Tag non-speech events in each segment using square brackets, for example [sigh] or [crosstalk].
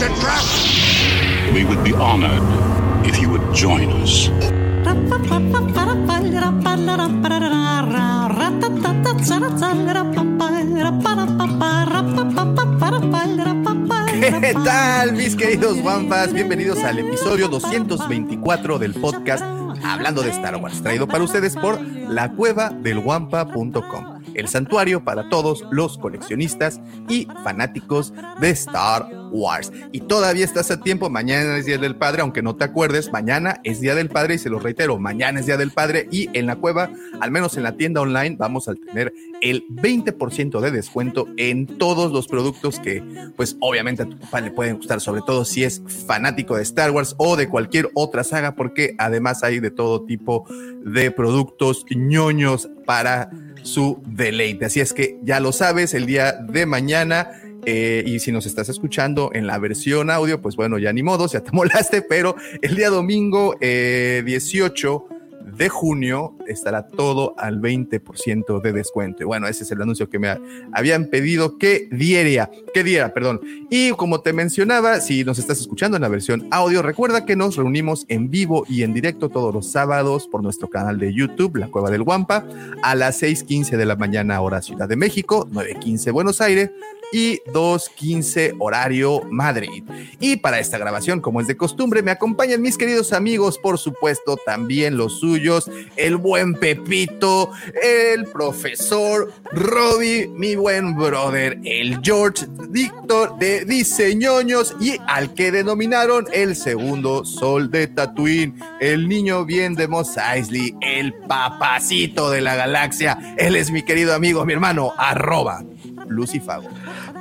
It's a trap! We would be honored if you would join us. ¿Qué tal, mis queridos Wampas? Bienvenidos al episodio 224 del podcast Hablando de Star Wars, traído para ustedes por la cueva del Wampa.com, el santuario para todos los coleccionistas y fanáticos de Star Wars. Y todavía estás a tiempo, mañana es Día del Padre, aunque no te acuerdes, mañana es Día del Padre y se lo reitero, mañana es Día del Padre y en la cueva, al menos en la tienda online, vamos a tener el 20% de descuento en todos los productos que pues obviamente a tu papá le pueden gustar, sobre todo si es fanático de Star Wars o de cualquier otra saga, porque además hay de todo tipo de productos ñoños para su deleite. Así es que ya lo sabes, el día de mañana eh, y si nos estás escuchando en la versión audio, pues bueno, ya ni modo, [laughs] ya te molaste, pero el día domingo eh, 18 de junio estará todo al 20% de descuento. Y bueno, ese es el anuncio que me habían pedido que diera, que diera, perdón. Y como te mencionaba, si nos estás escuchando en la versión audio, recuerda que nos reunimos en vivo y en directo todos los sábados por nuestro canal de YouTube, La Cueva del Guampa, a las 6:15 de la mañana hora Ciudad de México, 9:15 Buenos Aires y 2.15 horario Madrid. Y para esta grabación, como es de costumbre, me acompañan mis queridos amigos, por supuesto, también los suyos, el buen Pepito, el profesor Robbie, mi buen brother, el George Víctor de Diseñoños y al que denominaron el segundo sol de Tatooine, el niño bien de Mos el papacito de la galaxia. Él es mi querido amigo, mi hermano, arroba Lucifago.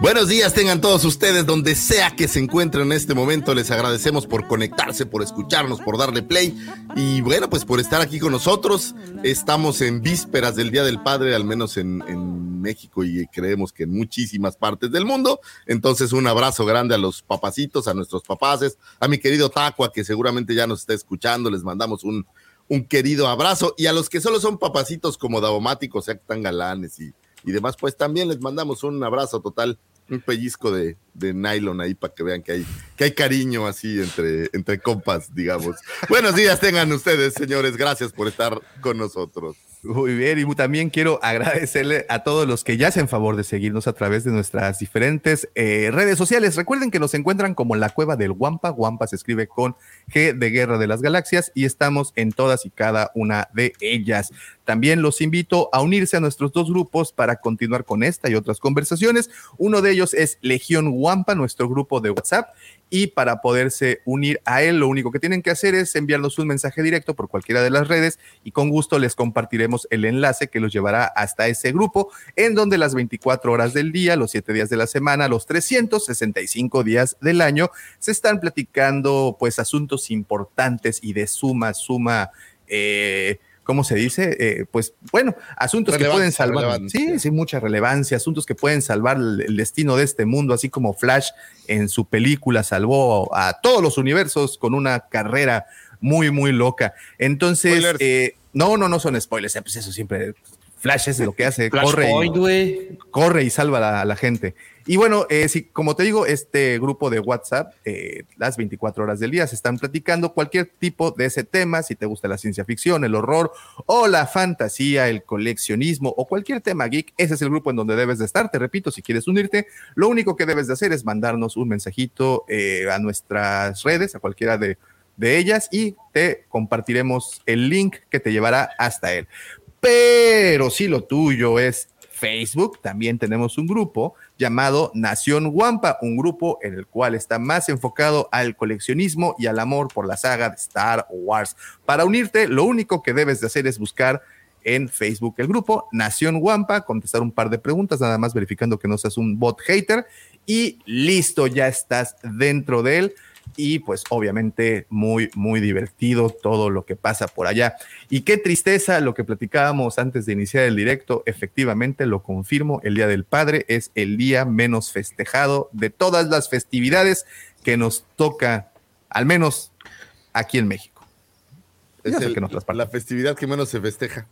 Buenos días tengan todos ustedes, donde sea que se encuentren en este momento. Les agradecemos por conectarse, por escucharnos, por darle play y bueno, pues por estar aquí con nosotros. Estamos en vísperas del Día del Padre, al menos en, en México y creemos que en muchísimas partes del mundo. Entonces, un abrazo grande a los papacitos, a nuestros papaces, a mi querido Tacua, que seguramente ya nos está escuchando. Les mandamos un, un querido abrazo y a los que solo son papacitos como Davomáticos, o sea que están galanes y y demás, pues también les mandamos un abrazo total, un pellizco de, de nylon ahí para que vean que hay, que hay cariño así entre, entre compas, digamos. Buenos días tengan ustedes, señores, gracias por estar con nosotros. Muy bien, y también quiero agradecerle a todos los que ya hacen favor de seguirnos a través de nuestras diferentes eh, redes sociales. Recuerden que nos encuentran como la cueva del Guampa. Guampa se escribe con G de Guerra de las Galaxias y estamos en todas y cada una de ellas. También los invito a unirse a nuestros dos grupos para continuar con esta y otras conversaciones. Uno de ellos es Legión Guampa, nuestro grupo de WhatsApp, y para poderse unir a él, lo único que tienen que hacer es enviarnos un mensaje directo por cualquiera de las redes y con gusto les compartiremos el enlace que los llevará hasta ese grupo, en donde las 24 horas del día, los 7 días de la semana, los 365 días del año, se están platicando pues asuntos importantes y de suma, suma... Eh, ¿cómo se dice? Eh, pues bueno, asuntos que pueden salvar, sí, sí, mucha relevancia, asuntos que pueden salvar el, el, destino de este mundo, así como Flash en su película salvó a todos los universos con una carrera muy, muy loca. Entonces, eh, no, no, no son spoilers, pues eso siempre, Flash es lo que hace, [laughs] corre, y, corre y salva a la, a la gente. Y bueno, eh, como te digo, este grupo de WhatsApp, eh, las 24 horas del día, se están platicando cualquier tipo de ese tema, si te gusta la ciencia ficción, el horror o la fantasía, el coleccionismo o cualquier tema geek, ese es el grupo en donde debes de estar. Te repito, si quieres unirte, lo único que debes de hacer es mandarnos un mensajito eh, a nuestras redes, a cualquiera de, de ellas, y te compartiremos el link que te llevará hasta él. Pero si lo tuyo es Facebook, también tenemos un grupo llamado Nación Wampa, un grupo en el cual está más enfocado al coleccionismo y al amor por la saga de Star Wars. Para unirte, lo único que debes de hacer es buscar en Facebook. El grupo Nación Guampa, contestar un par de preguntas, nada más verificando que no seas un bot hater y listo, ya estás dentro de él y pues obviamente muy, muy divertido todo lo que pasa por allá. Y qué tristeza lo que platicábamos antes de iniciar el directo, efectivamente lo confirmo, el Día del Padre es el día menos festejado de todas las festividades que nos toca, al menos aquí en México. Es el, la festividad que menos se festeja.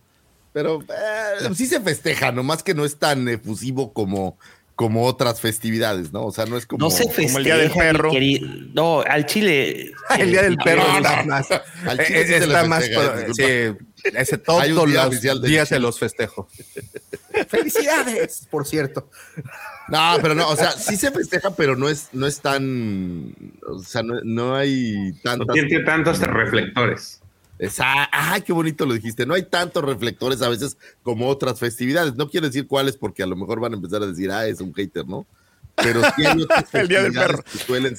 Pero eh, sí se festeja, nomás que no es tan efusivo como como otras festividades, ¿no? O sea, no es como, no se como el Día del Perro. No, al Chile. [laughs] el Día del Perro está más. [laughs] Al Chile sí está más. Sí, ese [laughs] todos los días se los festejo. Felicidades, por cierto. No, pero no, o sea, sí se festeja, pero no es, no es tan. O sea, no, no hay tantos. No tiene tantos reflectores. Esa, ay, qué bonito lo dijiste. No hay tantos reflectores a veces como otras festividades. No quiero decir cuáles porque a lo mejor van a empezar a decir, ah, es un hater, ¿no? Pero sí hay [laughs] otras El día del perro.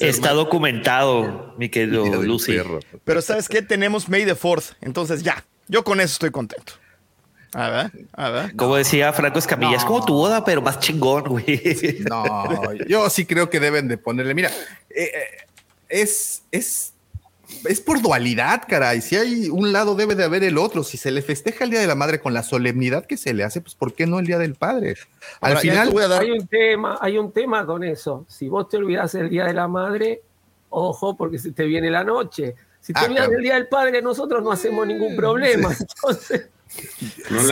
Está documentado, mi querido Lucy. Pero ¿sabes qué? Tenemos May the Fourth. Entonces ya, yo con eso estoy contento. A ver, a ver. Como decía Franco Escamilla, es como tu boda, pero más chingón, güey. No, yo sí creo que deben de ponerle. Mira, eh, eh, es, es es por dualidad, caray. Si hay un lado, debe de haber el otro. Si se le festeja el Día de la Madre con la solemnidad que se le hace, pues ¿por qué no el Día del Padre? Al final hay un tema, hay un tema con eso. Si vos te olvidas el Día de la Madre, ojo, porque se te viene la noche. Si te ah, olvidas el Día del Padre, nosotros no hacemos ningún problema. [laughs] Entonces.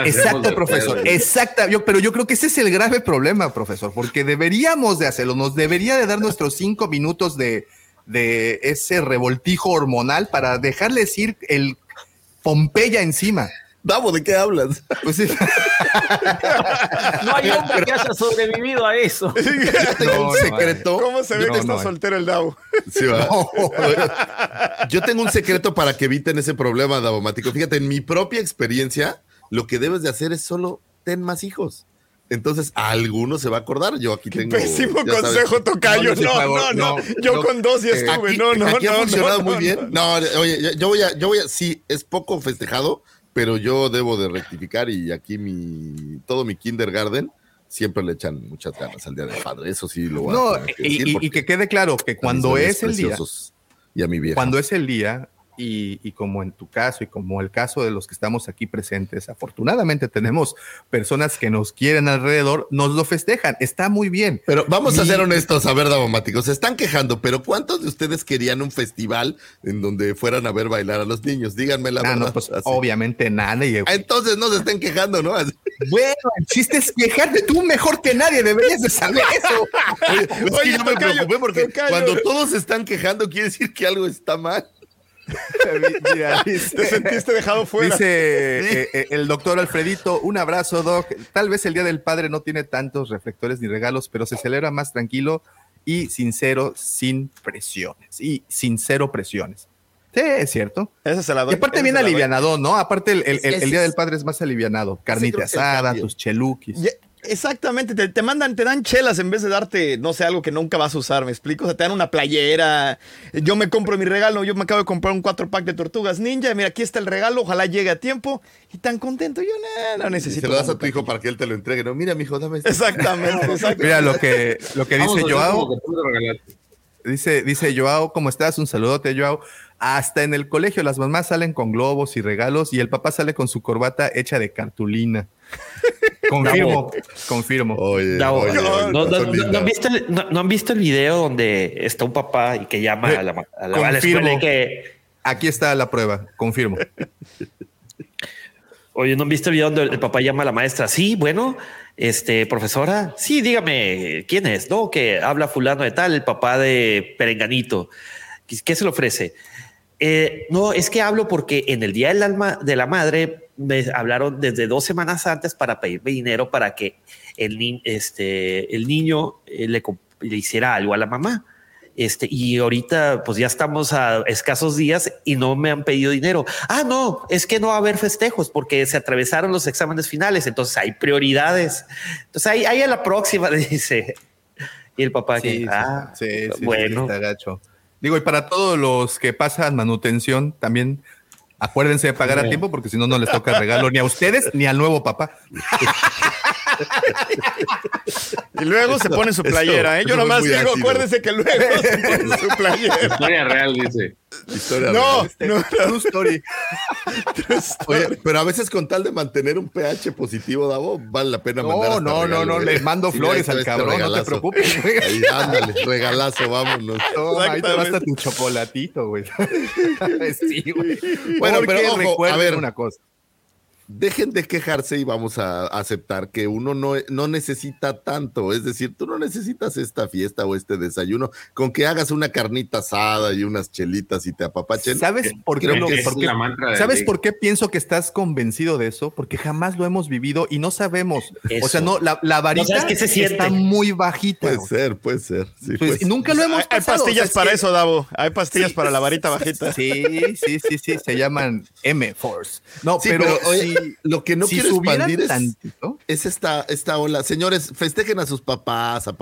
Exacto, profesor. Exacta. Yo, pero yo creo que ese es el grave problema, profesor, porque deberíamos de hacerlo. Nos debería de dar nuestros cinco minutos de, de ese revoltijo hormonal para dejarles ir el Pompeya encima. Davo, ¿de qué hablas? Pues sí. no hay hombre que haya sobrevivido a eso. Yo tengo un secreto. ¿Cómo se ve que está soltero el Davo? Sí, va. [laughs] Yo tengo un secreto para que eviten ese problema, Davomático. Fíjate, en mi propia experiencia, lo que debes de hacer es solo ten más hijos. Entonces, a alguno se va a acordar. Yo aquí tengo. Pésimo consejo, Tocayo. No, no, no, Yo con dos ya estuve. no, no, aquí ha funcionado muy bien. No, oye, yo voy a, yo voy a, sí, es poco festejado, pero yo debo de rectificar y aquí mi, todo mi kindergarten siempre le echan muchas ganas al Día del Padre. Eso sí lo voy a decir. Y, y, que quede claro que cuando es el día. Y a mi vieja. Cuando es el día, y, como en tu caso y como el caso de los que estamos aquí presentes, afortunadamente tenemos personas que nos quieren alrededor, nos lo festejan, está muy bien. Pero vamos a ser honestos, a ver, Davomáticos, se están quejando, pero ¿cuántos de ustedes querían un festival en donde fueran a ver bailar a los niños? Díganme la ah, verdad. pues, obviamente nadie. Ah, entonces no se estén quejando, ¿no? Bueno, el chiste es quejarte tú mejor que nadie, deberías de saber eso. Oye, yo me preocupé porque cuando todos se están quejando quiere decir que algo está mal. [laughs] Te sentiste dejado fuera. Dice eh, eh, el doctor Alfredito, un abrazo, Doc. Tal vez el Día del Padre no tiene tantos reflectores ni regalos, pero se celebra más tranquilo y sincero, sin presiones. Y sincero presiones. Sí, es cierto. Ese se la y aparte viene alivianado, ¿no? Aparte el, Día del Padre es más alivianado. Carnita asada, tus cheluquis. Exactamente, te, mandan, te dan chelas en vez de darte, no sé, algo que nunca vas a usar, ¿me explico? O sea, te dan una playera, yo me compro mi regalo, yo me acabo de comprar un cuatro pack de tortugas ninja, mira, aquí está el regalo, ojalá llegue a tiempo, y tan contento, yo no, necesito. Y se lo das a tu hijo para que él te lo entregue, no, mira, mi hijo, dame esto. Exactamente, [laughs] exactamente. Mira lo que, lo que dice Joao. Dice, dice Joao, ¿cómo estás? Un saludote, Joao. Hasta en el colegio las mamás salen con globos y regalos y el papá sale con su corbata hecha de cartulina. Confirmo, confirmo. no, han visto el, video donde está un papá y que llama a la, a la, escuela que... Aquí está la prueba, confirmo. [laughs] Oye, ¿no han visto el video donde el papá llama a la maestra? Sí, bueno, este, profesora, sí, dígame, ¿quién es? No, que habla fulano de tal, el papá de Perenganito. ¿Qué se le ofrece? Eh, no, es que hablo porque en el Día del Alma de la Madre me hablaron desde dos semanas antes para pedirme dinero para que el, este, el niño eh, le, hiciera algo a la mamá. Este, y ahorita pues ya estamos a escasos días y no me han pedido dinero. Ah, no, es que no va a haber festejos porque se atravesaron los exámenes finales, entonces hay prioridades. Entonces ahí, ahí a la próxima le [laughs] dice. Y el papá que, ah, bueno. Digo, y para todos los que pasan manutención, también Acuérdense de pagar a tiempo porque si no, no les toca regalo ni a ustedes ni al nuevo papá. [laughs] y luego se pone su playera, ¿eh? Yo nomás digo, acuérdense que luego se pone [laughs] su playera. Historia real, dice. Historia no, real. no, True story. Oye, pero a veces con tal de mantener un pH positivo, Davo, vale la pena mandar No, no, no, no, le mando flores al cabrón, no te preocupes. Ahí, ándale, regalazo, vámonos. Toma, ahí te basta tu chocolatito, güey. [laughs] sí, güey. Bueno, pero ojo, a ver, una cosa dejen de quejarse y vamos a aceptar que uno no, no, necesita tanto. Es decir, tú no necesitas esta fiesta o este desayuno con que hagas una carnita asada y unas chelitas y te apapachen. ¿Sabes por qué? ¿Sabes por qué pienso que estás convencido de eso? Porque jamás lo hemos vivido y no sabemos. O sea, no, la, la varita está muy bajita. Puede ser, puede ser. Pues, nunca lo hemos Hay, pastillas para eso, Davo. Hay pastillas para la varita bajita. Sí, sí, sí, sí. Se llaman M-Force. No, pero, lo que no quiero expandir es, esta, esta ola. Señores, festejen a sus papás, a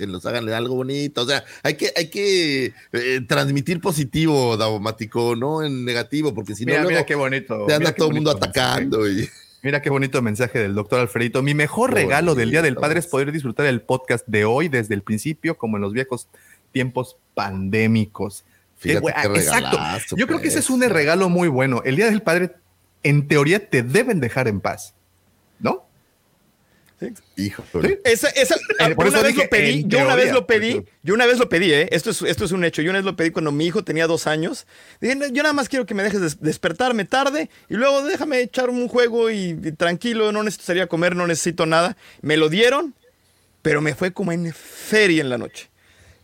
los háganle algo bonito. O sea, hay que, hay que eh, transmitir positivo, Daumático, no en negativo, porque si no, mira qué bonito. Te anda todo el mundo atacando. Y... Mira qué bonito mensaje del doctor Alfredito. Mi mejor regalo del Día del Padre es poder disfrutar el podcast de hoy desde el principio, como en los viejos tiempos pandémicos. Fíjate Exacto. Yo creo que ese es un regalo muy bueno. El Día del Padre en teoría te deben dejar en paz, ¿no? Hijo. Esa, esa, eh, una vez lo pedí, yo una vez lo pedí, yo una vez lo pedí, ¿eh? esto, es, esto es un hecho, yo una vez lo pedí cuando mi hijo tenía dos años, dije, yo nada más quiero que me dejes despertarme tarde y luego déjame echar un juego y, tranquilo, no necesitaría comer, no necesito nada, me lo dieron, pero me fue como en feria en la noche.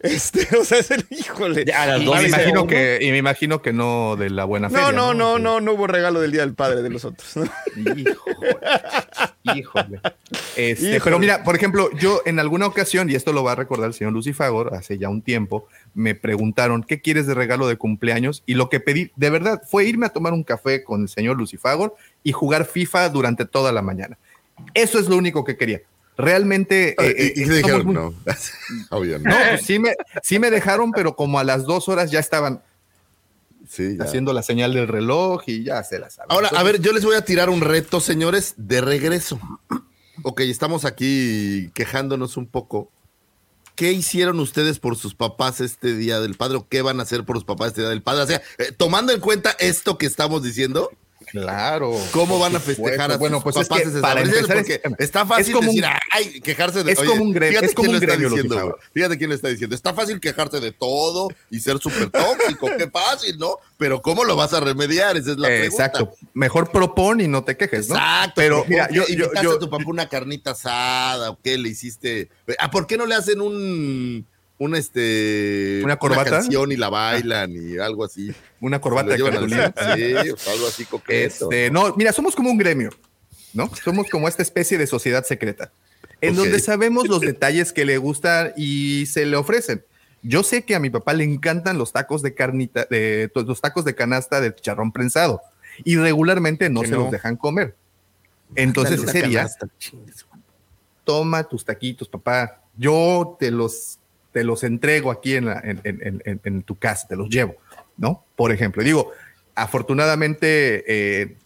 Este, [laughs] o sea, es el híjole. y, me imagino que, y me imagino que no de la buena feria. No, no, no, no, no, hubo regalo del Día del Padre de los otros. Híjole. Este, pero mira, por ejemplo, yo en alguna ocasión, y esto lo va a recordar el señor Lucifagor, hace ya un tiempo, me preguntaron, ¿qué quieres de regalo de cumpleaños? Y lo que pedí, de verdad, fue irme a tomar un café con el señor Lucifagor y jugar FIFA durante toda la mañana. Eso es lo único que quería realmente. Ah, y, eh, dijeron, no. [laughs] Obvio, no. pues sí me, sí me dejaron, pero como a las dos horas ya estaban haciendo la señal del reloj y ya se las Ahora, a ver, yo les voy a tirar un reto, señores, de regreso. [clears throat] Ok, estamos aquí quejándonos un poco. ¿Qué hicieron ustedes por sus papás este Día del Padre o qué van a hacer por sus papás este Día del Padre? O sea, eh, tomando en cuenta esto que estamos diciendo, Claro. ¿Cómo van a festejar a bueno, pues papás? Es que para empezar es, está fácil como decir, ay, quejarse de Es como un gremio, fíjate es como un gremio diciendo, Fíjate quién le está diciendo. Está fácil quejarse de todo y ser súper tóxico, qué fácil, ¿no? Pero ¿cómo lo vas a remediar? Esa es la pregunta. Exacto. Mejor propon y no te quejes, ¿no? Exacto. Pero mira, yo, yo, yo, a tu papá una carnita asada o qué le hiciste. ¿A por qué no le hacen un una este una corbata canción y la bailan y algo así. Una corbata de cartulina sí o algo así coqueto. Este, no mira somos como un gremio no somos como esta especie de sociedad secreta en donde sabemos los detalles que le gustan y se le ofrecen. Yo sé que a mi papá le encantan los tacos de carnita de los tacos de canasta de chicharrón prensado y regularmente no se los dejan comer. Entonces sería toma tus taquitos papá. Yo te los te los entrego aquí en, en, tu casa, te los llevo, ¿no? Por ejemplo, digo, afortunadamente eh,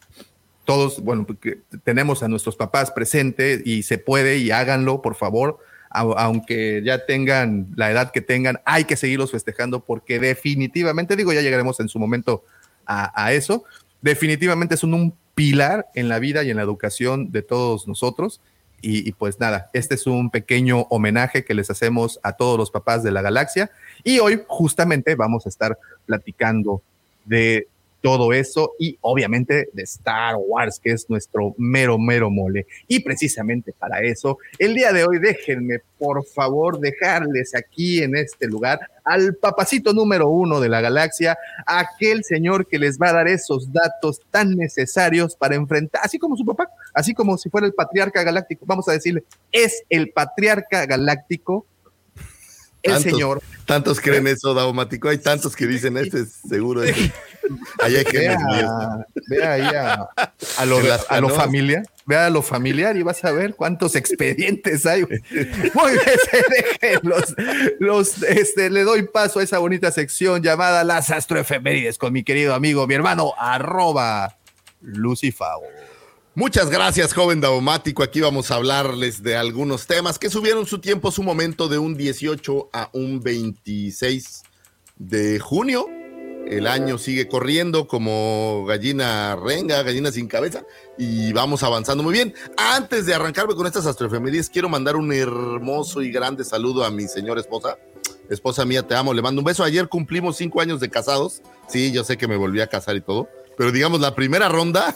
todos, bueno, tenemos a nuestros papás presentes y se puede y háganlo, por favor, aunque ya tengan la edad que tengan, hay que seguirlos festejando porque definitivamente, digo, ya llegaremos en su momento a, a eso, definitivamente son un pilar en la vida y en la educación de todos nosotros y, pues nada, este es un pequeño homenaje que les hacemos a todos los papás de la galaxia. Y hoy justamente vamos a estar platicando de todo eso y obviamente de Star Wars, que es nuestro mero, mero mole. Y precisamente para eso, el día de hoy déjenme, por favor, dejarles aquí en este lugar al papacito número uno de la galaxia, aquel señor que les va a dar esos datos tan necesarios para enfrentar, así como su papá, así como si fuera el patriarca galáctico, vamos a decirle, es el patriarca galáctico el señor. Tantos creen eso, Daumático. Hay tantos que dicen, este es seguro. Hay que Vea ahí a, a lo, a lo familiar. Vea a lo familiar y vas a ver cuántos expedientes hay. Muy bien, [laughs] los, los, este, le doy paso a esa bonita sección llamada Las Astroefemérides con mi querido amigo, mi hermano, arroba Lucifago. Muchas gracias, joven daumático. Aquí vamos a hablarles de algunos temas que subieron su tiempo, su momento de un 18 a un 26 de junio. El año sigue corriendo como gallina renga, gallina sin cabeza, y vamos avanzando muy bien. Antes de arrancarme con estas astroefemérides, quiero mandar un hermoso y grande saludo a mi señora esposa. Esposa mía, te amo, le mando un beso. Ayer cumplimos cinco años de casados. Sí, yo sé que me volví a casar y todo, pero digamos, la primera ronda,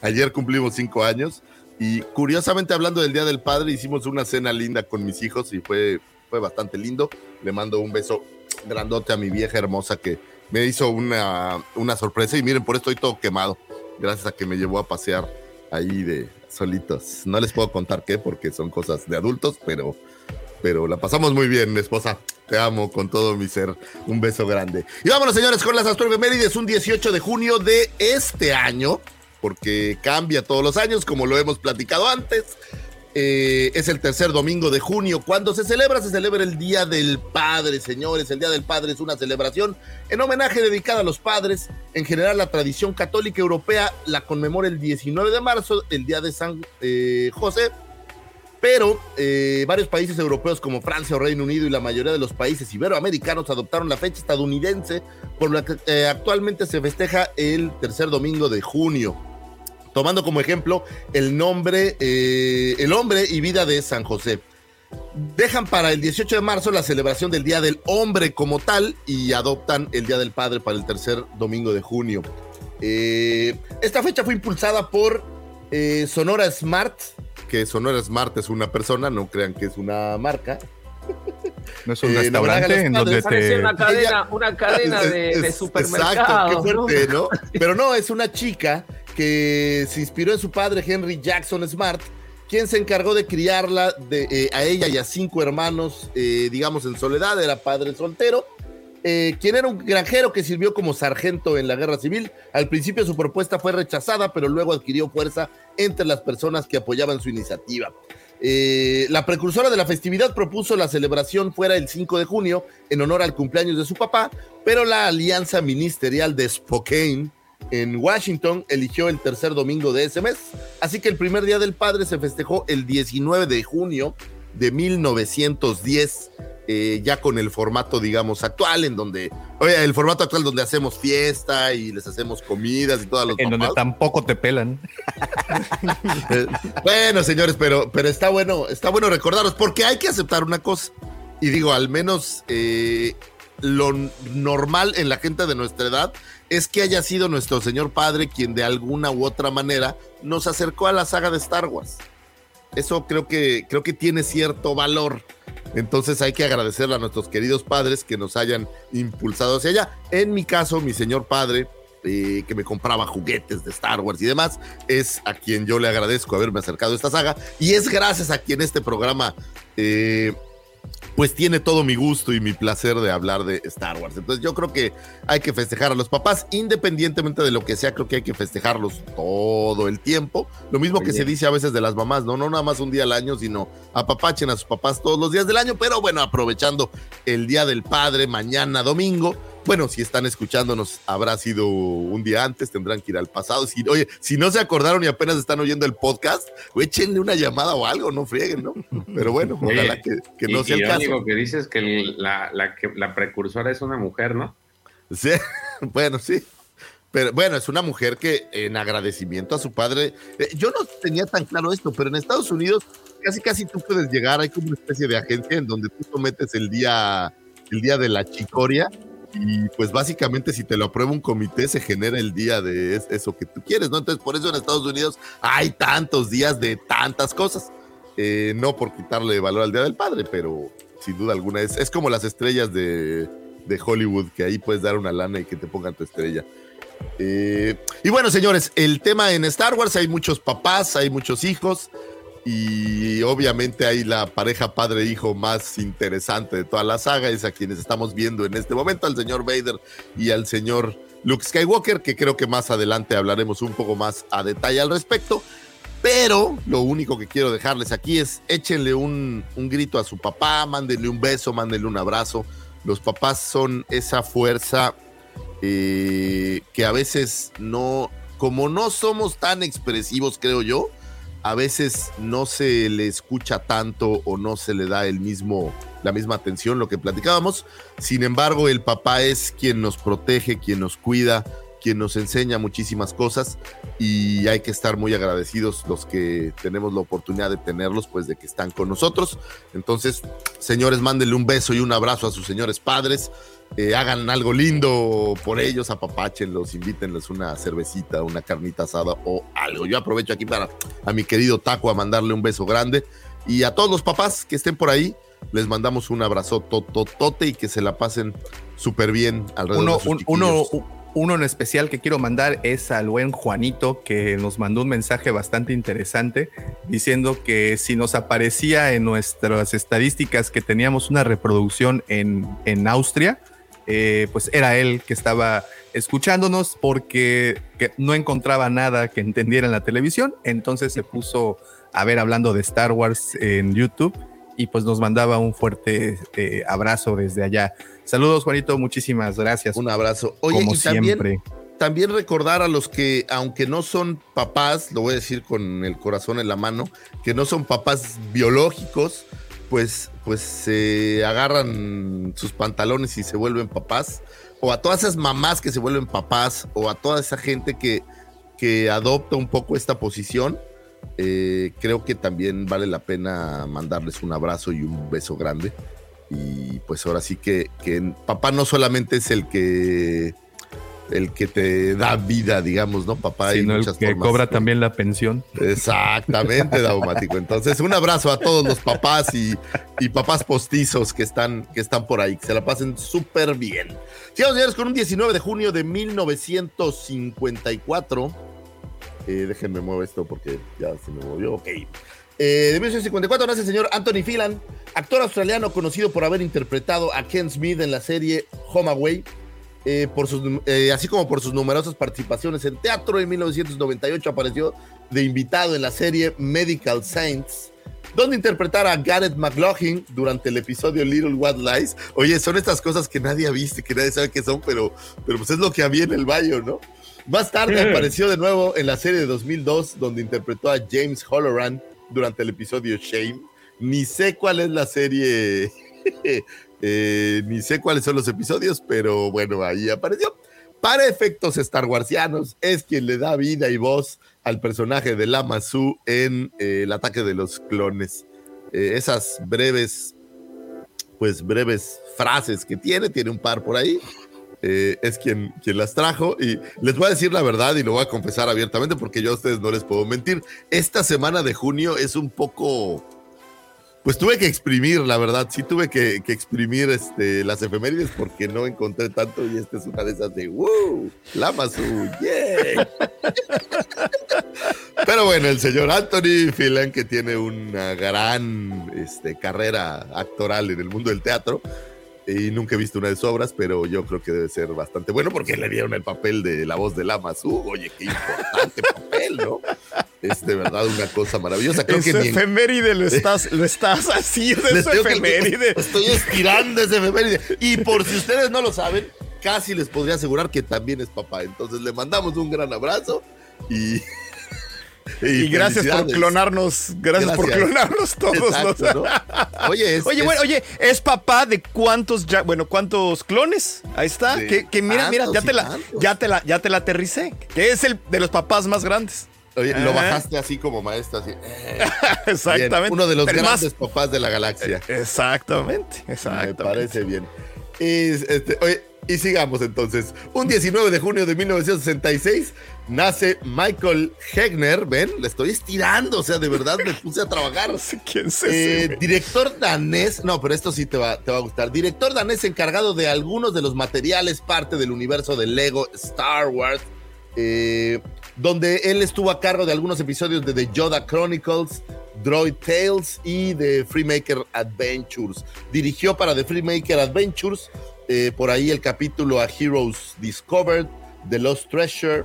ayer cumplimos cinco años. Y curiosamente, hablando del Día del Padre, hicimos una cena linda con mis hijos y fue, fue bastante lindo. Le mando un beso grandote a mi vieja hermosa que me hizo una, una sorpresa y miren, por esto estoy todo quemado, gracias a que me llevó a pasear ahí de solitos. No les puedo contar qué porque son cosas de adultos, pero, pero la pasamos muy bien, esposa. Te amo con todo mi ser. Un beso grande. Y vámonos, señores, con las astroefemérides. Un 18 de junio de este año, porque cambia todos los años, como lo hemos platicado antes. Eh, es el tercer domingo de junio. Cuando se celebra, se celebra el Día del Padre, señores. El Día del Padre es una celebración en homenaje dedicada a los padres. En general, la tradición católica europea la conmemora el 19 de marzo, el Día de San eh, José. Pero eh, varios países europeos como Francia o Reino Unido y la mayoría de los países iberoamericanos adoptaron la fecha estadounidense, por la que actualmente se festeja el tercer domingo de junio tomando como ejemplo el nombre, eh, el hombre y vida de San José. Dejan para el 18 de marzo la celebración del Día del Hombre como tal y adoptan el Día del Padre para el tercer domingo de junio. Eh, esta fecha fue impulsada por eh, Sonora Smart, que Sonora Smart es una persona, no crean que es una marca. No es un restaurante en donde te... Una cadena, una cadena de, de supermercados. Exacto, qué fuerte, ¿no? Pero no, es una chica que se inspiró en su padre Henry Jackson Smart, quien se encargó de criarla eh, a ella y a cinco hermanos, eh, digamos, en soledad, era padre soltero. Eh, quien era un granjero que sirvió como sargento en la guerra civil. Al principio su propuesta fue rechazada, pero luego adquirió fuerza entre las personas que apoyaban su iniciativa. la precursora de la festividad propuso la celebración fuera el 5 de junio en honor al cumpleaños de su papá, pero la alianza ministerial de Spokane en Washington eligió el tercer domingo de ese mes. Así que el primer Día del Padre se festejó el 19 de junio de 1910, eh, ya con el formato, digamos, actual, en donde, oye, el formato actual donde hacemos fiesta y les hacemos comidas y todas los En donde tampoco te pelan. [laughs] Eh, bueno, señores, pero, pero está bueno, está bueno recordaros, porque hay que aceptar una cosa. Y digo, al menos eh, lo normal en la gente de nuestra edad es que haya sido nuestro Señor Padre quien de alguna u otra manera nos acercó a la saga de Star Wars. Eso creo que, creo que tiene cierto valor. Entonces hay que agradecerle a nuestros queridos padres que nos hayan impulsado hacia allá. En mi caso, mi señor padre, eh, que me compraba juguetes de Star Wars y demás, es a quien yo le agradezco haberme acercado a esta saga. Y es gracias a quien este programa eh, pues tiene todo mi gusto y mi placer de hablar de Star Wars. Entonces yo creo que hay que festejar a los papás, independientemente de lo que sea, creo que hay que festejarlos todo el tiempo. Lo mismo que se dice a veces de las mamás, ¿no? No nada más un día al año, sino apapachen a sus papás todos los días del año, pero bueno, aprovechando el Día del Padre, mañana domingo, bueno, si están escuchándonos, habrá sido un día antes, tendrán que ir al pasado. Si, oye, si no se acordaron y apenas están oyendo el podcast, échenle una llamada o algo, no frieguen, ¿no? Pero bueno, ojalá que, no sea el caso. Lo que dices es que la, que la precursora es una mujer, ¿no? Sí, [laughs] bueno, sí. Pero bueno, es una mujer que en agradecimiento a su padre, eh, yo no tenía tan claro esto, pero en Estados Unidos casi casi tú puedes llegar, hay como una especie de agencia en donde tú sometes el día, el día de la chicoria y pues básicamente si te lo aprueba un comité se genera el día de eso que tú quieres, ¿no? Entonces por eso en Estados Unidos hay tantos días de tantas cosas. Eh, no por quitarle valor al Día del Padre, pero sin duda alguna es, es como las estrellas de, de, Hollywood, que ahí puedes dar una lana y que te pongan tu estrella. Eh, y bueno, señores, el tema en Star Wars, hay muchos papás, hay muchos hijos y obviamente hay la pareja padre-hijo más interesante de toda la saga, es a quienes estamos viendo en este momento, al señor Vader y al señor Luke Skywalker, que creo que más adelante hablaremos un poco más a detalle al respecto. Pero lo único que quiero dejarles aquí es échenle un, un grito a su papá, mándenle un beso, mándenle un abrazo. Los papás son esa fuerza eh, que a veces no, como no somos tan expresivos, creo yo, a veces no se le escucha tanto o no se le da el mismo, la misma atención, lo que platicábamos. Sin embargo, el papá es quien nos protege, quien nos cuida, quien nos enseña muchísimas cosas y hay que estar muy agradecidos los que tenemos la oportunidad de tenerlos, pues de que están con nosotros. Entonces, señores, mándenle un beso y un abrazo a sus señores padres. Eh, hagan algo lindo por ellos, apapáchenlos, invítenles una cervecita, una carnita asada o algo. Yo aprovecho aquí para a mi querido Taco a mandarle un beso grande y a todos los papás que estén por ahí, les mandamos un abrazo tototote y que se la pasen súper bien alrededor uno, de sus uno, chiquillos. uno en especial que quiero mandar es al buen Juanito, que nos mandó un mensaje bastante interesante diciendo que si nos aparecía en nuestras estadísticas que teníamos una reproducción en, en Austria, eh, pues era él que estaba escuchándonos porque que no encontraba nada que entendiera en la televisión, entonces se puso a ver hablando de Star Wars en YouTube y pues nos mandaba un fuerte eh, abrazo desde allá. Saludos Juanito, muchísimas gracias. Un abrazo. Oye, como y también, siempre. también recordar a los que, aunque no son papás, lo voy a decir con el corazón en la mano, que no son papás biológicos, pues, pues se agarran sus pantalones y se vuelven papás, o a todas esas mamás que se vuelven papás, o a toda esa gente que, que adopta un poco esta posición, eh, creo que también vale la pena mandarles un abrazo y un beso grande. Y pues ahora sí que, que papá no solamente es el que el que te da vida, digamos, ¿no? Papá Sino el que formas. cobra también la pensión. Exactamente, Daumático. Entonces, un abrazo a todos los papás y, y papás postizos que están, que están por ahí, que se la pasen súper bien. Sigamos, señores, con un 19 de junio de 1954. Eh, déjenme mover esto porque ya se me movió. Ok. Eh, de 1954 nace el señor Anthony Phelan, actor australiano conocido por haber interpretado a Ken Smith en la serie Home Away, eh, por sus, eh, así como por sus numerosas participaciones en teatro. En 1998 apareció de invitado en la serie Medical Saints, donde interpretara a Gareth McLaughlin durante el episodio Little White Lies. Oye, son estas cosas que nadie ha visto, que nadie sabe qué son, pero, pero pues es lo que había en el baño, ¿no? Más tarde apareció de nuevo en la serie de 2002, donde interpretó a James Holloran durante el episodio Shame. Ni sé cuál es la serie, eh, ni sé cuáles son los episodios, pero bueno, ahí apareció. Para efectos Star Warsianos, es quien le da vida y voz al personaje de Lama Su en eh, El ataque de los clones. Eh, esas breves, pues breves frases que tiene, tiene un par por ahí. eh, es quien, quien las trajo y les voy a decir la verdad y lo voy a confesar abiertamente porque yo a ustedes no les puedo mentir. Esta semana de junio es un poco, pues tuve que exprimir, la verdad, sí tuve que, que exprimir este, las efemérides porque no encontré tanto y esta es una de esas de ¡Wow! ¡Lamazu! ¡Yeah! [laughs] Pero bueno, el señor Anthony Phelan, que tiene una gran este, carrera actoral en el mundo del teatro, y nunca he visto una de sus obras, pero yo creo que debe ser bastante bueno porque le dieron el papel de la voz de Lama Su. Oye, qué importante [laughs] papel, ¿no? Es de verdad una cosa maravillosa. Creo que Ese en- efeméride lo estás, lo estás [laughs] tengo que- efeméride. Estoy estirando ese efeméride. Y por si ustedes no lo saben, casi les podría asegurar que también es papá. Entonces le mandamos un gran abrazo y. Y gracias por clonarnos, gracias, por clonarnos todos. Exacto, ¿no? ¿no? Oye, es- oye, es- bueno, oye, es papá de cuántos ya, bueno, cuántos clones. Ahí está. Que, que mira, mira, ya te y la, tantos. ya te la, ya te la aterricé. Que es el de los papás más grandes. Oye, lo bajaste así como maestro, así. eh, [laughs] Exactamente. bien. Uno de los Pero más- grandes papás de la galaxia. Exactamente, Me parece bien. Y, este, oye, y sigamos entonces. Un 19 de junio de 1966 nace Michael Hegner. Ven, le estoy estirando. O sea, de verdad me puse a trabajar. [laughs] Quién Eh, director danés, no, pero esto sí te va, te va a gustar. Director danés encargado de algunos de los materiales, parte del universo de Lego Star Wars, eh, donde él estuvo a cargo de algunos episodios de The Yoda Chronicles, Droid Tales y The Freemaker Adventures. Dirigió para The Freemaker Adventures, eh, por ahí el capítulo a Heroes Discovered, The Lost Treasure,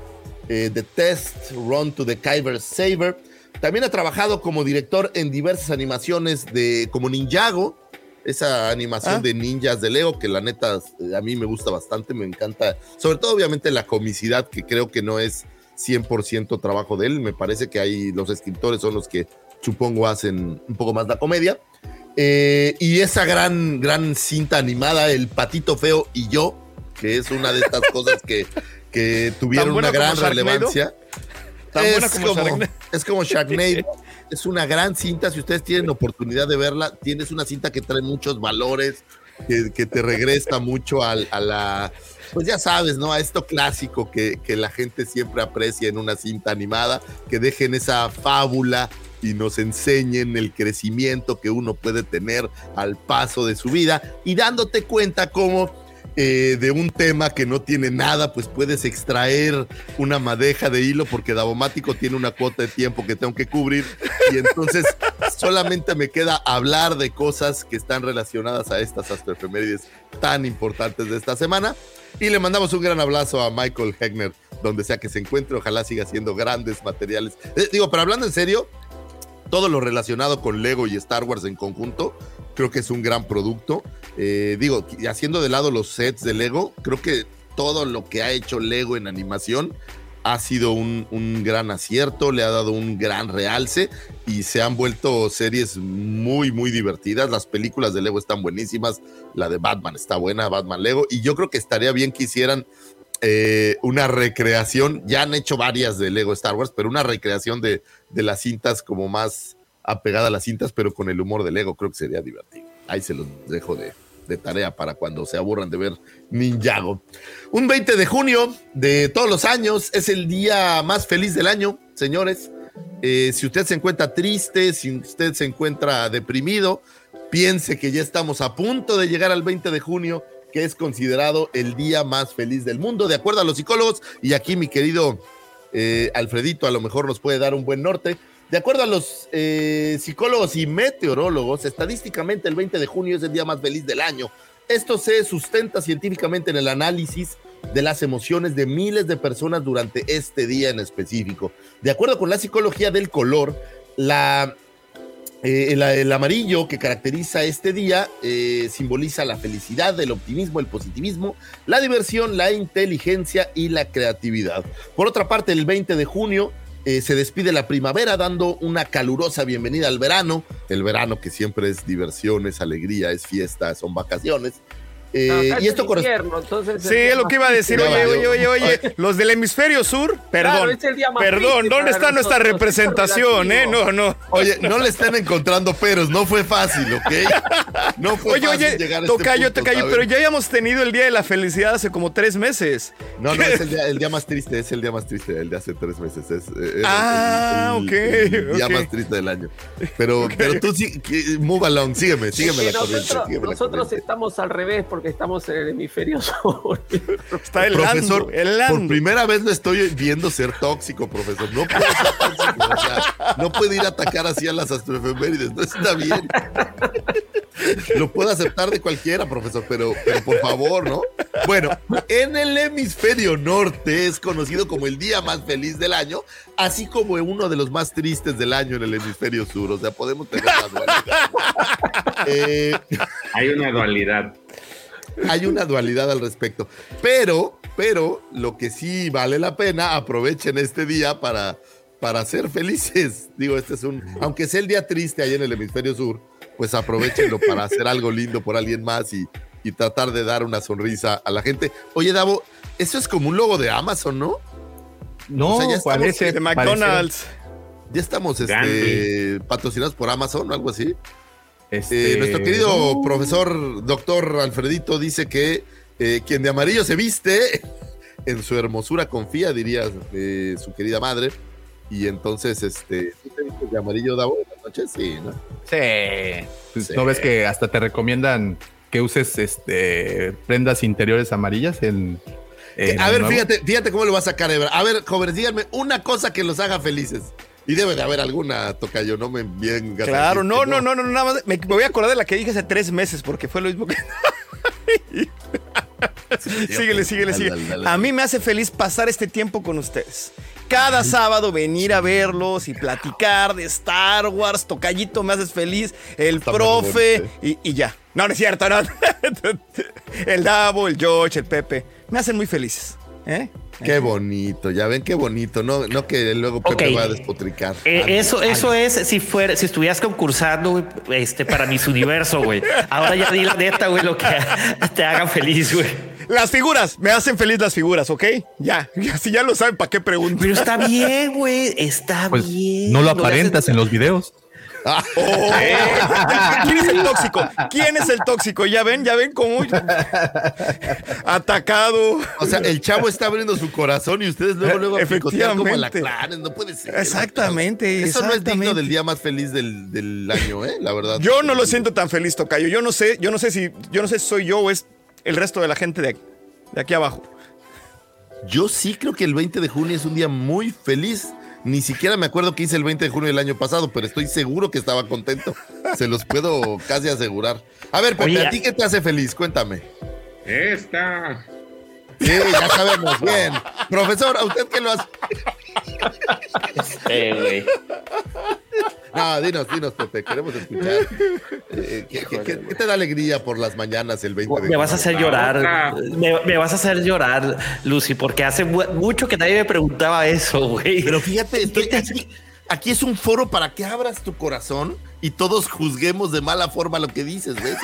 eh, The Test, Run to the Kyber Saber. También ha trabajado como director en diversas animaciones de como Ninjago, esa animación Ah. de ninjas de Lego, que la neta eh, a mí me gusta bastante, me encanta, sobre todo obviamente la comicidad, que creo que no es 100% trabajo de él, me parece que ahí los escritores son los que supongo hacen un poco más la comedia. Eh, y esa gran, gran cinta animada, El Patito Feo y yo, que es una de estas [laughs] cosas que, que tuvieron ¿Tan buena una gran relevancia. Tan es, como como, es como Sharknado. [laughs] es una gran cinta. Si ustedes tienen oportunidad de verla, tienes una cinta que trae muchos valores, que, que te regresa mucho al- a, la. Pues ya sabes, ¿no? A esto clásico que, que la gente siempre aprecia en una cinta animada, que dejen esa fábula y nos enseñen el crecimiento que uno puede tener al paso de su vida y dándote cuenta cómo eh, de un tema que no tiene nada, pues puedes extraer una madeja de hilo porque Davomático tiene una cuota de tiempo que tengo que cubrir y entonces [laughs] solamente me queda hablar de cosas que están relacionadas a estas astroefemérides tan importantes de esta semana. Y le mandamos un gran abrazo a Michael Hegner, donde sea que se encuentre, ojalá siga haciendo grandes materiales. Eh, digo, pero hablando en serio, todo lo relacionado con Lego y Star Wars en conjunto, creo que es un gran producto. Eh, digo, haciendo de lado los sets de Lego, creo que todo lo que ha hecho Lego en animación ha sido un, un gran acierto, le ha dado un gran realce y se han vuelto series muy, muy divertidas. Las películas de Lego están buenísimas, la de Batman está buena, Batman Lego, y yo creo que estaría bien que hicieran eh, una recreación, ya han hecho varias de Lego Star Wars, pero una recreación de, de las cintas como más apegada a las cintas, pero con el humor de Lego, creo que sería divertido. Ahí se los dejo de, de tarea para cuando se aburran de ver Ninjago. Un 20 de junio de todos los años es el día más feliz del año, señores. Eh, si usted se encuentra triste, si usted se encuentra deprimido, piense que ya estamos a punto de llegar al 20 de junio, que es considerado el día más feliz del mundo, de acuerdo a los psicólogos. Y aquí mi querido eh, Alfredito a lo mejor nos puede dar un buen norte. De acuerdo a los eh, psicólogos y meteorólogos, estadísticamente el 20 de junio es el día más feliz del año. Esto se sustenta científicamente en el análisis de las emociones de miles de personas durante este día en específico. De acuerdo con la psicología del color, la, eh, el, amarillo que caracteriza este día eh, simboliza la felicidad, el optimismo, el positivismo, la diversión, la inteligencia y la creatividad. Por otra parte, el 20 de junio eh, se despide la primavera dando una calurosa bienvenida al verano. El verano que siempre es diversión, es alegría, es fiesta, son vacaciones. Eh, No, y es esto el corresponde. invierno, entonces Sí, es lo que iba a decir. Oye, oye, oye, oye. Los del hemisferio sur, perdón. Claro, es el día más Perdón, ¿dónde está nuestra representación, eh? No, no. Oye, no le están encontrando peros, no fue fácil, ¿ok? No fue Oye, fácil oye, llegar a este tocayo, punto, tocayo, pero ya habíamos tenido el Día de la Felicidad hace como tres meses. No, no, es el día, el día más triste, es el día más triste, el de hace tres meses. Es, eh, es Ah, el, ok, el día más triste del año. Pero, pero tú sí, move along, sígueme, sígueme la corriente. nosotros sígueme la nosotros corriente. estamos al revés porque estamos en el hemisferio sur. [laughs] Está helando, Profesor, por primera vez lo estoy viendo ser tóxico, profesor. No puede ser tóxico, o sea, no puede ir a atacar así a las astroefemérides, no está bien. Lo puedo aceptar de cualquiera, profesor, pero, pero por favor, ¿no? Bueno, en el hemisferio norte es conocido como el día más feliz del año, así como uno de los más tristes del año en el hemisferio sur. O sea, podemos tener más dualidad. Eh, Hay una dualidad. Hay una dualidad al respecto. Pero, pero, lo que sí vale la pena, aprovechen este día para, para ser felices. Digo, este es un, aunque sea el día triste ahí en el hemisferio sur, pues aprovechenlo para hacer algo lindo por alguien más y, y tratar de dar una sonrisa a la gente. Oye, Davo, eso es como un logo de Amazon, ¿no? No, O sea, ya estamos- parece De McDonald's. Ya estamos este, patrocinados por Amazon o algo así. Este, Eh, nuestro querido profesor doctor Alfredito dice que eh, quien de amarillo se viste, [laughs] en su hermosura confía, diría eh, su querida madre. Y entonces, este, ¿tú te vistes de amarillo, Davo, en la noche? Sí, ¿no? Sí. Pues, Sí. ¿No ves que hasta te recomiendan que uses este prendas interiores amarillas en, en a ver, Nuevo? fíjate, fíjate cómo lo va a sacar Ebra. A ver, jóvenes, díganme una cosa que los haga felices. Y debe de haber alguna, Tocayo, no me ganas Claro, no, no, no, no, nada más. Me, me voy a acordar de la que dije hace tres meses porque fue lo mismo que. [laughs] síguele, síguele, síguele. dale, dale. A mí me hace feliz pasar este tiempo con ustedes. Cada sábado venir a verlos y platicar de Star Wars. Tocallito, me haces feliz. El profe y ya. No, no es cierto, no. [laughs] El Davo, el George, el Pepe. Me hacen muy felices. ¿eh? Qué bonito, ya ven qué bonito, no, no que luego Pepe Ok. va a despotricar. Eh, eso, eso es si fuera, si estuvieras concursando güey, este, para mis universo, güey. Ahora ya di la neta, güey, lo que te haga feliz, güey. Las figuras, me hacen feliz las figuras, ¿ok? Ya, ya si ya lo saben, ¿para qué pregunto? Pero está bien, güey. Está Pues bien. no lo aparentas en los videos. Oh, [laughs] ¿Quién es el tóxico? ¿Quién es el tóxico? Ya ven, ya ven cómo atacado. O sea, el chavo está abriendo su corazón y ustedes luego, luego a picotear como Efectivamente. alacranes, no puede ser. Exactamente, Eso no es digno del día más feliz del, del año, ¿eh? La verdad. Yo no lo siento tan feliz, Tocayo. Yo no sé, yo no sé si, yo no sé si soy yo o es el resto de la gente de de aquí abajo. Yo sí creo que el 20 de junio es un día muy feliz. Ni siquiera me acuerdo que hice el 20 de junio del año pasado, pero estoy seguro que estaba contento. Se los puedo casi asegurar. A ver, Pepe, Oye, ¿a ti qué te hace feliz? Cuéntame. Esta. Sí, ya sabemos, bien. Profesor, ¿a usted qué lo hace? Eh, güey. No, dinos, dinos, Pepe, queremos escuchar. Eh, ¿qué, qué- qué- qué te da alegría por las mañanas el 20 de Me vas a hacer llorar. Me, me vas a hacer llorar, Lucy, porque hace mu- mucho que nadie me preguntaba eso, güey. Pero fíjate, estoy aquí, es un foro para que abras tu corazón y todos juzguemos de mala forma lo que dices, ¿ves?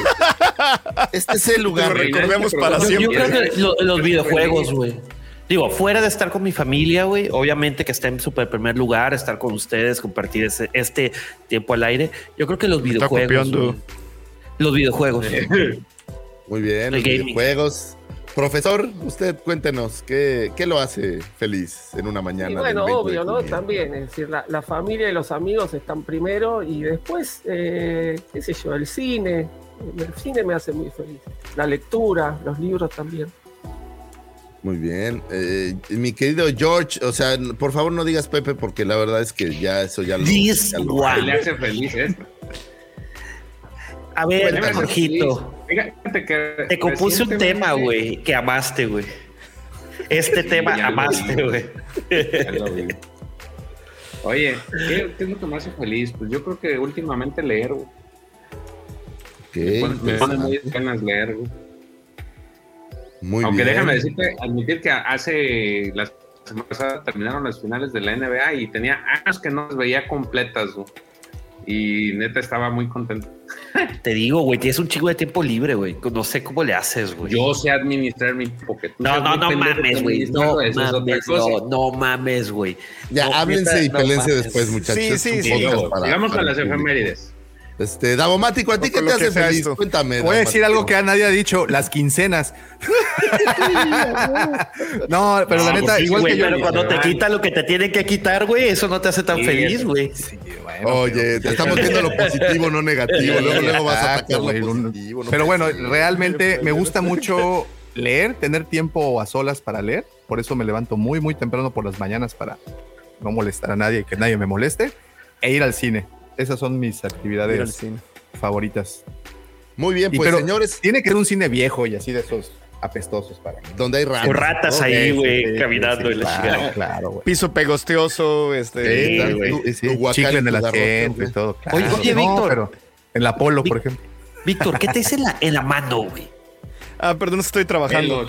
Este es el lugar. Lo recordemos para Yo, yo siempre. creo que lo- los videojuegos, güey. Digo, fuera de estar con mi familia, güey, obviamente que está en super primer lugar, estar con ustedes, compartir ese- este tiempo al aire. Yo creo que los videojuegos. copiando. güey. Los videojuegos. Muy bien, El los gaming. videojuegos. Profesor, usted cuéntenos, ¿qué, qué lo hace feliz en una mañana? Y del bueno, 20 de obvio, ¿no? También, es decir, la, la familia y los amigos están primero y después, eh, qué sé yo, el cine. El cine me hace muy feliz. La lectura, los libros también. Muy bien. Eh, mi querido George, o sea, por favor no digas Pepe porque la verdad es que ya eso ya lo... Ya lo-. Le hace feliz esta. A ver, Jorgito, feliz. Fíjate que te compuse un tema, güey, que amaste, güey. Este [laughs] tema amaste, güey. Oye, ¿qué, qué es lo que me hace feliz? Pues yo creo que últimamente leer, güey. Me pone- me pone muy ganas leer, güey. Muy Aunque bien. déjame decirte, admitir que hace las semana pasada terminaron las finales de la NBA y tenía años que no las veía completas, güey. Y neta estaba muy contento. [laughs] Te digo, güey, tienes un chingo de tiempo libre, güey. No sé cómo le haces, güey. Yo sé administrar mi pocket. No, no, no mames, güey. No mames, no, no mames, güey. Ya, No, háblense neta, y no pelense después, muchachos. Sí, sí, sí. Digo, para- sigamos para con las efemérides. Este, Davomático, ¿a ti qué te hace feliz? esto. Cuéntame. Voy a decir algo que Davomático. nadie ha dicho, las quincenas. [laughs] no, pero la No, neta, pues sí, igual güey, que yo. Pero cuando te quita lo que te tienen que quitar, güey, eso no te hace tan Sí, feliz, güey. Oye, te estamos viendo lo positivo, no negativo. Luego, luego vas a atacar lo positivo. no Pero bueno, realmente me gusta mucho leer, tener tiempo a solas para leer. Por eso me levanto muy, muy temprano por las mañanas para no molestar a nadie, que nadie me moleste. E ir al cine. Esas son mis actividades cine. favoritas. Muy bien, Y pues pero señores, Tiene que ser un cine viejo y así de esos apestosos para mí. donde hay ratas. Con ratas ¿no? ahí, güey, sí, sí, caminando sí, y la claro. Claro, güey. Piso pegostioso, este. Sí, Sí, güey. tu- chicle en el asiento y todo. Oye, claro. oye, No, Víctor. pero en la Polo, por ejemplo. Víctor, ¿qué te dice en la, en la mano, güey? Ah, perdón, estoy trabajando.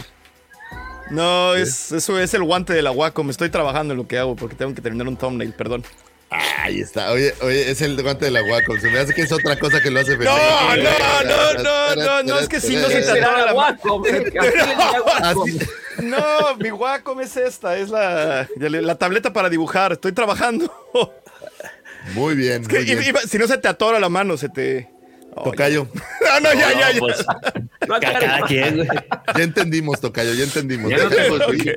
No, es, eso es el guante de la Wacom. Estoy trabajando en lo que hago porque tengo que terminar un thumbnail, perdón. Ahí está. Oye, oye, es el guante de la Wacom. Se me hace que es otra cosa que lo hace feliz. No, no, no, no, no, no, es que si no se te atora la. [laughs] Así- No, mi Wacom es esta, es la, la tableta para dibujar. Estoy trabajando. Muy bien. Es que muy bien. iba- si no se te atora la mano, se te. Tocayo. No, [laughs] no, ya, ya, ya. pues, No cada quien. Ya entendimos, Tocayo, ya entendimos. Ya no te.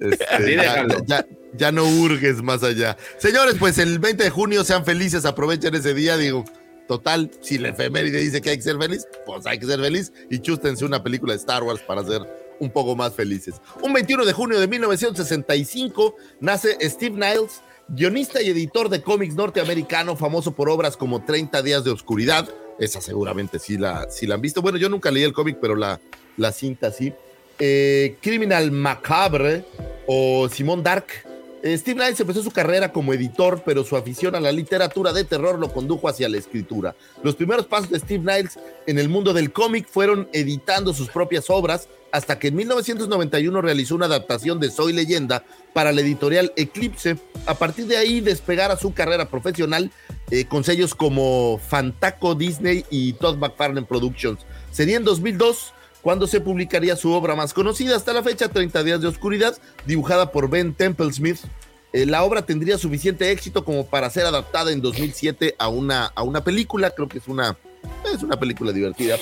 Este, ya, ya- ya no hurgues más allá. Señores, pues el 20 de junio sean felices, aprovechen ese día, digo. Total, si la efeméride dice que hay que ser feliz, pues hay que ser feliz y chústense una película de Star Wars para ser un poco más felices. Un 21 de junio de 1965 nace Steve Niles, guionista y editor de cómics norteamericano, famoso por obras como 30 días de oscuridad. Esa seguramente sí la, sí la han visto. Bueno, yo nunca leí el cómic, pero la, la cinta sí. eh, Criminal Macabre o Simón Dark. Eh, Steve Knight empezó su carrera como editor, pero su afición a la literatura de terror lo condujo hacia la escritura. Los primeros pasos de Steve Knight en el mundo del cómic fueron editando sus propias obras, hasta que en 1991 realizó una adaptación de Soy Leyenda para la editorial Eclipse. A partir de ahí despegara su carrera profesional eh, con sellos como Fantaco Disney y Todd McFarlane Productions. Sería en 2002 cuando se publicaría su obra más conocida hasta la fecha, 30 días de oscuridad, dibujada por Ben Templesmith. Eh, la obra tendría suficiente éxito como para ser adaptada en 2007 a una, a una película, creo que es una, es una película divertida.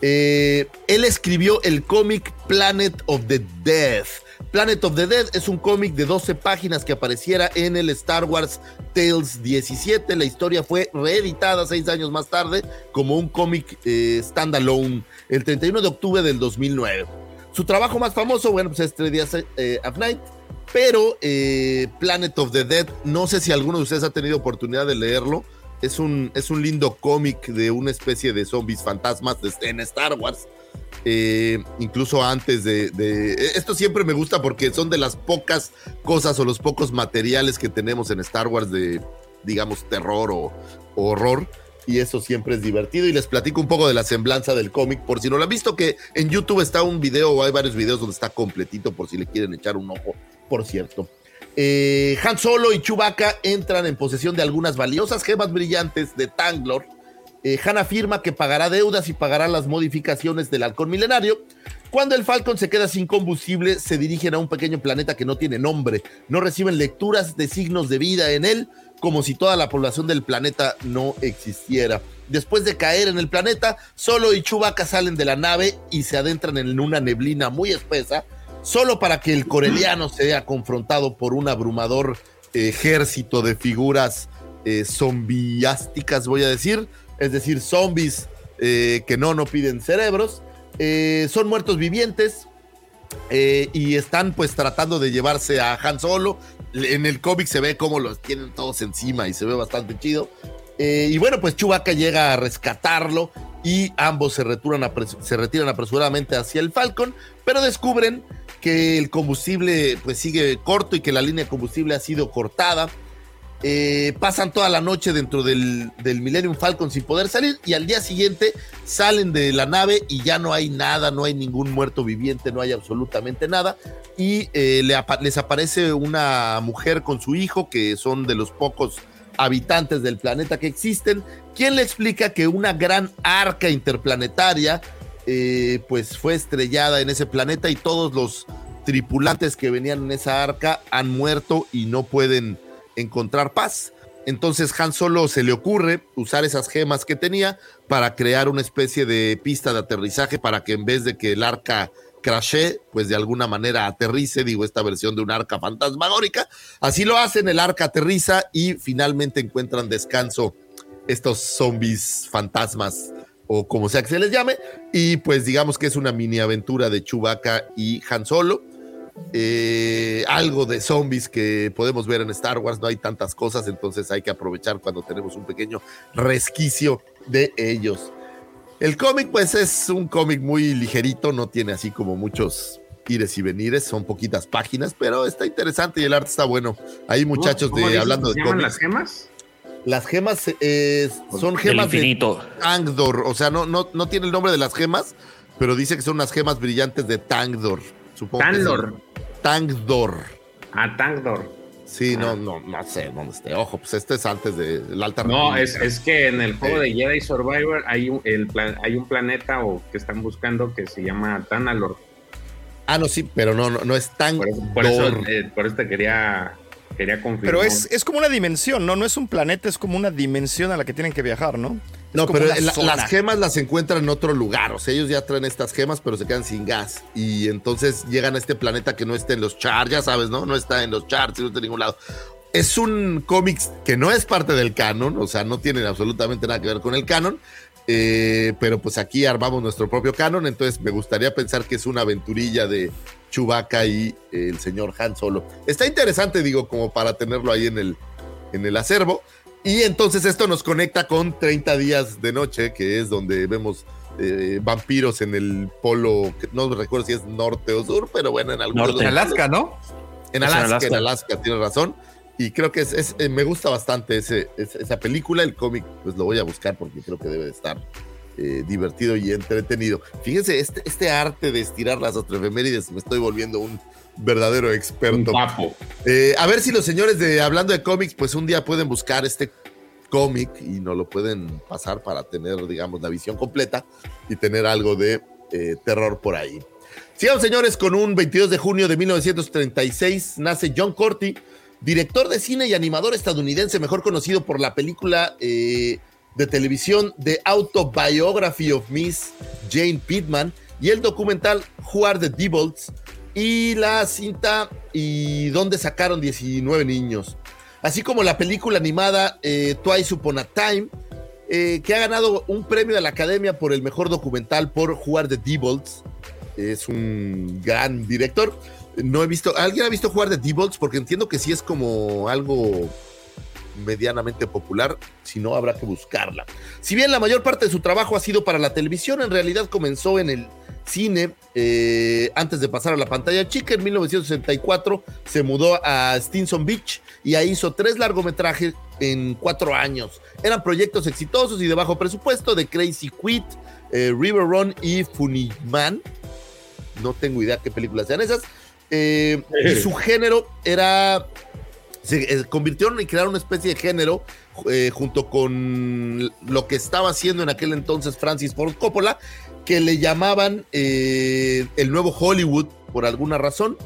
Eh, él escribió el cómic Planet of the Dead. Planet of the Dead es un cómic de 12 páginas que apareciera en el Star Wars Tales 17. La historia fue reeditada seis años más tarde como un cómic eh, standalone el 31 de octubre del 2009. Su trabajo más famoso, bueno, pues es Three Days eh, of Night, pero Planet of the Dead, no sé si alguno de ustedes ha tenido oportunidad de leerlo es un, es un lindo cómic de una especie de zombies fantasmas en Star Wars. Eh, incluso antes de, Esto siempre me gusta porque son de las pocas cosas o los pocos materiales que tenemos en Star Wars de, digamos, terror o, horror. Y eso siempre es divertido. Y les platico un poco de la semblanza del cómic, por si no lo han visto, que en YouTube está un video o hay varios videos donde está completito, por si le quieren echar un ojo, por cierto. Eh, Han Solo y Chewbacca entran en posesión de algunas valiosas gemas brillantes de Tanglor. Eh, afirma que pagará deudas y pagará las modificaciones del halcón milenario. Cuando el Falcon se queda sin combustible, se dirigen a un pequeño planeta que no tiene nombre. No reciben lecturas de signos de vida en él, como si toda la población del planeta no existiera. Después de caer en el planeta, Solo y Chewbacca salen de la nave y se adentran en una neblina muy espesa solo para que el coreliano sea confrontado por un abrumador ejército de figuras eh, zombiásticas, voy a decir, es decir, zombies eh, que no, no piden cerebros, eh, son muertos vivientes y están pues tratando de llevarse a Han Solo. En el cómic se ve cómo los tienen todos encima y se ve bastante chido. y bueno, pues Chewbacca llega a rescatarlo y ambos se se retiran apresuradamente hacia el Falcon, pero descubren que el combustible pues sigue corto y que la línea de combustible ha sido cortada. Eh, pasan toda la noche dentro del, Millennium Falcon sin poder salir y al día siguiente salen de la nave y ya no hay nada, no hay ningún muerto viviente, no hay absolutamente nada. Y eh, les aparece una mujer con su hijo que son de los pocos habitantes del planeta que existen, quien le explica que una gran arca interplanetaria eh, pues fue estrellada en ese planeta y todos los tripulantes que venían en esa arca han muerto y no pueden encontrar paz. Entonces Han Solo se le ocurre usar esas gemas que tenía para crear una especie de pista de aterrizaje para que en vez de que el arca crashe, pues de alguna manera aterrice, digo, esta versión de un arca fantasmagórica. Así lo hacen, el arca aterriza y finalmente encuentran descanso estos zombies fantasmas o como sea que se les llame. Y pues digamos que es una mini aventura de Chewbacca y Han Solo. Eh, algo de zombies que podemos ver en Star Wars, no hay tantas cosas, entonces hay que aprovechar cuando tenemos un pequeño resquicio de ellos. El cómic, pues es un cómic muy ligerito, no tiene así como muchos ires y venires, son poquitas páginas, pero está interesante y el arte está bueno. Hay muchachos de hablando de cómics. las gemas? Las gemas eh, son gemas de Tangdor, o sea, no, no, no tiene el nombre de las gemas, pero dice que son unas gemas brillantes de Tangdor. Supongo Tangdor. Tangdor. Ah, Tangdor. Sí, no, no, no sé dónde esté. Ojo, pues este es antes del alta No, es, es, que en el juego de Jedi Survivor hay un, el hay un planeta o que están buscando que se llama Tanalor. Ah, no, sí, pero no, no, no es tan. Por, por eso, eh, por eso te quería Quería confirmar. Pero es, es, como una dimensión, ¿no? No es un planeta, es como una dimensión a la que tienen que viajar, ¿no? No, pero las gemas las encuentran en otro lugar. O sea, ellos ya traen estas gemas, pero se quedan sin gas. Y entonces llegan a este planeta que no está en los charts, ya sabes, ¿no? No está en los charts, no está en ningún lado. Es un cómic que no es parte del canon, o sea, no tiene absolutamente nada que ver con el canon. Eh, pero pues aquí armamos nuestro propio canon, entonces me gustaría pensar que es una aventurilla de, Chewbacca y el señor Han Solo. Está interesante, digo, como para tenerlo ahí en el, en el acervo. Y entonces esto nos conecta con 30 días de noche, que es donde vemos eh, vampiros en el polo, no recuerdo si es norte o sur, pero bueno, en algún En Alaska, ¿no? En Alaska, en Alaska, tienes razón. Y creo que es, eh, me gusta bastante ese, esa película. El cómic, pues lo voy a buscar porque creo que debe de estar eh, divertido y entretenido. Fíjense, este, este arte de estirar las efemérides, me estoy volviendo un verdadero experto. Eh, a ver si los señores de Hablando de cómics, pues un día pueden buscar este cómic y nos lo pueden pasar para tener, digamos, la visión completa y tener algo de terror por ahí. Sigamos, señores, con un 22 de junio de 1936 nace John Corty director de cine y animador estadounidense, mejor conocido por la película eh, de televisión The Autobiography of Miss Jane Pittman y el documental Who Are the Devils y la cinta y donde sacaron 19 niños, así como la película animada eh, Twice Upon a Time, eh, que ha ganado un premio de la Academia por el mejor documental por Are the Devils. Es un gran director. No he visto. ¿Alguien ha visto jugar de D-Bolts? Porque entiendo que sí es como algo medianamente popular, si no habrá que buscarla. Si bien la mayor parte de su trabajo ha sido para la televisión, en realidad comenzó en el cine eh, antes de pasar a la pantalla chica. En 1964 se mudó a Stinson Beach y ahí hizo tres largometrajes en cuatro años. Eran proyectos exitosos y de bajo presupuesto de Crazy Quit, eh, River Run y Funny Man. No tengo idea qué películas sean esas. Eh, y su género era. Se convirtieron y crearon una especie de género eh, junto con lo que estaba haciendo en aquel entonces Francis Ford Coppola, que le llamaban el nuevo Hollywood por alguna razón.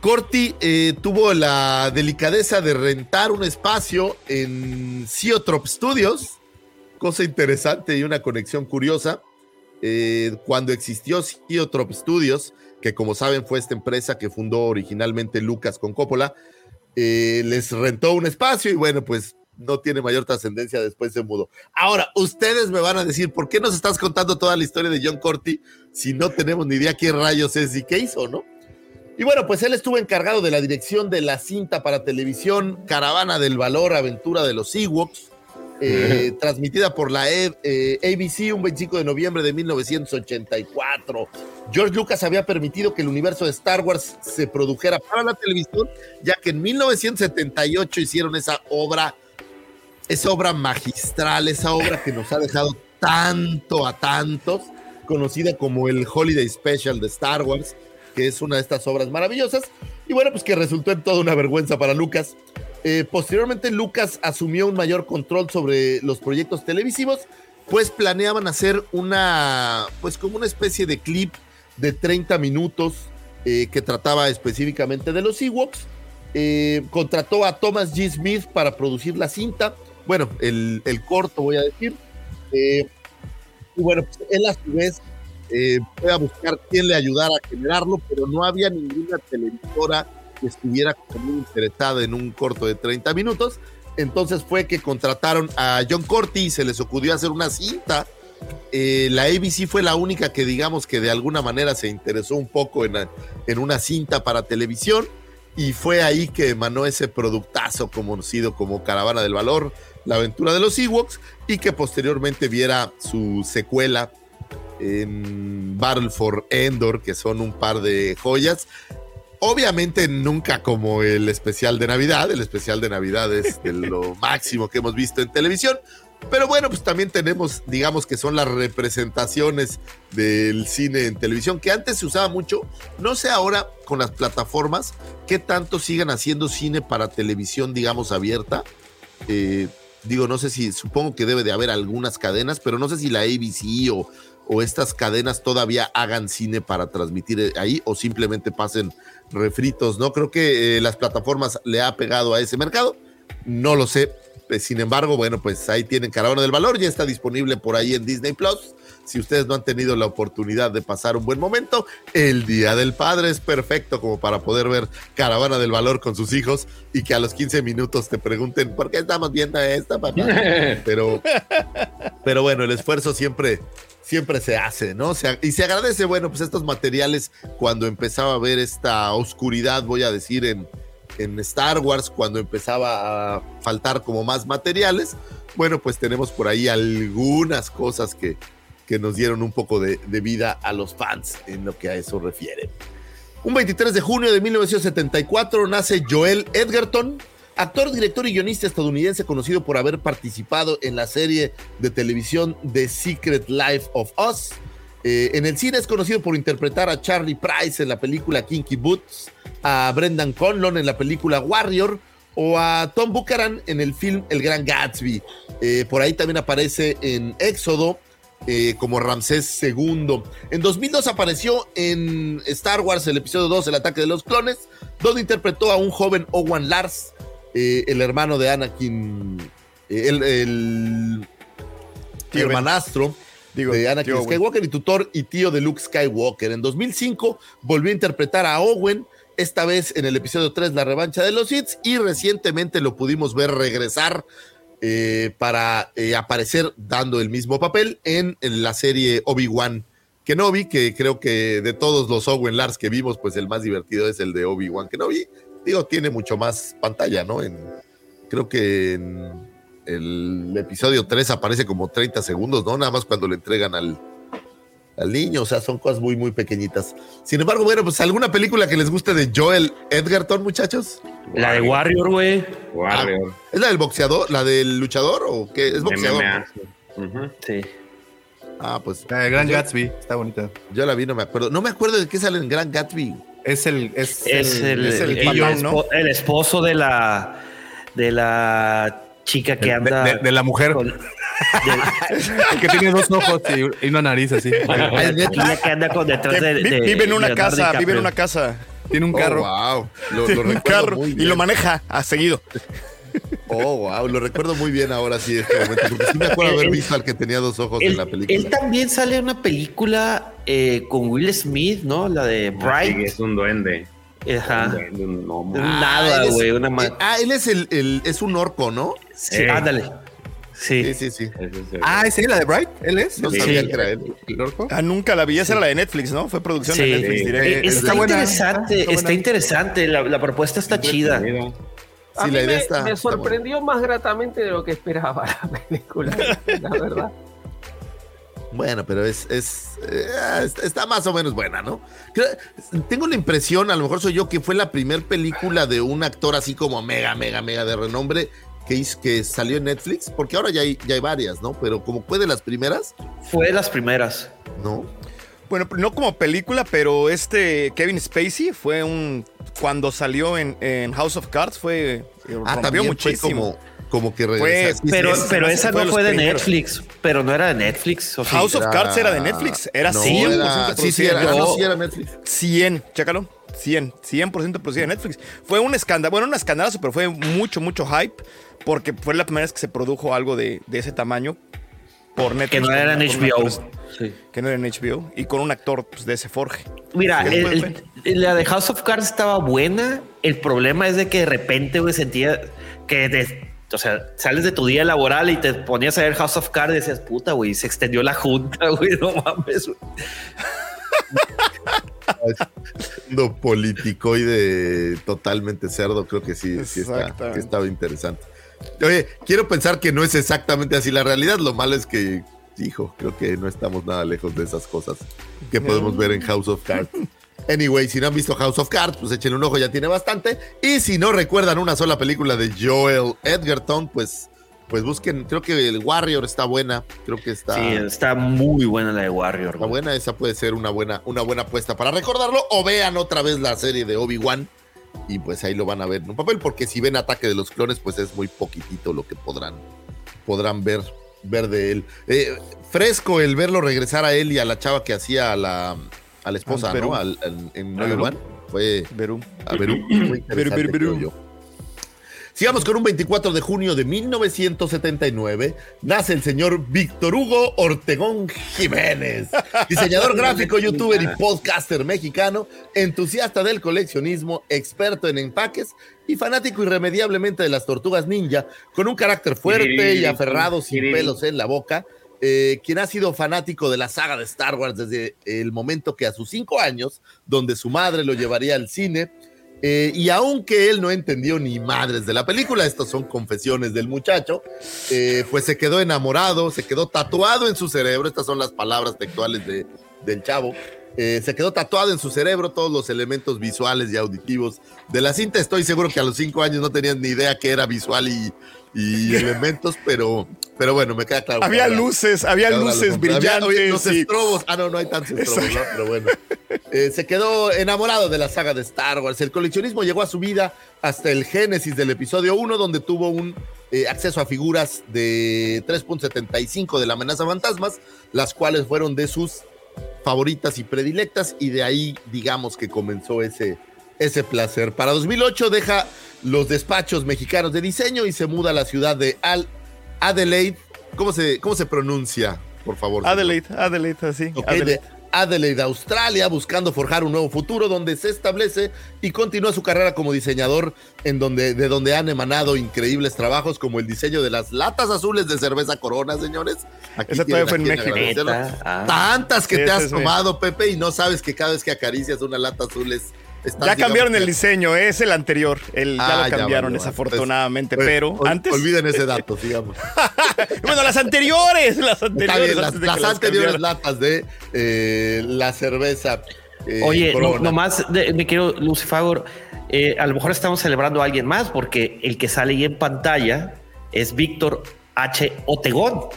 Corti tuvo la delicadeza de rentar un espacio en Ciotrop Studios, cosa interesante y una conexión curiosa. cuando existió Ciotrop Studios, que como saben fue esta empresa que fundó originalmente Lucas con Coppola, eh, les rentó un espacio y bueno, pues no tiene mayor trascendencia después se mudó. Ahora, ustedes me van a decir, ¿por qué nos estás contando toda la historia de John Corti si no tenemos ni idea qué rayos es y qué hizo, no? Y bueno, pues él estuvo encargado de la dirección de la cinta para televisión Caravana del Valor, Aventura de los Ewoks, eh, transmitida por la e, eh, ABC un 25 de noviembre de 1984. George Lucas había permitido que el universo de Star Wars se produjera para la televisión, ya que en 1978 hicieron esa obra, esa obra magistral, esa obra que nos ha dejado tanto a tantos, conocida como el Holiday Special de Star Wars, que es una de estas obras maravillosas, y bueno, pues que resultó en toda una vergüenza para Lucas. Eh, posteriormente, Lucas asumió un mayor control sobre los proyectos televisivos, pues planeaban hacer una, pues como una especie de clip de 30 minutos eh, que trataba específicamente de los Ewoks. Eh, contrató a Thomas G. Smith para producir la cinta, bueno, el, el corto voy a decir. y bueno, pues él a su vez fue a buscar quién le ayudara a generarlo, pero no había ninguna televisora que estuviera muy interesada en un corto de 30 minutos. Entonces fue que contrataron a John Corti y se les ocurrió hacer una cinta. Eh, la ABC fue la única que digamos que de alguna manera se interesó un poco en, en una cinta para televisión y fue ahí que emanó ese productazo conocido como Caravana del Valor, la aventura de los Ewoks y que posteriormente viera su secuela en Battle for Endor, que son un par de joyas. Obviamente nunca como el especial de Navidad, el especial de Navidad es de [laughs] lo máximo que hemos visto en televisión, pero bueno, pues también tenemos, digamos que son las representaciones del cine en televisión, que antes se usaba mucho, no sé ahora con las plataformas, qué tanto sigan haciendo cine para televisión, digamos, abierta. Eh, digo, no sé si, supongo que debe de haber algunas cadenas, pero no sé si la ABC o, o estas cadenas todavía hagan cine para transmitir ahí o simplemente pasen refritos, ¿no? Creo que eh, las plataformas le ha pegado a ese mercado, no lo sé. Eh, sin embargo, bueno, pues ahí tienen Caravana del Valor, ya está disponible por ahí en Disney Plus. Si ustedes no han tenido la oportunidad de pasar un buen momento, el Día del Padre es perfecto como para poder ver Caravana del Valor con sus hijos y que a los 15 minutos te pregunten, ¿por qué estamos viendo esta, papá? [laughs] Pero, pero bueno, el esfuerzo siempre, siempre se hace, ¿no? y se agradece, bueno, pues estos materiales cuando empezaba a ver esta oscuridad, voy a decir, en, en Star Wars, cuando empezaba a faltar como más materiales, bueno, pues tenemos por ahí algunas cosas que, que nos dieron un poco de, vida a los fans en lo que a eso refiere. Un 23 de junio de 1974 nace Joel Edgerton, actor, director y guionista estadounidense conocido por haber participado en la serie de televisión The Secret Life of Us. Eh, en el cine es conocido por interpretar a Charlie Price en la película Kinky Boots, a Brendan Conlon en la película Warrior o a Tom Buchanan en el film El Gran Gatsby. Eh, por ahí también aparece en Éxodo eh, como Ramsés II. En 2002 apareció en Star Wars el episodio 2, El ataque de los clones, donde interpretó a un joven Owen Lars, eh, el hermano de Anakin, eh, el, el Tío Ben. hermanastro Digo, de Anakin tío. Skywalker y tutor y tío de Luke Skywalker. En 2005 volvió a interpretar a Owen, esta vez en el episodio 3, La revancha de los Sith, y recientemente lo pudimos ver regresar eh, para eh, aparecer dando el mismo papel en, la serie Obi-Wan Kenobi, que creo que de todos los Owen Lars que vimos, pues el más divertido es el de Obi-Wan Kenobi. Digo, tiene mucho más pantalla, ¿no? En, creo que en el episodio 3 aparece como 30 segundos, ¿no? Nada más cuando le entregan al, al niño, o sea, son cosas muy, muy pequeñitas. Sin embargo, bueno, pues alguna película que les guste de Joel Edgerton, muchachos. La de Warrior, güey. Warrior. ¿Es la del boxeador, la del luchador o qué? Es boxeador. Sí. Ah, pues La de Gran Gatsby, está bonita. yo la vi, no me acuerdo. No me acuerdo de qué sale en Gran Gatsby. Es el. Es, Es el, es el el- patán, el ¿no? espo- el esposo de la de la chica que De- anda de, de la mujer. con- de- [laughs] que tiene dos ojos y, y una nariz así. Ah, la chica que anda con detrás de, vi- de vive en una casa, vive en una casa. Tiene un carro. Oh, wow. Lo, Tiene lo un recuerdo carro muy y lo maneja a seguido. [laughs] Oh, wow. Lo recuerdo muy bien ahora sí, en este momento. Porque sí me acuerdo haber Él- visto al que tenía dos ojos en Él, la él película. también sale en una película eh, con Will Smith, ¿no? La de Sí, Bright. es un duende. Ajá. Un duende, un. Un Ah, nada, él es- güey. Una eh, Ah, él es el, el- es un orco, ¿no? Sí, ándale. Sí, Sí. sí, Ah, ¿es él, la de Bright? ¿Él es? No Sí. sabía que era él. Ah, nunca la vi. Esa era la de Netflix, ¿no? Fue producción Sí. de Netflix Sí. directo. Eh, es está buena. interesante, Está interesante. La, la propuesta está chida. Mira. A Sí, mí la idea me, está- me está sorprendió más gratamente de lo que esperaba la película, la verdad. Bueno, pero es, es, eh, está- más o menos buena, ¿no? Creo- tengo la impresión, a lo mejor soy yo, que fue la primer película de un actor así como mega, mega, mega de renombre que, hizo- que salió en Netflix, porque ahora ya hay, ya hay varias, ¿no? Pero como fue de las primeras, Fue de las primeras. ¿no? Bueno, no como película, pero este Kevin Spacey fue un. Cuando salió en, en House of Cards fue. eh, Ah, rompió también muchísimo. fue como, como que Fue- regresa. Sí, Pero, sí, pero esa de no fue de primeros. Netflix. Pero no era de Netflix. House of era- Cards era de Netflix. Era no, 100% era- sí, sí, era, no, Netflix. sí era Netflix. 100, chécalo. 100, 100% producida en Netflix. Fue un escándalo, bueno, un escandalazo, pero fue mucho, mucho hype porque fue la primera vez que se produjo algo de, de ese tamaño por Netflix. que no era en HBO. actor- Sí. Que no era en HBO y con un actor pues, de ese forje. Mira, el- el- la de House of Cards estaba buena. El problema es de que de repente, güey, sentía que, de- o sea, sales de tu día laboral y te ponías a ver House of Cards y decías, puta, güey, se extendió la junta, [laughs] güey, no mames. güey". Siendo político y de totalmente cerdo, creo que sí, sí está, que estaba interesante. Oye, quiero pensar que no es exactamente así la realidad. Lo malo es que, hijo, creo que no estamos nada lejos de esas cosas que podemos ver en House of Cards. [laughs] Anyway, si no han visto House of Cards, pues échenle un ojo, ya tiene bastante. Y si no recuerdan una sola película de Joel Edgerton, pues, pues busquen, creo que el Warrior está buena, creo que está... Sí, está muy buena la de Warrior. Está buena, esa puede ser una buena, una buena apuesta para recordarlo. O vean otra vez la serie de Obi-Wan. Y pues ahí lo van a ver en un papel. Porque si ven Ataque de los Clones, pues es muy poquitito lo que podrán, podrán ver, ver de él. Eh, fresco el verlo regresar a él y a la chava que hacía a la, a la esposa, Perú. ¿no? Al- al- en Perú. Fue Verú. a Perú. [clears throat] Perú, Perú. Sigamos con un 24 de junio de 1979. Nace el señor Víctor Hugo Ortegón Jiménez, [laughs] diseñador gráfico, youtuber y podcaster mexicano, entusiasta del coleccionismo, experto en empaques y fanático irremediablemente de las tortugas ninja, con un carácter fuerte y aferrado sin pelos en la boca. Eh, quien ha sido fanático de la saga de Star Wars desde el momento que a sus cinco años, donde su madre lo llevaría al cine, Eh, y aunque él no entendió ni madres de la película, estas son confesiones del muchacho, eh, pues se quedó enamorado, se quedó tatuado en su cerebro, estas son las palabras textuales de, del chavo, se quedó tatuado en su cerebro todos los elementos visuales y auditivos de la cinta. Estoy seguro que a los cinco años no tenían ni idea que era visual y, y elementos, pero, pero bueno, me queda claro. Había luces, había luces brillantes. Había, los estrobos. Ah, no, no hay tantos estrobos, ¿no? pero bueno. Eh, se quedó enamorado de la saga de Star Wars. El coleccionismo llegó a su vida hasta el génesis del episodio 1, donde tuvo un eh, acceso a figuras de 3.75 de la amenaza fantasmas, las cuales fueron de sus favoritas y predilectas, y de ahí, digamos que comenzó ese, ese placer. Para 2008 deja los despachos mexicanos de diseño y se muda a la ciudad de Al Adelaide. ¿Cómo se, cómo se pronuncia, por favor? Adelaide, Adelaide, así. Okay, Adelaide. Adelaide, Australia, buscando forjar un nuevo futuro donde se establece y continúa su carrera como diseñador, en donde, de donde han emanado increíbles trabajos como el diseño de las latas azules de cerveza Corona, señores. Aquí Ese todavía fue en México. Ah. Tantas que sí, te has tomado, Pepe, y no sabes que cada vez que acaricias una lata azul es ya cambiaron el diseño, es el anterior. El, ya ah, lo cambiaron, desafortunadamente. Entonces, pero ol, antes. Olviden ese [laughs] dato, digamos. [laughs] bueno, las anteriores. Las anteriores, bien, las, las anteriores latas de eh, la cerveza. Eh, Oye, no, nomás de, me quiero, Lucifagor. Eh, a lo mejor estamos celebrando a alguien más porque el que sale ahí en pantalla es Víctor H. Otegón.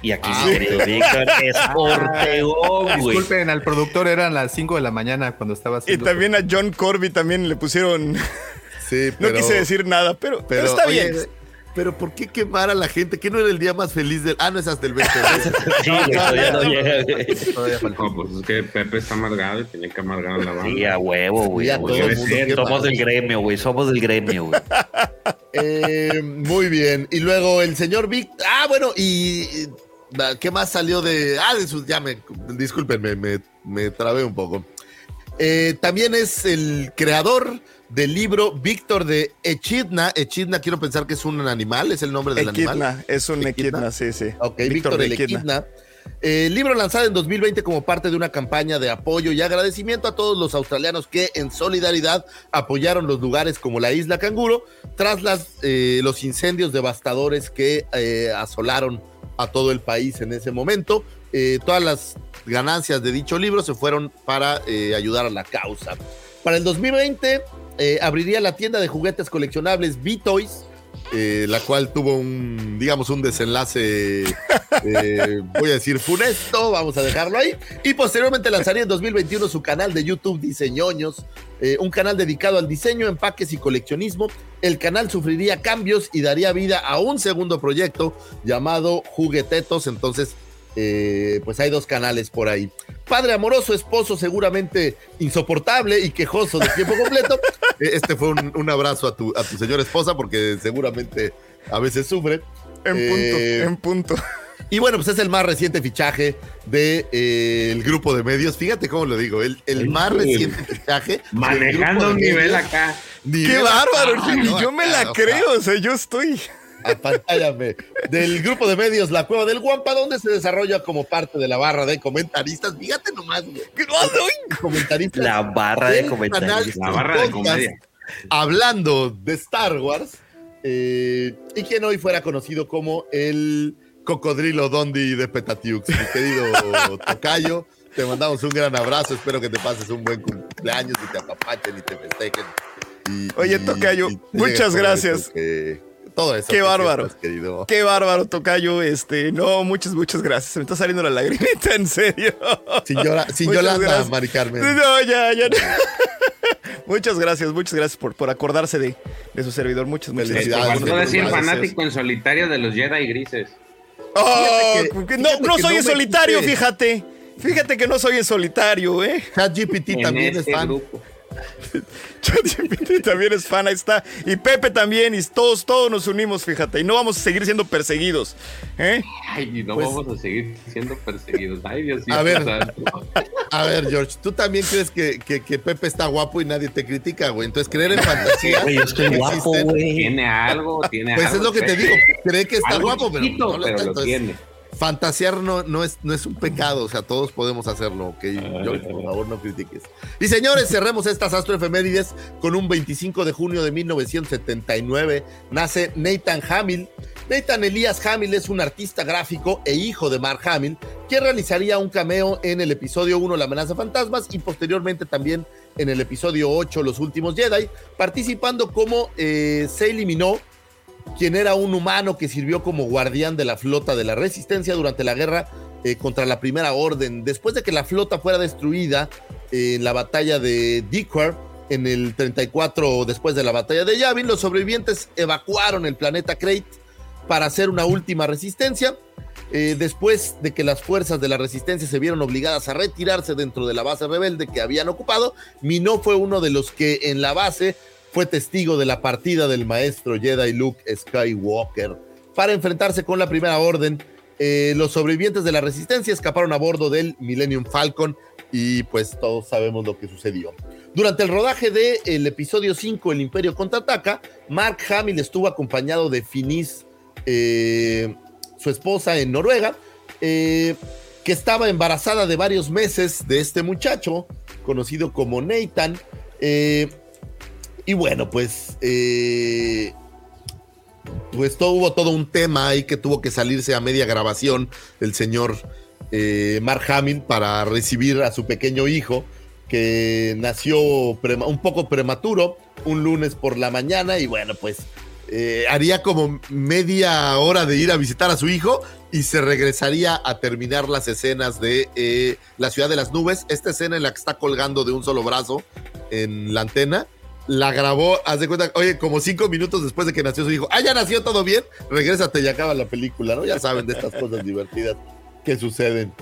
Y aquí, ah, querido Víctor, [laughs] es Ortegón, güey. Disculpen, al productor eran las 5 de la mañana cuando estaba haciendo. Y también a John Corby también le pusieron. [laughs] Sí, pero, no quise decir nada, pero, pero, pero está oye, bien. Pero ¿por qué quemar a la gente? ¿Qué no era el día más feliz del.? Ah, no es hasta el 20. [laughs] sí, no, todavía no llega. Todavía falta. No, pues es que Pepe está amargado y tenía que amargar a la banda. Sí, a huevo, güey. Somos del gremio, güey. Somos del gremio, güey. Eh, muy bien. Y luego el señor Vic. Ah, bueno, y ¿Qué más salió de.? Ah, de sus. Ya me. Discúlpenme, me, me trabé un poco. Eh, también es el creador del libro Víctor de Echidna. Echidna, quiero pensar que es un animal, es el nombre del Echidna, animal. Es un Echidna, sí, sí. Ok, Víctor, de Echidna. Eh, libro lanzado en 2020 como parte de una campaña de apoyo y agradecimiento a todos los australianos que en solidaridad apoyaron los lugares como la isla Canguro tras las, eh, los incendios devastadores que eh, asolaron a todo el país en ese momento. Eh, todas las ganancias de dicho libro se fueron para eh, ayudar a la causa. Para el 2020 eh, abriría la tienda de juguetes coleccionables B-Toys, la cual tuvo un, digamos, un desenlace, voy a decir, funesto, vamos a dejarlo ahí. Y posteriormente lanzaría en 2021 su canal de YouTube Diseñoños, un canal dedicado al diseño, empaques y coleccionismo. El canal sufriría cambios y daría vida a un segundo proyecto llamado Juguetetos. Entonces, eh, pues hay dos canales por ahí. Padre amoroso, esposo seguramente insoportable y quejoso de tiempo completo. [laughs] este fue un, un, abrazo a tu, a tu señora esposa porque seguramente a veces sufre. En punto, eh, en punto. Y bueno, pues es el más reciente fichaje del de, eh, grupo de medios. Fíjate cómo lo digo, el, el más reciente fichaje. Manejando un nivel acá. Nivel ¡Qué bárbaro! Acá, no, yo me la acá, creo, o sea, yo estoy apantállame, del grupo de medios La Cueva del Guampa, donde se desarrolla como parte de la barra de comentaristas. Fíjate nomás, güey. Comentaristas. La barra de comentaristas. La barra de comedia. Hablando de Star Wars, eh, y quien hoy fuera conocido como el cocodrilo Dondi de Petatiux. Mi querido [laughs] Tocayo, te mandamos un gran abrazo. Espero que te pases un buen cumpleaños y te apapachen y te festejen. Y, Oye, y, Tocayo, y muchas gracias. Que, todo eso. Qué bárbaro. Querido. Qué bárbaro, Tocayo. Este, no, muchas, muchas gracias. Se me está saliendo la lagrimita, [laughs] en serio. Sin, llora, sin Yolanda, gracias. Mari Carmen. No, ya, ya. [laughs] muchas gracias, muchas gracias por, por acordarse de, de su servidor. Muchas, muchas gracias. Faltó decir fanático en solitario de los Jedi grises. Oh, que, no, no soy en solitario, fíjate. Fíjate que no soy en solitario, ¿eh? ChatGPT también este es fan. Grupo. [laughs] ChatGPT también es fan, ahí está. Y Pepe también, y todos, todos nos unimos, fíjate. Y no vamos a seguir siendo perseguidos. ¿eh? Ay, no pues, vamos a seguir siendo perseguidos. Ay, Dios mío. A ver, [laughs] a ver, George, tú también crees que, que, que, Pepe está guapo y nadie te critica, güey. Entonces, creer en fantasía. Güey, yo estoy guapo, güey. Tiene algo, tiene pues algo. Pues es lo que te digo. Cree que está algo guapo, chiquito, pero, no pero lo tiene. Fantasear no, no, es, no es un pecado, o sea, todos podemos hacerlo, ok. Yo, por favor, no critiques. Y señores, cerremos estas astroefemérides con un 25 de junio de 1979. Nace Nathan Hamill. Nathan Elias Hamill es un artista gráfico e hijo de Mark Hamill, que realizaría un cameo en el episodio 1 La amenaza fantasmas y posteriormente también en el episodio 8 Los últimos Jedi, participando como eh, se eliminó quien era un humano que sirvió como guardián de la flota de la resistencia durante la guerra eh, contra la Primera Orden. Después de que la flota fuera destruida en la batalla de Dickwar, en el 34 después de la batalla de Yavin, los sobrevivientes evacuaron el planeta Crate para hacer una última resistencia. Eh, después de que las fuerzas de la resistencia se vieron obligadas a retirarse dentro de la base rebelde que habían ocupado, Minó fue uno de los que en la base fue testigo de la partida del maestro Jedi Luke Skywalker. Para enfrentarse con la Primera Orden, eh, los sobrevivientes de la Resistencia escaparon a bordo del Millennium Falcon y pues todos sabemos lo que sucedió. Durante el rodaje del el episodio 5, El Imperio contraataca, Mark Hamill estuvo acompañado de Finis, eh, su esposa en Noruega, eh, que estaba embarazada de varios meses de este muchacho, conocido como Nathan. Y bueno, pues, eh, pues todo, hubo todo un tema ahí que tuvo que salirse a media grabación el señor eh, Mark Hamill para recibir a su pequeño hijo que nació un poco prematuro un lunes por la mañana y bueno, pues eh, haría como media hora de ir a visitar a su hijo y se regresaría a terminar las escenas de la ciudad de las nubes, esta escena en la que está colgando de un solo brazo en la antena la grabó, haz de cuenta, oye, como cinco minutos después de que nació su hijo, ah, ya nació todo bien, regrésate y acaba la película, ¿no? Ya saben de estas cosas divertidas que suceden.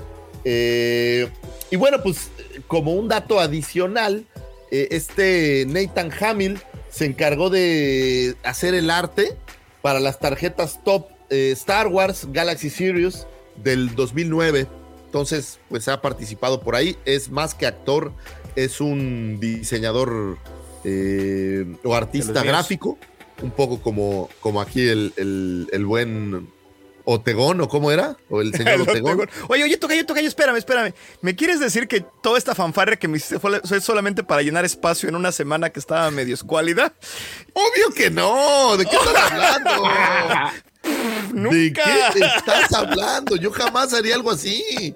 Eh, y bueno, pues como un dato adicional, eh, este Nathan Hamill se encargó de hacer el arte para las tarjetas top eh, Star Wars Galaxy Series del 2009. Entonces, pues ha participado por ahí. Es más que actor, es un diseñador eh, o artista gráfico, un poco como, como aquí el, el, buen Otegón, ¿o cómo era? ¿O el señor [laughs] Otegón? Oye, oye, Tocayo, Tocayo, espérame, espérame. ¿Me quieres decir que toda esta fanfarria que me hiciste fue solamente para llenar espacio en una semana que estaba medio escuálida? Obvio que no. ¿De qué estás [laughs] hablando? ¿De qué estás hablando? Yo jamás haría algo así.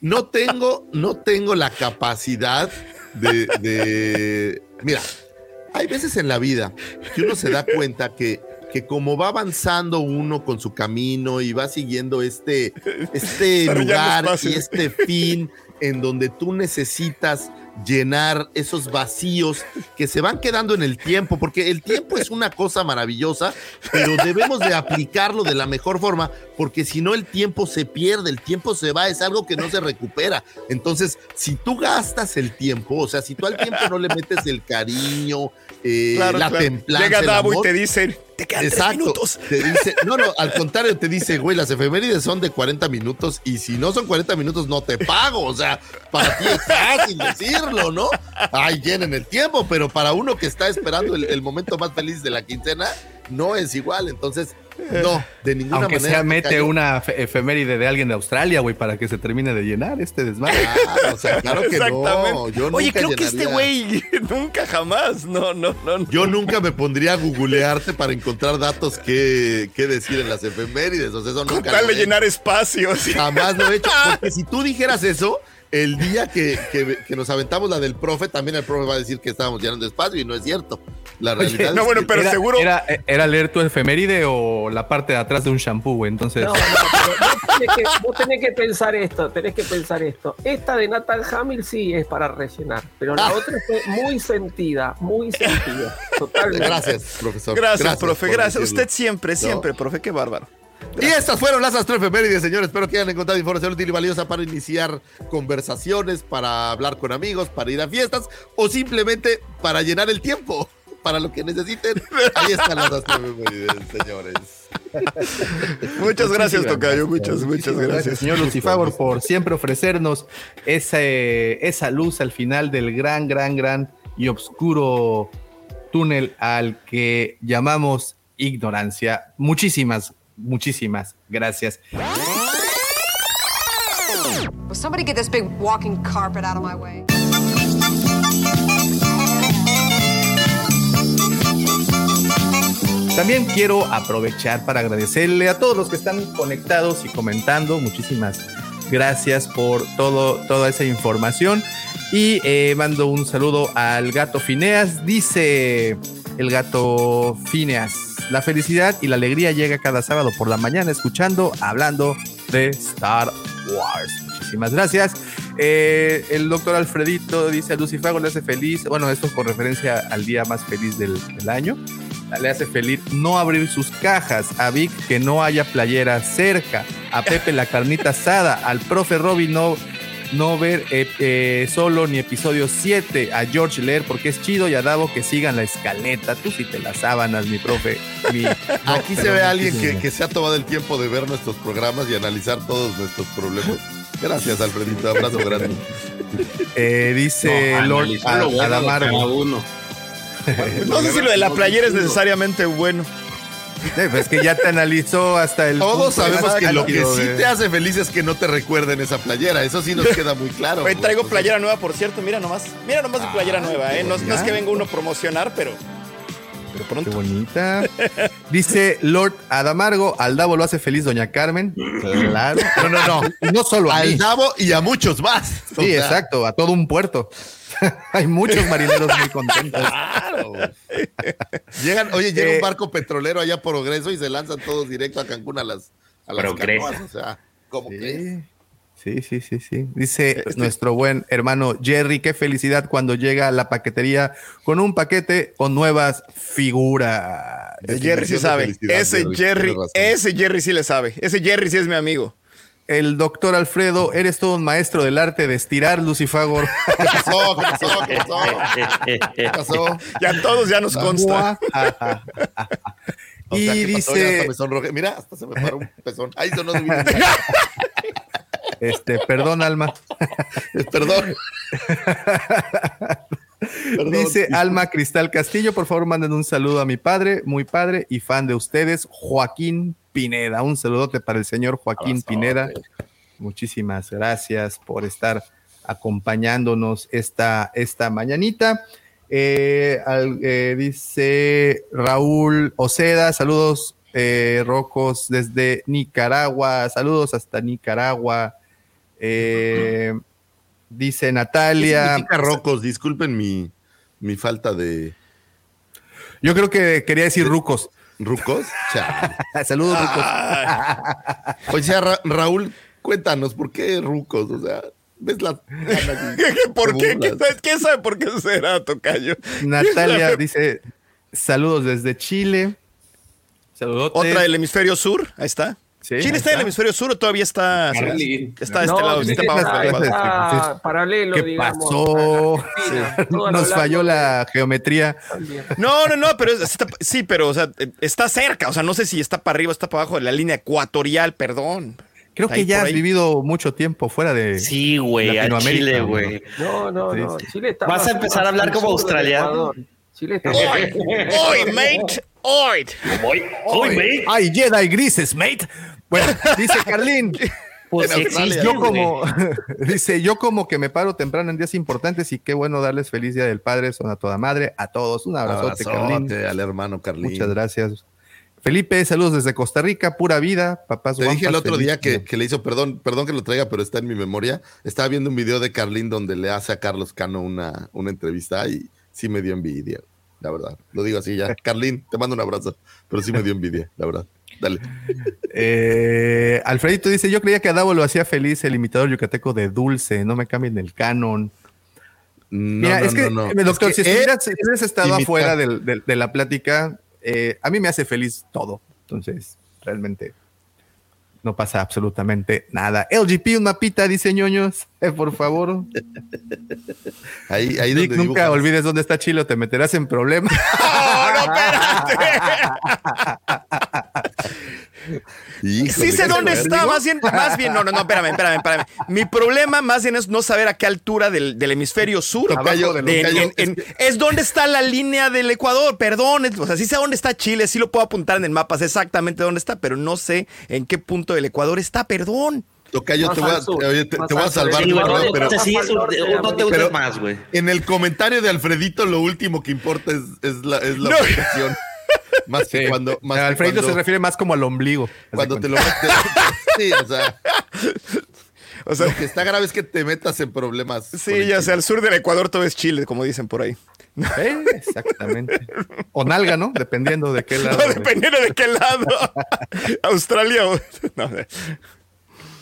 No tengo, no tengo la capacidad de, de... Mira, hay veces en la vida que uno se da [laughs] cuenta que, que como va avanzando uno con su camino y va siguiendo este, este lugar y este fin en donde tú necesitas llenar esos vacíos que se van quedando en el tiempo, porque el tiempo es una cosa maravillosa, pero debemos de aplicarlo de la mejor forma, porque si no el tiempo se pierde, el tiempo se va, es algo que no se recupera. Entonces, si tú gastas el tiempo, o sea, si tú al tiempo no le metes el cariño, eh, la templanza. Llega Davo y te dicen, te quedan Exacto, minutos. Te dice, [laughs] no, no, al contrario, te dice, güey, las efemérides son de 40 minutos y si no son 40 minutos no te pago. O sea, para ti es fácil decirlo, ¿no? Ay, llenen el tiempo, pero para uno que está esperando el momento más feliz de la quincena, no es igual. Entonces, no, de ninguna Aunque manera. sea, mete una efeméride de alguien de Australia, güey, para que se termine de llenar este desmadre. o sea, claro que no. Yo Oye, creo que este güey [laughs] nunca jamás. No, no, no, Yo nunca me pondría a googlearte para encontrar datos que, decir en las efemérides. O sea, eso nunca. Con de llenar espacios. Jamás lo he hecho. [laughs] Porque si tú dijeras eso, el día que, nos aventamos la del profe, también el profe va a decir que estábamos llenando espacio y no es cierto. La realidad no, bueno, pero era, seguro. Era, leer tu efeméride o la parte de atrás de un shampoo, güey. Entonces. No, no, vos, tenés que, pensar esto, tenés que pensar esto. Esta de Nathan Hamill sí es para rellenar, pero la ah. otra fue muy sentida, muy sentida. [laughs] Totalmente. Gracias, profesor. Gracias, profe. Gracias. Usted siempre, siempre, profe. Qué bárbaro. Y estas fueron las astroefemérides, señores. Espero que hayan encontrado información útil y valiosa para iniciar conversaciones, para hablar con amigos, para ir a fiestas o simplemente para llenar el tiempo. Para lo que necesiten, ahí están las astroefemérides, señores. Muchas gracias, Tocayo. Muchas, muchas gracias. Señor Lucifagor, por siempre ofrecernos esa luz al final del gran, gran, gran y oscuro túnel al que llamamos ignorancia. Muchísimas muchísimas gracias. También quiero aprovechar para agradecerle a todos los que están conectados y comentando. Muchísimas gracias por todo, toda esa información. Y eh, mando un saludo al gato Fineas. Dice el gato Fineas, la felicidad y la alegría llega cada sábado por la mañana escuchando, hablando de Star Wars. Muchísimas gracias. Eh, el doctor Alfredito dice a Lucifago le hace feliz, bueno, esto con referencia al día más feliz del, del año le hace feliz no abrir sus cajas, a Vic que no haya playera cerca, a Pepe la carnita asada, al profe Robin no, no ver eh, eh, solo ni episodio 7, a George leer porque es chido y a Davo que sigan la escaleta. Tú sí te las sábanas, mi profe. Mi- [laughs] no, Aquí se ve a alguien que, que se ha tomado el tiempo de ver nuestros programas y analizar todos nuestros problemas. Gracias, Alfredito. Abrazo [laughs] grande. Eh, dice No, Lord bueno Adamaro. uno. [laughs] No sé si lo de la playera es necesariamente bueno. Eh, pues Es que ya te analizó hasta el. Todos punto sabemos que lo que sí te hace feliz es que no te recuerden esa playera. Eso sí nos queda muy claro. Hoy traigo playera nueva, por cierto. Mira nomás. Mira nomás mi playera nueva, ¿eh? No, no es que venga uno a promocionar, pero. Pero Qué pronto. bonita. Dice Lord Adamargo, al Davo lo hace feliz Doña Carmen. Claro. No, no, no. No solo a mí. Al Davo y a muchos más. O Sí, sea, exacto, a todo un puerto. [laughs] Hay muchos marineros muy contentos. Claro. Llegan, oye, llega Eh, un barco petrolero allá por Progreso y se lanzan todos directo a Cancún a las, a las Progreso. canoas. O sea, ¿cómo que? Sí, sí, sí, sí. Dice Este- nuestro buen hermano Jerry, qué felicidad cuando llega a la paquetería con un paquete con nuevas figuras. El Jerry sí sabe. Ese Jerry, ese Jerry sí le sabe. Ese Jerry sí es mi amigo. El doctor Alfredo, eres todo un maestro del arte de estirar, Lucifagor. [laughs] ¿Qué pasó? ¿Qué pasó? ¿Qué pasó? ¿Qué pasó? Ya todos ya nos consta. [laughs] O y sea, ¿qué pasó? Ya hasta dice, me. Mira, hasta se me paró un pezón. Ahí sonó [laughs] este, perdón, Alma. [laughs] Perdón. [laughs] Perdón. Dice Alma Cristal Castillo, por favor manden un saludo a mi padre, muy padre y fan de ustedes, Joaquín Pineda. Un saludote para el señor Joaquín. Pineda. Muchísimas gracias por estar acompañándonos esta, esta mañanita. Eh, al- eh, dice Raúl Oceda, saludos eh, rocos desde Nicaragua, saludos hasta Nicaragua. Eh, dice ¿Qué Natalia. significa rocos? Disculpen mi, mi falta de Yo creo que quería decir rucos. rucos. [laughs] Saludos, rucos. O sea, Ra- Raúl, cuéntanos, ¿por qué rucos? O sea, ves y [laughs] ¿Por qué? ¿Quién burlas. sabe, por qué será, Tocayo? Natalia [laughs] dice saludos desde Chile. Saludos. Otra del hemisferio sur. Ahí está. Sí, ¿Chile está en el hemisferio sur o todavía está, está de No, este lado? Chile Está para Entonces, paralelo, ¿Qué digamos. pasó? lo Nos falló la geometría. también. No, no, no, pero es- está- sí, pero o sea, está cerca. O sea, no sé si está para arriba o está para abajo de la línea ecuatorial, perdón. Creo que ya has ahí. vivido mucho tiempo fuera de. Sí, güey, Chile, ¿no? güey. No, no, Sí, no. sí. Chile está Vas a empezar a hablar como australiano. Chile está ¡Hoy! ¡Hoy, mate! ¡Hoy! Hoy, hoy, güey. ¡Ay, Jedi grises, mate! Bueno, [laughs] dice Carlín. Pues Australia, Yo como, [laughs] dice, yo como que me paro temprano en días importantes y qué bueno darles feliz día del padre, son a toda madre, a todos. Un abrazote, Carlín. Abrazote al hermano Carlín. Muchas gracias. Felipe, saludos desde Costa Rica, pura vida, papás. Te dije el otro feliz día que, que le hizo, perdón, perdón que lo traiga, pero está en mi memoria. Estaba viendo un video de Carlín donde le hace a Carlos Cano una, una entrevista y sí me dio envidia, la verdad. Lo digo así ya. [laughs] Carlín, te mando un abrazo, pero sí me dio envidia, la verdad. Dale. Eh, Alfredito dice, yo creía que a Davo lo hacía feliz el imitador yucateco de Dulce, no me cambien el canon. No, Mira, no, es que, no, no. doctor, Es que si hubieras estado imitar- afuera de la plática, eh, a mí me hace feliz todo. Entonces, realmente no pasa absolutamente nada. LGP, un mapita, dice ñoños, eh, por favor. Ahí, ahí Nick, donde nunca dibujas. olvides dónde está Chilo, te meterás en problemas. ¡No, [laughs] no, espérate! [laughs] Híjole, Sí sé dónde está, más bien, más bien, no, no, no, espérame, espérame, espérame. Mi problema más bien es no saber a qué altura del, del hemisferio sur. Tocayo, abajo de- tocayo, en- en- es donde está la línea del Ecuador, perdón, es- o sea, sí sé dónde está Chile, sí lo puedo apuntar en el mapa, sé exactamente dónde está, pero no sé en qué punto del Ecuador está, perdón. Tocayo, te voy a, sur, oye, te, te voy a salvar, Sí, pero un- no te Pero- más, güey. en el comentario de Alfredito lo último que importa es, es la, es la No. [laughs] Más que Sí. cuando. Más que Alfredito cuando, se refiere más como al ombligo. Cuando te lo metes. Sí, o sea, [laughs] O sea, lo que está grave es que te metas en problemas. sí, ya sea, al sur del Ecuador todo es Chile, como dicen por ahí. Eh, exactamente. O nalga, ¿no? Dependiendo de qué [laughs] lado. No, dependiendo de qué lado. [laughs] Australia o... No,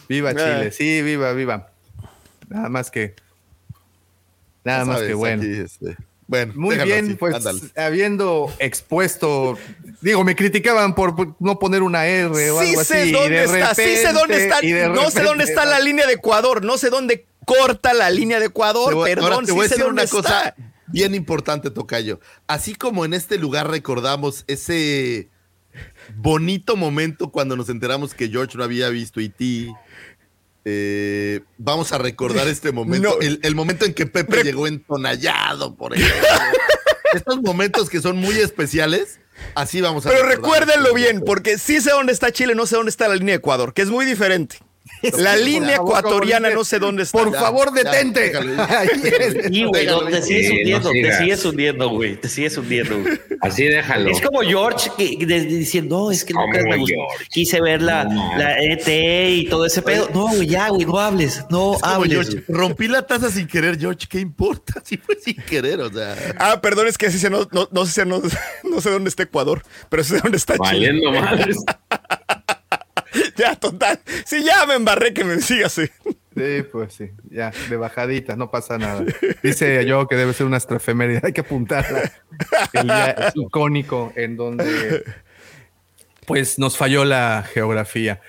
Viva Eh. Chile, sí, viva, viva. Nada más que. Nada más sabes, que bueno. aquí, este, bueno, Muy bien, así, pues ándale. habiendo expuesto, digo, me criticaban por no poner una R o sí algo sé así. dónde de está, sí sé dónde está. No sé dónde está la línea de Ecuador, no sé dónde corta la línea de Ecuador, voy- perdón, ahora te sí a sé decir dónde una cosa está. bien importante, Tocayo. Así como en este lugar recordamos ese bonito momento cuando nos enteramos que George no había visto E.T., eh, vamos a recordar este [laughs] momento, No. el, el momento en que Pepe Re- llegó entonallado, por ejemplo. [laughs] Estos momentos que son muy especiales, así vamos a Pero recordar recuérdenlo bien, porque sí sé dónde está Chile, no sé dónde está la línea de Ecuador, que es muy diferente. [laughs] La línea ecuatoriana no sé dónde está. Por Ya, favor, ya, detente. déjalo, [laughs] ya. Sí, güey, te sigues Sí, no hundiendo, te sigues hundiendo, güey, te sigues hundiendo. güey. Así déjalo. Es como George que, de- diciendo, no, es que nunca me gustó. Quise ver la, No, la ET y todo ese pedo. No, güey, ya, güey, no hables, no Es como hables. George, rompí la taza sin querer, George, ¿qué importa? [laughs] Si fue sin querer, o sea. Ah, perdón, es que sí sé, no, no, no sé, no, no sé dónde está Ecuador, pero sé dónde está Chile. Valiendo madres. [laughs] Ya, total. Sí, ya me embarré que me sigas. sí. Sí, pues sí, ya, de bajaditas, no pasa nada. [laughs] Dice yo que debe ser una astrofeméride, hay que apuntarla. El día icónico en donde pues nos falló la geografía.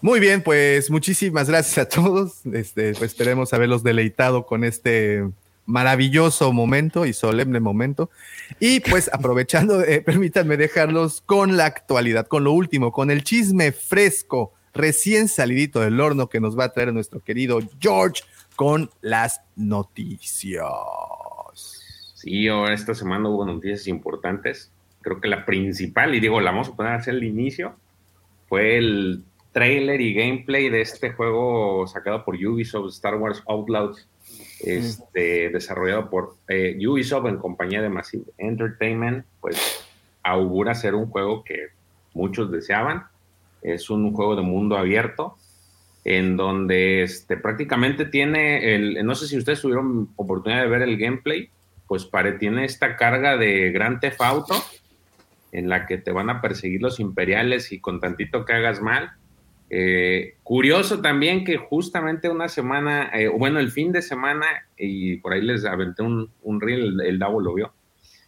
Muy bien, pues muchísimas gracias a todos. Este, pues esperemos haberlos deleitado con este maravilloso momento y solemne momento. Y pues [laughs] aprovechando, eh, permítanme dejarlos con la actualidad, con lo último, con el chisme fresco, recién salidito del horno que nos va a traer nuestro querido George con las noticias. Sí, ahora esta semana hubo noticias importantes. Creo que la principal, y digo, la vamos a poner hacia el inicio, fue el trailer y gameplay de este juego sacado por Ubisoft, Star Wars Outlaws, este, desarrollado por eh, Ubisoft en compañía de Massive Entertainment, pues augura ser un juego que muchos deseaban. Es un juego de mundo abierto en donde este, prácticamente tiene el, no sé si ustedes tuvieron oportunidad de ver el gameplay, pues tiene esta carga de Gran Theft Auto en la que te van a perseguir los imperiales y con tantito que hagas mal. Eh, curioso también que justamente una semana, eh, bueno, el fin de semana, y por ahí les aventé un, un reel, el, el Davo lo vio,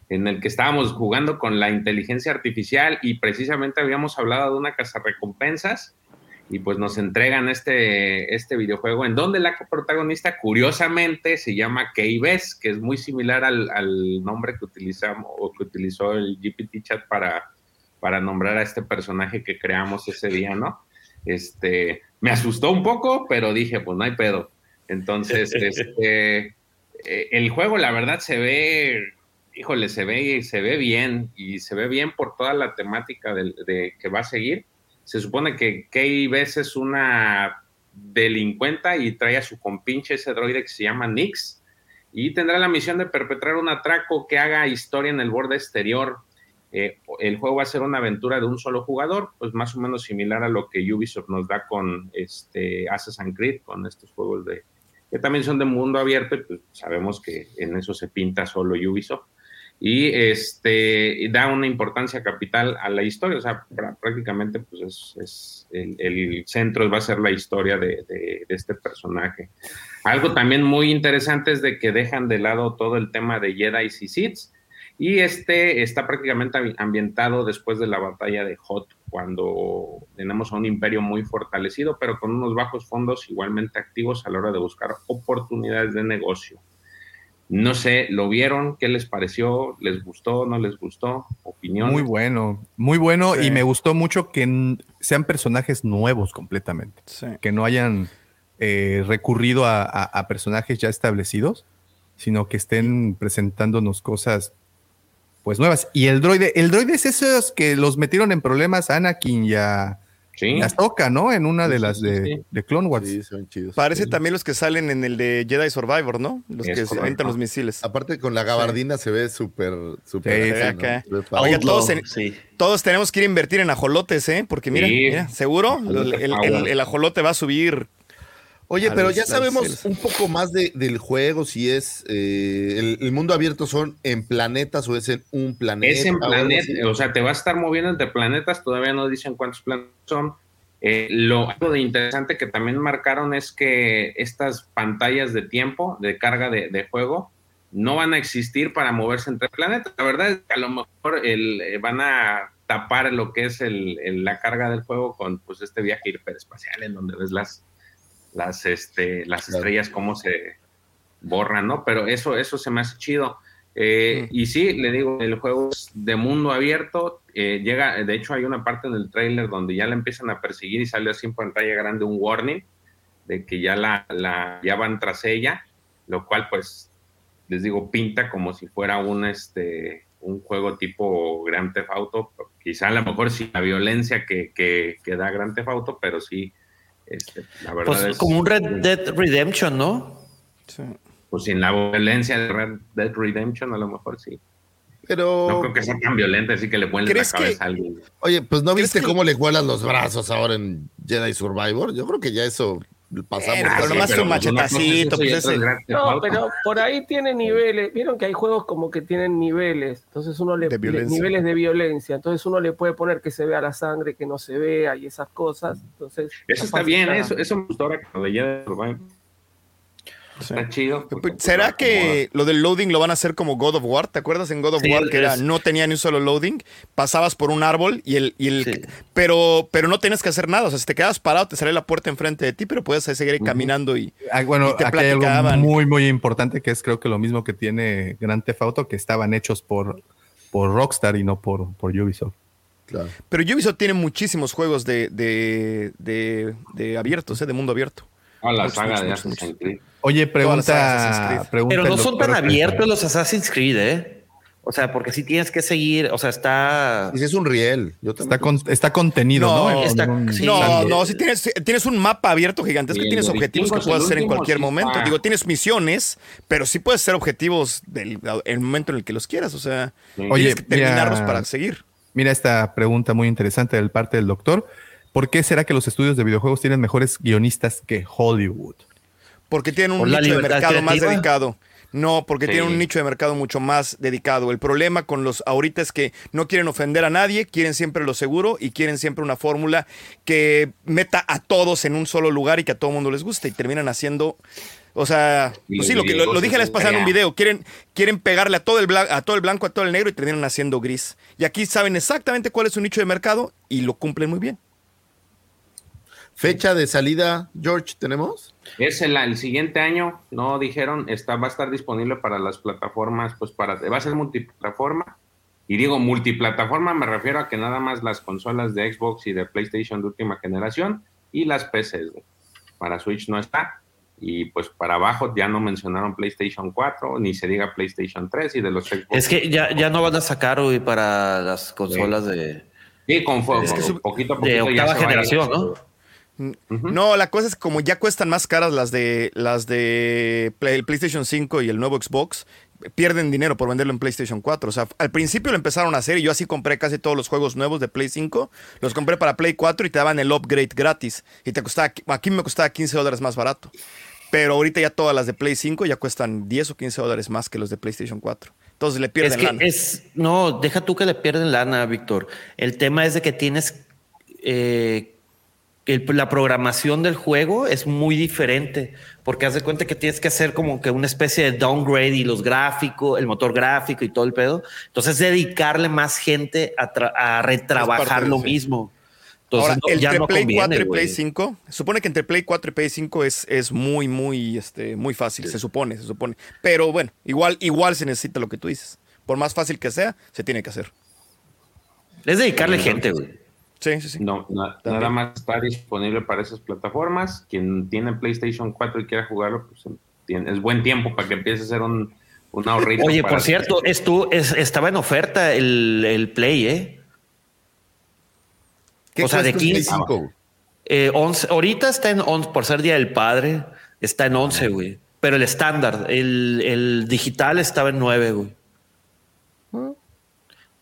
en el que estábamos jugando con la inteligencia artificial y precisamente habíamos hablado de una casa recompensas y pues nos entregan este, este videojuego en donde la protagonista curiosamente se llama Keybes, que es muy similar al, al, nombre que utilizamos o que utilizó el GPT chat para, para nombrar a este personaje que creamos ese día, ¿no? Este, me asustó un poco, pero dije, pues no hay pedo. Entonces, [laughs] este, el juego la verdad se ve, híjole, se ve, se ve bien y se ve bien por toda la temática de, de que va a seguir se supone que Kay Bess es una delincuenta y trae a su compinche ese droide que se llama Nix y tendrá la misión de perpetrar un atraco que haga historia en el borde exterior. Eh, el juego va a ser una aventura de un solo jugador, pues más o menos similar a lo que Ubisoft nos da con este Assassin's Creed, con estos juegos de que también son de mundo abierto, y pues sabemos que en eso se pinta solo Ubisoft y este da una importancia capital a la historia, o sea, prácticamente pues es, el, centro va a ser la historia de, este personaje. Algo también muy interesante es de que dejan de lado todo el tema de Jedi y y este está prácticamente ambientado después de la batalla de Hoth, cuando tenemos a un imperio muy fortalecido, pero con unos bajos fondos igualmente activos a la hora de buscar oportunidades de negocio. No sé, ¿lo vieron? ¿Qué les pareció? ¿Les gustó? ¿No les gustó? ¿Opinión? Muy bueno, muy bueno sí. y me gustó mucho que sean personajes nuevos completamente. Sí. Que no hayan eh, recurrido a, a, a, personajes ya establecidos, sino que estén presentándonos cosas pues nuevas. Y el droide, el droide es esos que los metieron en problemas a Anakin y a, Sí. Las toca, ¿no? En una de Sí, las de, sí. de Clone Wars. Sí, son chidos. Parece también los que salen en el de Jedi Survivor, ¿no? Los Es que se correcto. aventan los misiles. Aparte con la gabardina se ve súper, súper. ¿no? Se. Oiga, todos, en- sí. todos tenemos que ir a invertir en ajolotes, ¿eh? Porque mira, Sí. mira, seguro el, el- el- el ajolote va a subir. Oye, a pero ya sabemos un poco más de- del juego, si es eh, el, el mundo abierto son en planetas o es en un planeta. Es en planeta, o sea, te vas a estar moviendo entre planetas, todavía no dicen cuántos planetas son. Eh, lo algo de interesante que también marcaron es que estas pantallas de tiempo, de carga de, de juego, no van a existir para moverse entre planetas. La verdad es que a lo mejor el, eh, van a tapar lo que es el- el- la carga del juego con pues este viaje hiperespacial en donde ves las las este las Claro. estrellas cómo se borran, ¿no? Pero eso eso se me hace chido. Eh, Mm. Y sí, le digo, el juego es de mundo abierto. eh, llega, de hecho, hay una parte en el tráiler donde ya la empiezan a perseguir y sale así en pantalla grande un warning de que ya la, la ya van tras ella, lo cual, pues, les digo, pinta como si fuera un este un juego tipo Grand Theft Auto. Quizá a lo mejor sí la violencia que, que, que da Grand Theft Auto, pero sí, este, la verdad Pues es como un Red Dead Redemption, ¿no? pues sin la violencia de Red Dead Redemption, a lo mejor sí. Pero, No creo que sea tan violenta, así que le ponen la ¿Crees que- cabeza a alguien. oye, pues ¿no ¿Crees viste que- cómo le vuelan los brazos ahora en Jedi Survivor? Yo creo que ya eso pasamos. Pero sí, nomás un cosa es machetacito, pues, ese- No, pero por ahí tiene niveles. Vieron que hay juegos como que tienen niveles. Entonces uno le, De le- niveles de violencia. Entonces uno le puede poner que se vea la sangre, que no se vea y esas cosas. Entonces Eso está bien, eso, eso me gustó ahora que lo de Jedi Está chido. porque, pues, ¿Será que lo del loading lo van a hacer como God of War? ¿Te acuerdas en God of Sí, War que era, no tenía ni un solo loading? Pasabas por un árbol y el, y el Sí. pero, pero no tenías que hacer nada. O sea, si te quedabas parado, te salía la puerta enfrente de ti, pero puedes seguir caminando y. Ah, bueno, Y te aquí hay algo platicaban. muy, muy importante que es creo que lo mismo que tiene Grand Theft Auto, que estaban hechos por, por Rockstar y no por, por Ubisoft. Claro. Pero Ubisoft tiene muchísimos juegos de, de, de, de abiertos, ¿eh? de mundo abierto. Ah, la Muchos, saga muchos, de muchos. Oye, pregunta, Pero no son tan abiertos los Assassin's Creed, ¿eh? O sea, porque sí tienes que seguir, o sea, está... Y si es un riel. Yo Está, con- está contenido, ¿no? No, está- sí. No, no, si tienes, si tienes un mapa abierto gigantesco, Y el tienes objetivos que puedes hacer en cualquier sí momento. Digo, tienes misiones, pero sí puedes hacer objetivos del el momento en el que los quieras. O sea, Oye, tienes que terminarlos mira- para seguir. Mira esta pregunta muy interesante del parte del doctor. ¿Por qué será que los estudios de videojuegos tienen mejores guionistas que Hollywood? Porque tienen un nicho de mercado más dedicado. No, porque Sí. tienen un nicho de mercado mucho más dedicado. El problema con los ahorita es que no quieren ofender a nadie, quieren siempre lo seguro y quieren siempre una fórmula que meta a todos en un solo lugar y que a todo mundo les guste y terminan haciendo, o sea, pues sí, lo, que, lo, lo dije la vez pasada en un video, quieren, quieren pegarle a todo, el blan- a todo el blanco, a todo el negro y terminan haciendo gris. Y aquí saben exactamente cuál es su nicho de mercado y lo cumplen muy bien. Fecha de salida, George, ¿tenemos? Es el, el siguiente año, no dijeron, está, va a estar disponible para las plataformas, pues para, va a ser multiplataforma. Y digo multiplataforma, me refiero a que nada más las consolas de Xbox y de PlayStation de última generación y las PCs. Para Switch no está. Y pues para abajo ya no mencionaron PlayStation 4, ni se diga PlayStation 3 y de los Xbox. Es que ya, ya no van a sacar hoy para las consolas de, Sí, con fuego, Es que su- poquito a de poquito ya octava se va a ir. generación, ¿no? No, la cosa es que como ya cuestan más caras las de las de Play- el PlayStation 5 y el nuevo Xbox, pierden dinero por venderlo en PlayStation 4. O sea, al principio lo empezaron a hacer y yo así compré casi todos los juegos nuevos de Play 5. Los compré para Play 4 y te daban el upgrade gratis. Y te costaba, aquí me costaba 15 dólares más barato. Pero ahorita ya todas las de Play 5 ya cuestan 10 o 15 dólares más que los de PlayStation 4. Entonces le pierden Es que lana. es, no, deja tú que le pierden lana, Víctor. El tema es de que tienes eh, el- la programación del juego es muy diferente, porque haz de cuenta que tienes que hacer como que una especie de downgrade y los gráficos, el motor gráfico y todo el pedo. Entonces, dedicarle más gente a, a retrabajar lo mismo. Entonces, Ahora, no- entre ya no Play conviene, 4 y. Play 5, se supone que entre Play 4 y Play 5 es, es muy, muy, este, muy fácil, se supone, se supone. Pero bueno, igual, igual se necesita lo que tú dices. Por más fácil que sea, se tiene que hacer. Es dedicarle gente, güey. Sí, sí, sí. No, na- También. nada más está disponible para esas plataformas. Quien tiene PlayStation 4 y quiera jugarlo, pues tiene- es buen tiempo para que empiece a hacer un, un ahorrito. Oye, por cierto, es- estaba en oferta el, el Play, ¿eh? ¿Qué o sea, de cuesta un Play 15. 5, güey? Eh, 11, ahorita está en 11, por ser Día del Padre, está en 11, güey. Pero el estándar, el, el digital estaba en 9, güey.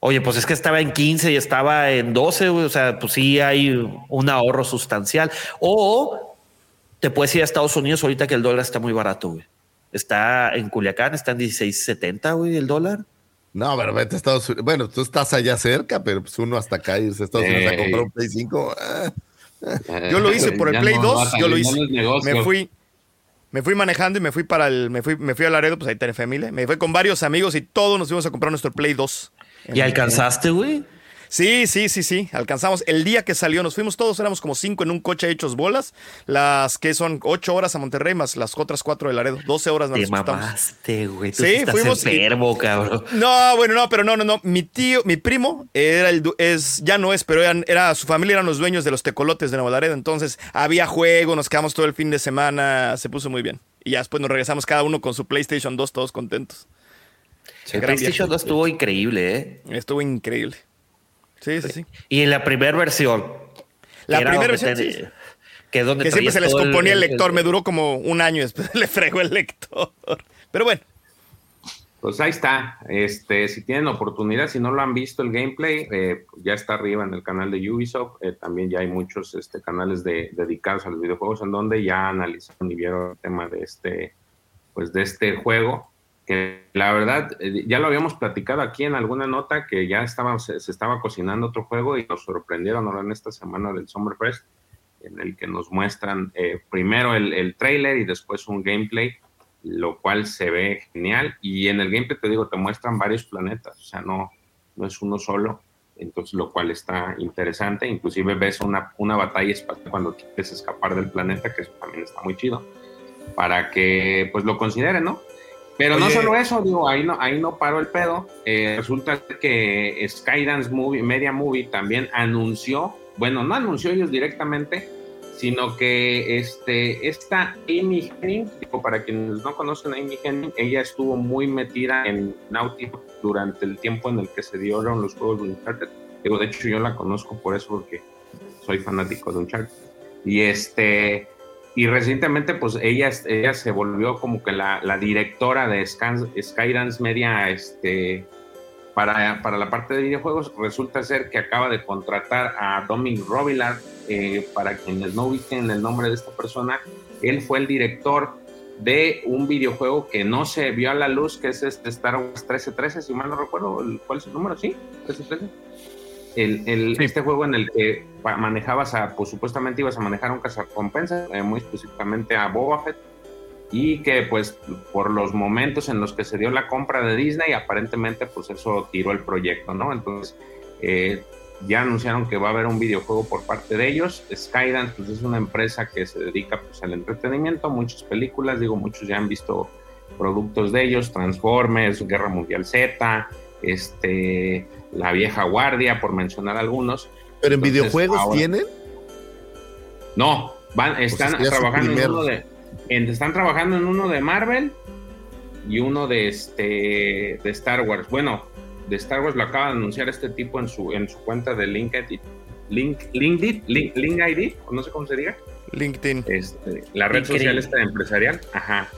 Oye, pues es que estaba en 15 y estaba en 12, güey. O sea, pues sí hay un ahorro sustancial. O te puedes ir a Estados Unidos ahorita que el dólar está muy barato, güey. Está en Culiacán, está en 16.70, güey, el dólar. No, pero vete a Estados Unidos. Bueno, tú estás allá cerca, pero pues uno hasta acá irse a Estados Unidos a comprar un Play 5. ah. Yo lo hice por el Ya Play no 2, vas a yo lo hice. Me fui, me fui manejando y me fui para el, me fui, me fui a Laredo, pues ahí tenés familia. Me fui con varios amigos y todos nos fuimos a comprar nuestro Play 2. ¿Y alcanzaste, güey? Sí, sí, sí, sí. Alcanzamos el día que salió. Nos fuimos todos, éramos como cinco en un coche hechos bolas. Las que son ocho horas a Monterrey más las otras cuatro de Laredo. 12 horas nos Te mamaste, güey. Sí, estás fuimos y- enfermo, cabrón. No, bueno, no, pero no, no, no. Mi tío, mi primo era el, es, ya no es, pero eran- era, su familia eran los dueños de los tecolotes de Nuevo Laredo. Entonces había juego, nos quedamos todo el fin de semana, se puso muy bien. Y ya después nos regresamos cada uno con su PlayStation 2, todos contentos. El Gran PlayStation viaje. 2 estuvo increíble, ¿eh? Estuvo increíble. Sí, sí, sí. Y en la primera versión. La primera versión, sí. Que es donde Que siempre se les componía el lector. Me duró como un año [laughs] después le fregó el lector. Pero bueno, Pues ahí está. Este, si tienen oportunidad, si no lo han visto el gameplay, eh, ya está arriba en el canal de Ubisoft. Eh, también ya hay muchos este, canales de- dedicados a los videojuegos en donde ya analizaron y vieron el tema de este, pues de este juego. Que la verdad, eh, ya lo habíamos platicado aquí en alguna nota que ya estaba, se, estaba cocinando otro juego y nos sorprendieron ahora en esta semana del Summerfest, en el que nos muestran eh, primero el, el trailer y después un gameplay lo cual se ve genial. Y en el gameplay, te digo, te muestran varios planetas, o sea, no, no es uno solo, entonces lo cual está interesante. Inclusive ves una, una batalla espacial cuando quieres escapar del planeta, que también está muy chido, para que pues lo consideren, ¿no? Pero no solo eso, digo, ahí no, ahí no paró el pedo. Eh, resulta que Skydance Movie, Media Movie también anunció, bueno, no anunció ellos directamente, sino que este, esta Amy Henning, digo, para quienes no conocen a Amy Henning, ella estuvo muy metida en Naughty durante el tiempo en el que se dieron los juegos de Uncharted. Digo, de hecho yo la conozco por eso, porque soy fanático de Uncharted. Y este y recientemente pues ella, ella se volvió como que la, directora de Skydance Media este, para, para la parte de videojuegos. Resulta ser que acaba de contratar a Dominic Robilar, eh, para quienes no ubiquen el nombre de esta persona, él fue el director de un videojuego que no se vio a la luz, que es este Star Wars 1313, si mal no recuerdo, ¿cuál es el número? ¿Sí? 1313. El, el- Este juego en el que manejabas a, pues supuestamente ibas a manejar un cazarrecompensas, eh, muy específicamente a Boba Fett, y que pues por los momentos en los que se dio la compra de Disney, aparentemente pues eso tiró el proyecto, ¿no? Entonces eh, ya anunciaron que va a haber un videojuego por parte de ellos. Skydance pues es una empresa que se dedica pues al entretenimiento, muchas películas, digo, muchos ya han visto productos de ellos, Transformers, Guerra Mundial Z, este, La Vieja Guardia, por mencionar algunos. Pero en Entonces, videojuegos ahora- tienen. No, van, están es que ya su trabajando en uno de, en- están trabajando en uno de Marvel y uno de este de Star Wars. Bueno, de Star Wars lo acaba de anunciar este tipo en su en su cuenta de LinkedIn, Link, LinkedIn, Link, Link ID, o no sé cómo se diga. LinkedIn. Este, la red Increíble. social esta empresarial, ajá.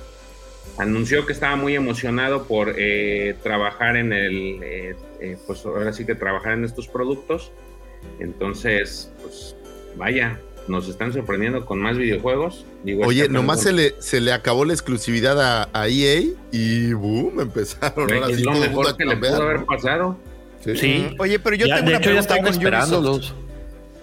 Anunció que estaba muy emocionado por eh, trabajar en el, eh, eh, pues ahora sí que trabajar en estos productos. Entonces, pues vaya, nos están sorprendiendo con más videojuegos. Digo, Oye, nomás se le, se le acabó la exclusividad a, a EA y boom, empezaron. Ahora es sí lo mejor que le pudo haber pasado. Sí. Sí. Oye, pero yo Ya, tengo de una hecho, ya pregunta con Ubisoft.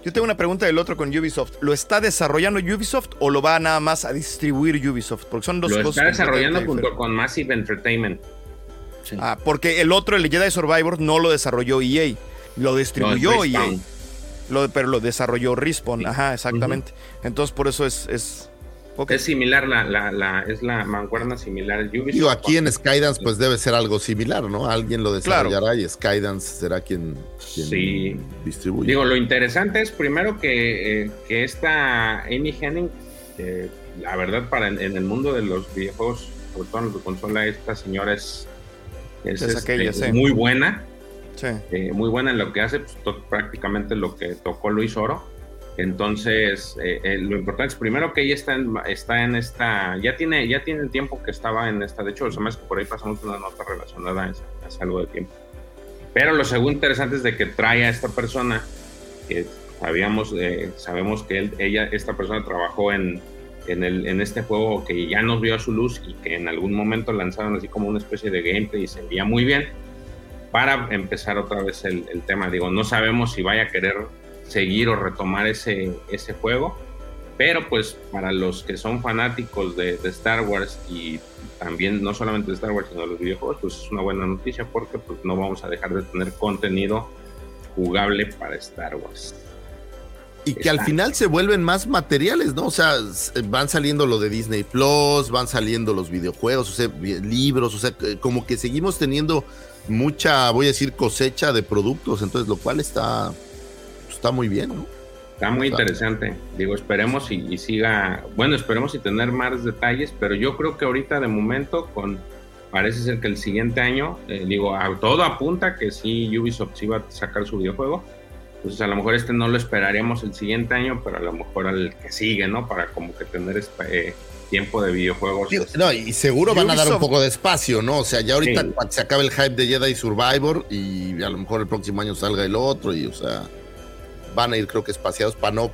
Yo tengo una pregunta del otro con Ubisoft. ¿Lo está desarrollando Ubisoft o lo va nada más a distribuir Ubisoft? Porque son dos Lo cosas. está desarrollando junto con Massive Entertainment. Ah, porque el otro, el Jedi Survivor, no lo desarrolló EA. Lo distribuyó No, EA. Respawn. Lo- pero lo desarrolló Respawn. Ajá, exactamente. Entonces, por eso es. es... Es similar, la, la, la, es la mancuerna similar. Ubisoft, Digo, aquí en Skydance pues debe ser algo similar, ¿no? Alguien lo desarrollará y Skydance será quien, quien Sí. distribuye. Digo, lo interesante es primero que, eh, que esta Amy Henning, eh, la verdad, para en, en el mundo de los videojuegos, sobre todo en de consola, esta señora es, es, Es este, aquella, sí. muy buena. eh, muy buena en lo que hace, pues, prácticamente lo que tocó Luis Oro. Entonces, eh, eh, lo importante es primero que ella está en, está en esta, ya tiene, ya tiene el tiempo que estaba en esta, de hecho, que por ahí pasamos una nota relacionada hace algo de tiempo. Pero lo segundo interesante es de que trae a esta persona, que sabíamos, sabemos que él, ella, esta persona trabajó en, en, el, en este juego que ya nos vio a su luz y que en algún momento lanzaron así como una especie de gameplay y se veía muy bien para empezar otra vez el, tema. Digo, no sabemos si vaya a querer seguir o retomar ese, ese juego, pero pues para los que son fanáticos de, Star Wars y también no solamente de Star Wars, sino de los videojuegos, pues es una buena noticia porque pues no vamos a dejar de tener contenido jugable para Star Wars. Y que al final se vuelven más materiales, ¿no? O sea, van saliendo lo de Disney Plus, van saliendo los videojuegos, o sea, libros, o sea, como que seguimos teniendo mucha, voy a decir, cosecha de productos, entonces lo cual está, está muy bien, ¿no? Está muy interesante. Digo, esperemos y, siga, bueno, esperemos y tener más detalles, pero yo creo que ahorita de momento con, parece ser que el siguiente año, eh, digo, a, todo apunta que sí Ubisoft sí va a sacar su videojuego. Entonces a lo mejor este no lo esperaríamos el siguiente año, pero a lo mejor al que sigue, ¿no? Para como que tener eh, tiempo de videojuegos. no, y seguro van a dar un poco de espacio, ¿no? O sea, ya ahorita se acaba el hype de Jedi Survivor y a lo mejor el próximo año salga el otro y, o sea, van a ir creo que espaciados para no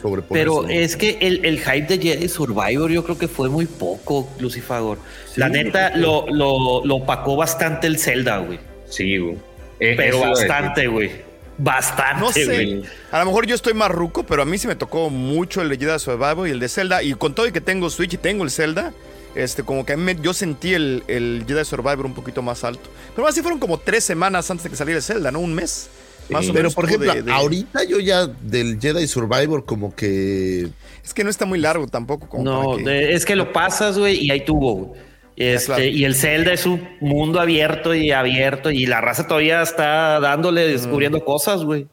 sobreponerse. Pero es que el, el, hype de Jedi Survivor yo creo que fue muy poco, Lucifagor. La neta lo, lo, lo, opacó bastante el Zelda, güey. Sí, güey. Eh, pero bastante, güey. Bastante. No sé. A lo mejor yo estoy más ruco, pero a mí sí me tocó mucho el de Jedi Survival y el de Zelda. Y con todo y que tengo Switch y tengo el Zelda, este, como que a mí yo sentí el, el Jedi Survivor un poquito más alto. Pero así fueron como tres semanas antes de que saliera el Zelda, ¿no? Un mes. Más o pero por ejemplo, ahorita yo ya del Jedi Survivor como que... Es que no está muy largo tampoco. Como no, es que lo pasas, güey, y ahí tuvo. Este, Y el Zelda es un mundo abierto y abierto y la raza todavía está dándole, descubriendo cosas, güey.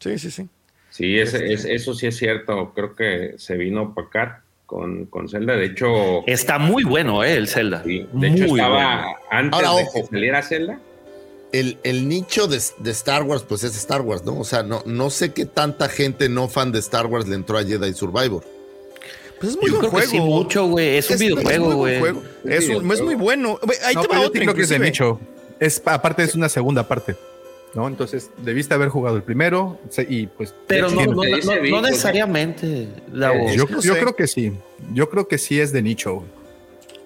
Sí, sí, sí. Sí, ese, este. eso sí es cierto. Creo que se vino para acá con, con Zelda. De hecho... Está muy bueno, ¿eh? El Zelda. de hecho estaba antes de que saliera Zelda. El, el, nicho de, de, Star Wars, pues es Star Wars, ¿no? O sea, no, no sé qué tanta gente no fan de Star Wars le entró a Jedi Survivor. Pues es muy buen juego. sí, mucho, güey. Es, un videojuego, güey. Es, es, muy bueno. Ahí te va otro. Creo que es de nicho. Es, aparte, es una segunda parte. ¿no? Entonces, debiste haber jugado el primero y pues... Pero no, no, no, necesariamente. yo, yo creo que sí. Yo creo que sí es de nicho.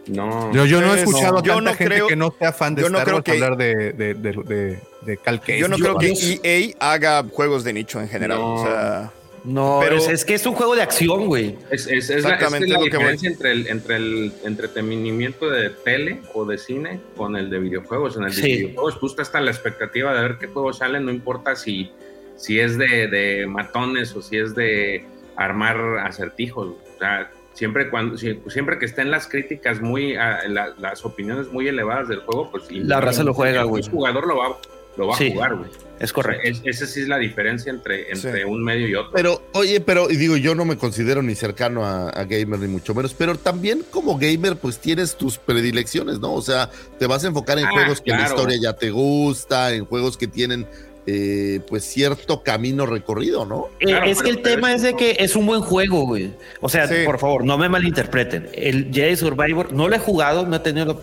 No. Yo, yo no he escuchado a tanta gente que no sea fan de Star Wars hablar de, de, de, de, Calque. Yo no creo que EA haga juegos de nicho en general. O sea... No, pero es, que es un juego de acción, güey. Es, es, es, Exactamente la, diferencia entre el, entre el entretenimiento de tele o de cine con el de videojuegos. En el de videojuegos tú estás hasta la expectativa de ver qué juego sale, no importa si, si es de, de matones o si es de armar acertijos. O sea, siempre cuando siempre que estén las críticas muy las opiniones muy elevadas del juego pues la raza lo juega güey el jugador lo va lo va a jugar güey es correcto. esa sí es la diferencia entre, entre un medio y otro. Pero, oye, pero y digo, yo no me considero ni cercano a, gamer ni mucho menos, pero también como gamer, pues tienes tus predilecciones, ¿no? O sea, te vas a enfocar en ah, juegos que la historia ya te gusta, en juegos que tienen eh, pues cierto camino recorrido, ¿no? Eh, es que el tema es de que es un buen juego, güey. O sea, por favor, no me malinterpreten. El Jedi Survivor no lo he jugado, no he tenido.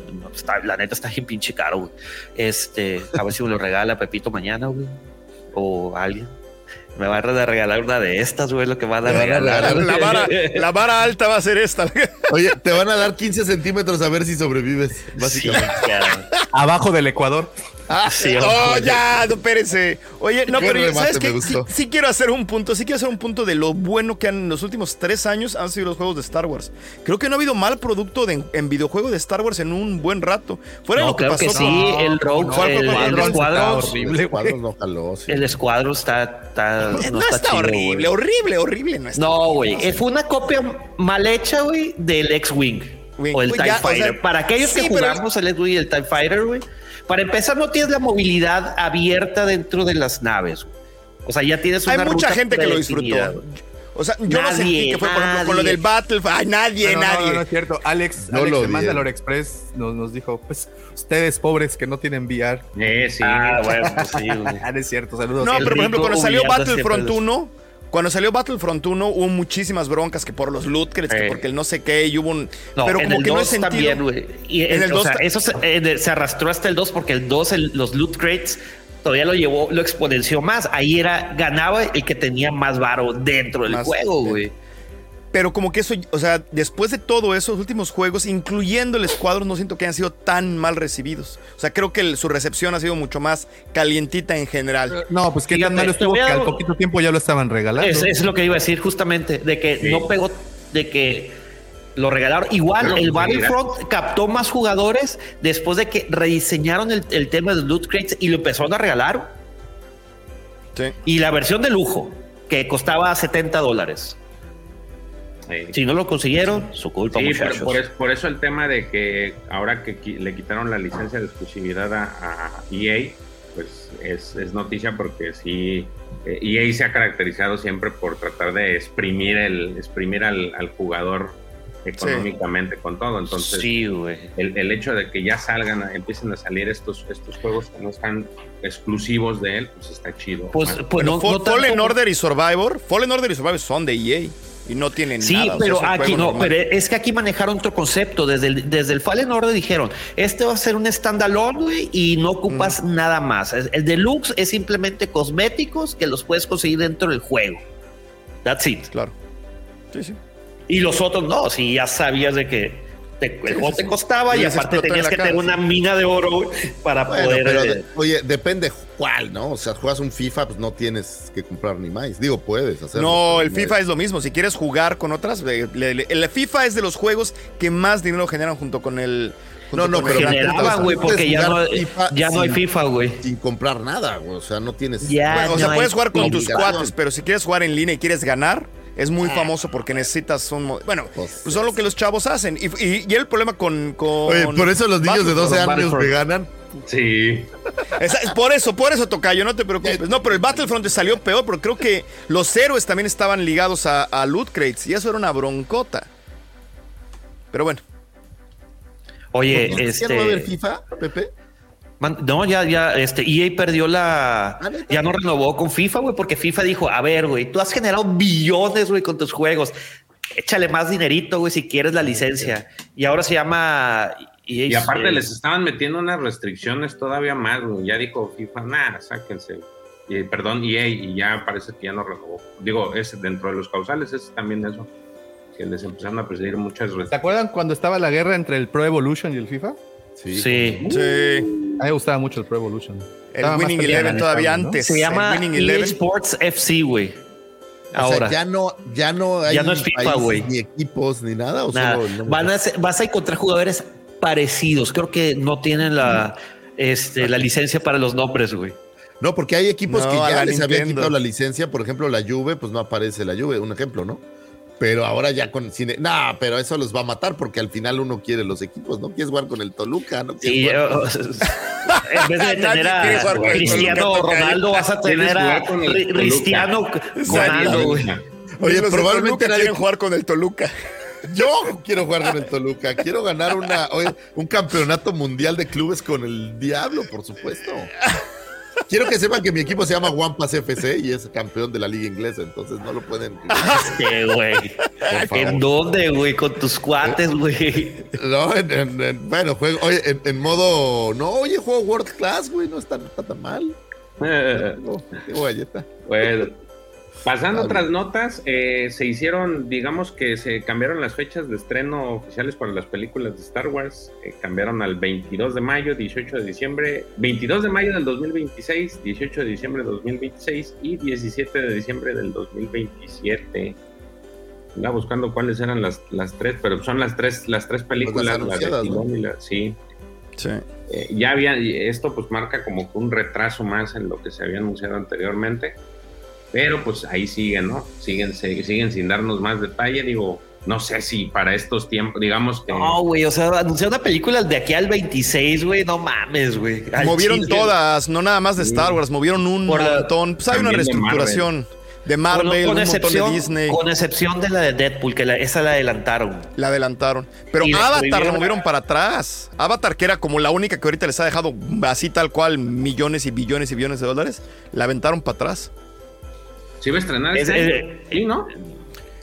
la neta está bien pinche caro, güey. Este, a ver si me lo regala Pepito mañana, güey. O alguien. Me va a regalar una de estas, güey, lo que va a dar. regalar. La, vara, [laughs] la, vara, alta va a ser esta. Oye, te van a dar 15 centímetros a ver si sobrevives, básicamente. Abajo del Ecuador. Ah, sí, oh, ya, no, espérense. Oye, no, pero ¿sabes qué? Sí, quiero hacer un punto, sí quiero hacer un punto de lo bueno que han, en los últimos tres años han sido los juegos de Star Wars. Creo que no ha habido mal producto de, en videojuego de Star Wars en un buen rato. Fuera no, lo que pasó. Que sí, el Rogue, el, el, escuadro, horrible, el escuadro está, está no, está, horrible, horrible, horrible, no No, güey, eh, fue una copia mal hecha, güey, del X-Wing. O el TIE Fighter. Para aquellos que jugamos el X-Wing y el TIE Fighter, güey para empezar, no tienes la movilidad abierta dentro de las naves. O sea, ya tienes una Hay mucha gente que lo disfrutó. O sea, yo no sentí que fue por ejemplo, con lo del Battle. Ay, nadie, No, no, nadie. No, no, es cierto. Alex, No Alex lo de Mandalore. Express nos, nos dijo, pues, ustedes pobres que no tienen VR. Eh, sí. Ah, bueno, [laughs] pues sí, güey. Ah, no es cierto, saludos. No, el pero por ejemplo, cuando salió Battlefront siempre 1, cuando salió Battlefront 1 hubo muchísimas broncas que por los loot crates, que Eh. porque el no sé qué, y hubo un... No, pero como que no 2 sentido... también. Y En en el o 2 sea, ta- eso se, el- se arrastró hasta el 2 porque el 2, el- los loot crates, todavía lo llevó, lo exponenció más. Ahí era, ganaba el que tenía más varo dentro del Más juego, güey. Pero como que eso, o sea, después de todo eso, los últimos juegos, incluyendo el Squadron, no siento que hayan sido tan mal recibidos. O sea, creo que el- su recepción ha sido mucho más calientita en general. No, pues Fíjate, malo te estuvo que al poquito tiempo ya lo estaban regalando. Es, es lo que iba a decir justamente, de que Sí. no pegó, de que lo regalaron. Igual Pero, el Battlefront captó más jugadores después de que rediseñaron el, el tema de loot crates y lo empezaron a regalar. Sí. Y la versión de lujo, que costaba 70 dólares. Sí. Si no lo consiguieron, su culpa, Sí, muchachos. por, por es- por eso el tema de que ahora que qui- le quitaron la licencia de exclusividad a, a EA, pues es, es noticia porque sí, eh, EA se ha caracterizado siempre por tratar de exprimir el exprimir al, al jugador económicamente con todo. Entonces, sí, el, el hecho de que ya salgan, empiecen a salir estos, estos juegos que no están exclusivos de él, pues está chido. Pues, pues no, Fallen Order y Survivor, Fallen Order y Survivor son de EA y no tienen Sí, nada. sea, pero aquí no, normal. pero es que aquí manejaron otro concepto. Desde el, desde el Fallen Order dijeron, este va a ser un standalone, güey, y no ocupas nada más. El deluxe es simplemente cosméticos que los puedes conseguir dentro del juego. That's it. Claro. Sí, sí. Y los otros no, si ya sabías de que te- el juego te costaba Y aparte tenías que cara, tener sí. una mina de oro para Bueno, poder... pero eh, de- oye, depende cuál, ¿no? O sea, juegas un FIFA, pues no tienes que comprar ni más. Digo, puedes hacerlo. No, el FIFA es lo mismo. Si quieres jugar con otras, le- le- le- el FIFA es de los juegos que más dinero generan junto con el. junto No, no, pero Theft güey, porque ya no, ya no hay sin- FIFA, güey. Sin comprar nada, güey. O sea, no tienes. Ya Bueno, o sea, no puedes jugar con tus cuates, pero si quieres jugar en línea y quieres ganar, es muy famoso porque necesitas un. Bueno, Pues, pues son lo que los chavos hacen. Y, y- y el problema con. con Oye, por eso los niños de 12 Battlefront, años Battlefront. me ganan. sí, es por eso, por eso, Tocayo, no te preocupes. No, pero el Battlefront salió peor, pero creo que los héroes también estaban ligados a, a loot crates y eso era una broncota. Pero bueno. Oye, ¿Ya no va a haber este... FIFA, Pepe? No, ya, ya, este, EA perdió la. Ah. Ya no renovó con FIFA, güey, porque FIFA dijo: A ver, güey, tú has generado billones, güey, con tus juegos. Échale más dinerito, güey, si quieres la licencia. Y ahora se llama. EA, Y aparte les estaban metiendo unas restricciones todavía más, güey. Ya dijo FIFA, nada, sáquense. Y, perdón, EA, y ya parece que ya no renovó. Digo, es dentro de los causales, es también eso. Que les empezaron a perseguir muchas ¿Se restricciones. acuerdan cuando estaba la guerra entre el Pro Evolution y el FIFA? Sí. Sí. Sí. A mí me gustaba mucho el Pro Evolution. El Winning Eleven todavía ¿no? antes. Se llama Winning EA Eleven. Sports FC, güey. O Ahora. sea, ya no, ya no hay Ya no es FIFA, países, güey. ni equipos, ni nada. ¿o solo? Van a ser- vas a encontrar jugadores parecidos. Creo que no tienen la, este, la licencia para los nombres, güey. No, porque hay equipos No, que ya les habían quitado la licencia. Por ejemplo, la Juve, pues no aparece la Juve, un ejemplo, ¿no? Pero ahora ya con cine. No, pero eso los va a matar porque al final uno quiere los equipos, ¿no? Quieres jugar con el Toluca, ¿no? Quieres Sí, jugar- yo- [laughs] en vez de [laughs] tener a con Cristiano. Ronaldo, vas a ¿Quieres tener a con? Cristiano Ronaldo, güey. Oye, Los probablemente Toluca nadie- quieren jugar con el Toluca. Yo quiero jugar con el Toluca. Quiero ganar una, oye, un campeonato mundial de clubes con el Diablo, por supuesto. Quiero que sepan que mi equipo se llama Wampas FC y es campeón de la liga inglesa, entonces no lo pueden. [laughs] Este, güey. ¿En dónde, güey? Con tus cuates, güey. No, en, en- en- bueno, juego, oye, en, en modo. No, oye, juego World Class, güey, no está, no está tan mal. Eh, No, qué guayeta. Bueno, pasando a otras notas, eh, se hicieron, digamos que se cambiaron las fechas de estreno oficiales para las películas de Star Wars. eh, cambiaron al 22 de mayo, 18 de diciembre, 22 de mayo del 2026, 18 de diciembre del 2026 y 17 de diciembre del 2027. Andaba buscando cuáles eran las, las tres, pero son las tres, las tres películas, la de ¿no? Y la- sí. Sí. Eh, ya había, esto pues marca como que un retraso más en lo que se había anunciado anteriormente, pero pues ahí siguen, ¿no? Siguen, siguen sin darnos más detalle, digo, no sé si para estos tiempos, digamos que... No, güey, o sea, anunciar una película de aquí al 26, güey, no mames, güey. Movieron chile. todas, no nada más de Star Wars, movieron un Por la- montón. Pues hay una reestructuración. de Marvel, Con- con un montón excepción, de Disney. Con excepción de la de Deadpool, que la- esa la adelantaron. La adelantaron. Pero Y Avatar la movieron para atrás. Avatar, que era como la única que ahorita les ha dejado así tal cual millones y billones y billones de dólares, la aventaron para atrás. ¿Sí va a estrenar Es- este eh? Sí, ¿no?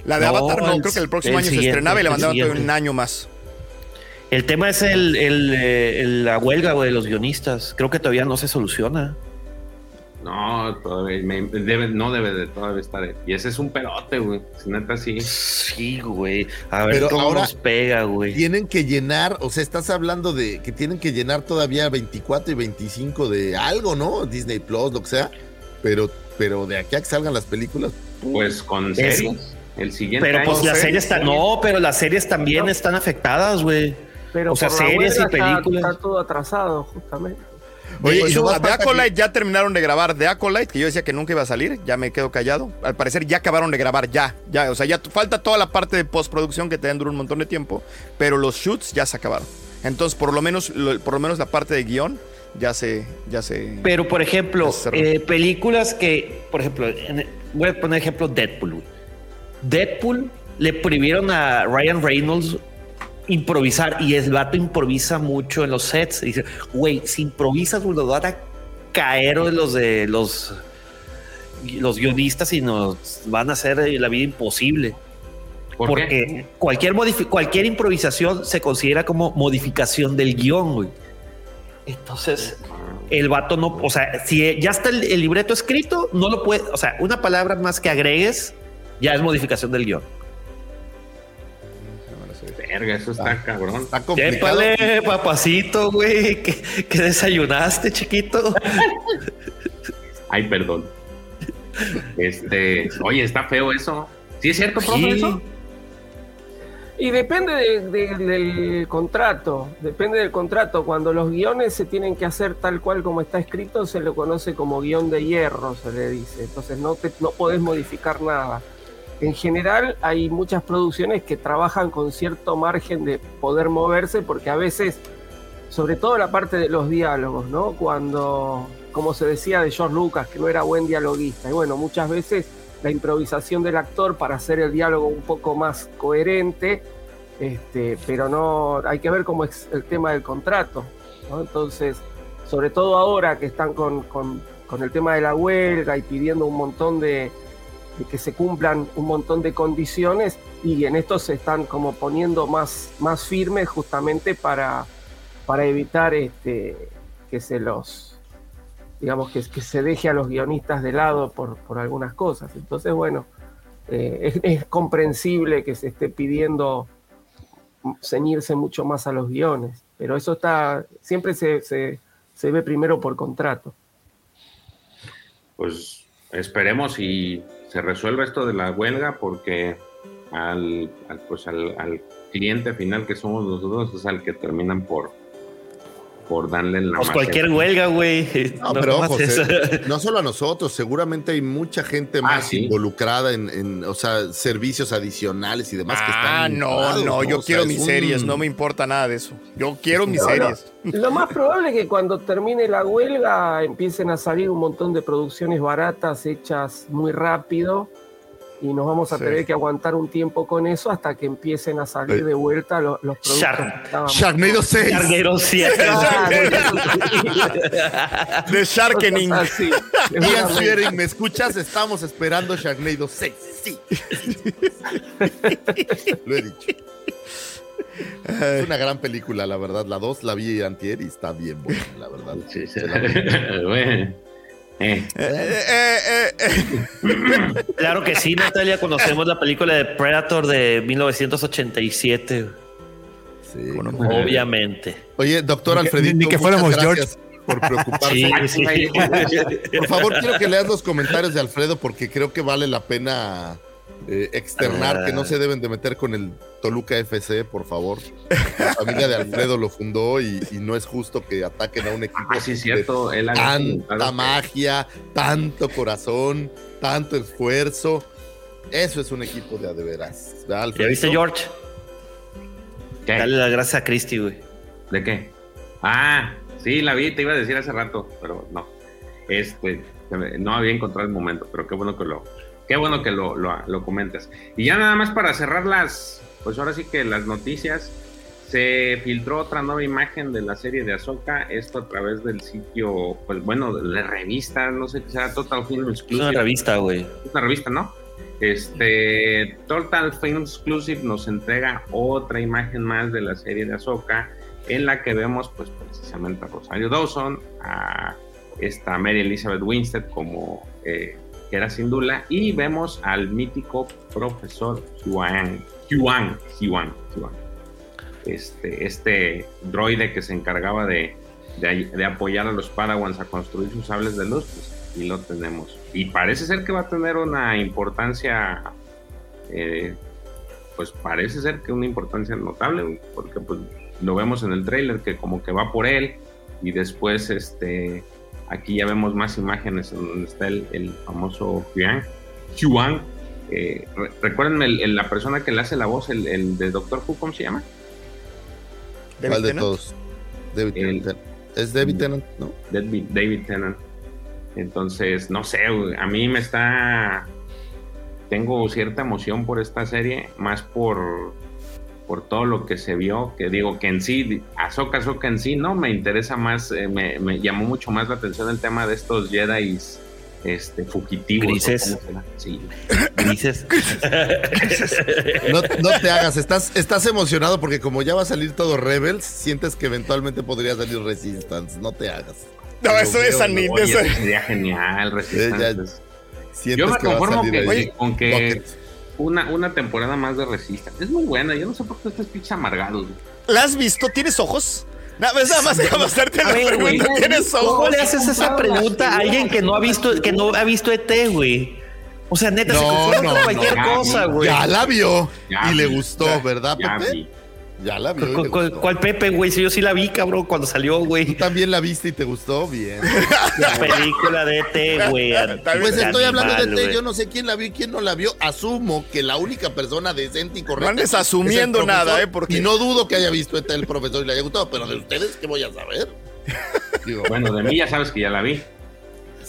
La de No, Avatar no, el- creo que el próximo el año se estrenaba y le todavía siguiente. un año más. El tema es el, el, eh, el- la huelga güey, de los guionistas. Creo que todavía no se soluciona. No, todavía me- debe, no debe de todavía estar. Y ese es un pelote, güey. Si neta sí. Sí, güey. A ver Pero cómo ahora- nos pega, güey. Tienen que llenar, o sea, estás hablando de que tienen que llenar todavía 24 y 25 de algo, ¿no? Disney Plus, lo que sea. Pero, pero de aquí a que salgan las películas. Pues con Es- series. El siguiente Pero año. pues las series están. No, pero las series también No. están afectadas, güey. Pero O sea, series y está- películas. Está, todo atrasado, justamente. Oye, Pues The falta Acolyte ya terminaron de grabar The Acolyte, que yo decía que nunca iba a salir, ya me quedo callado. Al parecer ya acabaron de grabar, ya, ya, o sea, ya falta toda la parte de postproducción que te dan dura un montón de tiempo, pero los shoots ya se acabaron. Entonces, por lo menos, lo- por lo menos la parte de guion ya se, ya se. Pero, por ejemplo, eh, películas que, por ejemplo, en- voy a poner ejemplo Deadpool. Deadpool le prohibieron a Ryan Reynolds improvisar y el vato improvisa mucho en los sets. Y dice, güey, si improvisas, nos van a caer los de los, los guionistas y nos van a hacer la vida imposible. ¿Por porque qué? cualquier, cualquier improvisación se considera como modificación del guion, güey. Entonces, el vato no, o sea, si ya está el, el libreto escrito, no lo puede, o sea, una palabra más que agregues ya es modificación del guion. Verga, eso está cabrón. Está complicado. Épale, papacito, güey, que, que desayunaste, chiquito. Ay, perdón. Este, oye, está feo eso. ¿Sí es cierto, profe, Sí. eso? Y depende de- de- del contrato, depende del contrato. Cuando los guiones se tienen que hacer tal cual como está escrito, se lo conoce como guion de hierro, se le dice. Entonces no, te, no podés modificar nada. En general hay muchas producciones que trabajan con cierto margen de poder moverse porque a veces, sobre todo la parte de los diálogos, ¿no? Cuando, como se decía de George Lucas, que no era buen dialoguista. Y bueno, muchas veces la improvisación del actor para hacer el diálogo un poco más coherente, este, pero no hay que ver cómo es el tema del contrato. Entonces, sobre todo ahora que están con, con- el tema de la huelga y pidiendo un montón de, que se cumplan un montón de condiciones y en esto se están como poniendo más, más firmes justamente para, para evitar este, que se los digamos que, se deje a los guionistas de lado por, por algunas cosas. Entonces, bueno, eh, es comprensible que se esté pidiendo ceñirse mucho más a los guiones, pero eso está, siempre se, se- se ve primero por contrato. Pues esperemos y se resuelva esto de la huelga porque al, pues al cliente final que somos nosotros es al que terminan por, por darle la Pues cualquier huelga, güey. No, No pero ojo, se- [laughs] no solo a nosotros, seguramente hay mucha gente Ah, más sí. involucrada en, en, o sea, servicios adicionales y demás que Ah, están. no, involucrados, no, yo O quiero mis un- series, no me importa nada de eso. Yo quiero mis No, no. series. [laughs] Lo más probable es que cuando termine la huelga empiecen a salir un montón de producciones baratas hechas muy rápido y nos vamos a Sí. tener que aguantar un tiempo con eso hasta que empiecen a salir Sí. de vuelta los, los productos. Sharknado 6. Carguero 7. De Sharkening. Ian Swearing, ¿me escuchas? Estamos esperando Sharknado 6. Sí. [laughs] Lo he dicho. Es una gran película, la verdad. La 2 la vi antier y está bien buena, la verdad. Sí, sí. La [laughs] eh, Eh, eh, eh, eh. Claro que sí, Natalia. Conocemos la película de Predator de 1987. Sí. Bueno, Obviamente. Oye, doctor Ni que- Alfredito, ni que fuéramos gracias por preocuparse. Sí, sí. Por favor, quiero que leas los comentarios de Alfredo porque creo que vale la pena eh, externar Ah. que no se deben de meter con el Toluca FC, por favor. La familia de Alfredo lo fundó y, y no es justo que ataquen a un equipo Ah, sí, es de cierto. Él tanta que- magia, tanto corazón, tanto esfuerzo. Eso es un equipo de a de veras. ¿verdad, ¿Ya viste, George? ¿Qué? Dale las gracias a Christy, güey. ¿De qué? Ah, sí, la vi, te iba a decir hace rato, pero no. Este, no había encontrado el momento, pero qué bueno que lo, qué bueno que lo, lo, lo comentas. Y ya nada más para cerrar las, pues ahora sí que las noticias, se filtró otra nueva imagen de la serie de Ahsoka, esto a través del sitio, pues bueno, de la revista, no sé qué será, Total Film Exclusive. Es una revista, güey. Es una revista, ¿no? Este, Total Film Exclusive nos entrega otra imagen más de la serie de Ahsoka, en la que vemos, pues precisamente a Rosario Dawson, a esta Mary Elizabeth Winstead como eh, Hera Syndulla, y vemos al mítico profesor Huang, Huang, Huang, Huang este, este droide que se encargaba de, de, apoyar a los Padawans a construir sus sables de luz, pues y lo tenemos. Y parece ser que va a tener una importancia, eh, pues parece ser que una importancia notable, porque pues lo vemos en el trailer que como que va por él y después este aquí ya vemos más imágenes en donde está el, famoso Huang. Huang eh, recuerden el, la persona que le hace la voz, el, el de Doctor Who, ¿cómo se llama? ¿Cuál de todos? David Tennant. Es David Tennant, ¿no? David, David Tennant. Entonces, no sé, a mí me está. Tengo cierta emoción por esta serie, más por, por todo lo que se vio, que digo que en sí, Ahsoka, Ahsoka en sí, no, me interesa más, eh, me, me, llamó mucho más la atención el tema de estos Jedi este, fugitivos. Grises. Sí. [laughs] Grises. no, no, te hagas, estás, estás emocionado porque como ya va a salir todo Rebels, sientes que eventualmente podría salir Resistance. No te hagas. No, eso es anime. Sería genial, Resistance. yo me conformo que, con que una, una temporada más de Resistance. Es muy buena, yo no sé por qué estás pinche amargado. ¿La has visto? ¿Tienes ojos? Nada, nada más déjame hacerte la pregunta. ¿Tienes ojos? ¿Cómo le haces esa pregunta a alguien que no ha visto, que no ha visto ET, güey? O sea, neta, no, se confunde no, con cualquier no, cosa, güey. Ya la vio Ya y le gustó, ya- ¿verdad, ya Pepe? vi. Ya la vio. y ¿Cu- le cu- gustó. ¿Cuál Pepe, güey? Si yo sí la vi, cabrón, cuando salió, ¿Tú güey. también la viste y te gustó? Bien. [laughs] La película de ET, güey. Pues estoy hablando de Animal, T, yo no sé quién la vio y quién no la vio. Asumo que la única persona decente y correcta. No andes es el asumiendo nada, ¿eh? Porque- Y no dudo que haya visto ET el profesor y le haya gustado, pero de ustedes, ¿qué voy a saber? [laughs] Digo, Bueno, de mí ya sabes que ya la vi.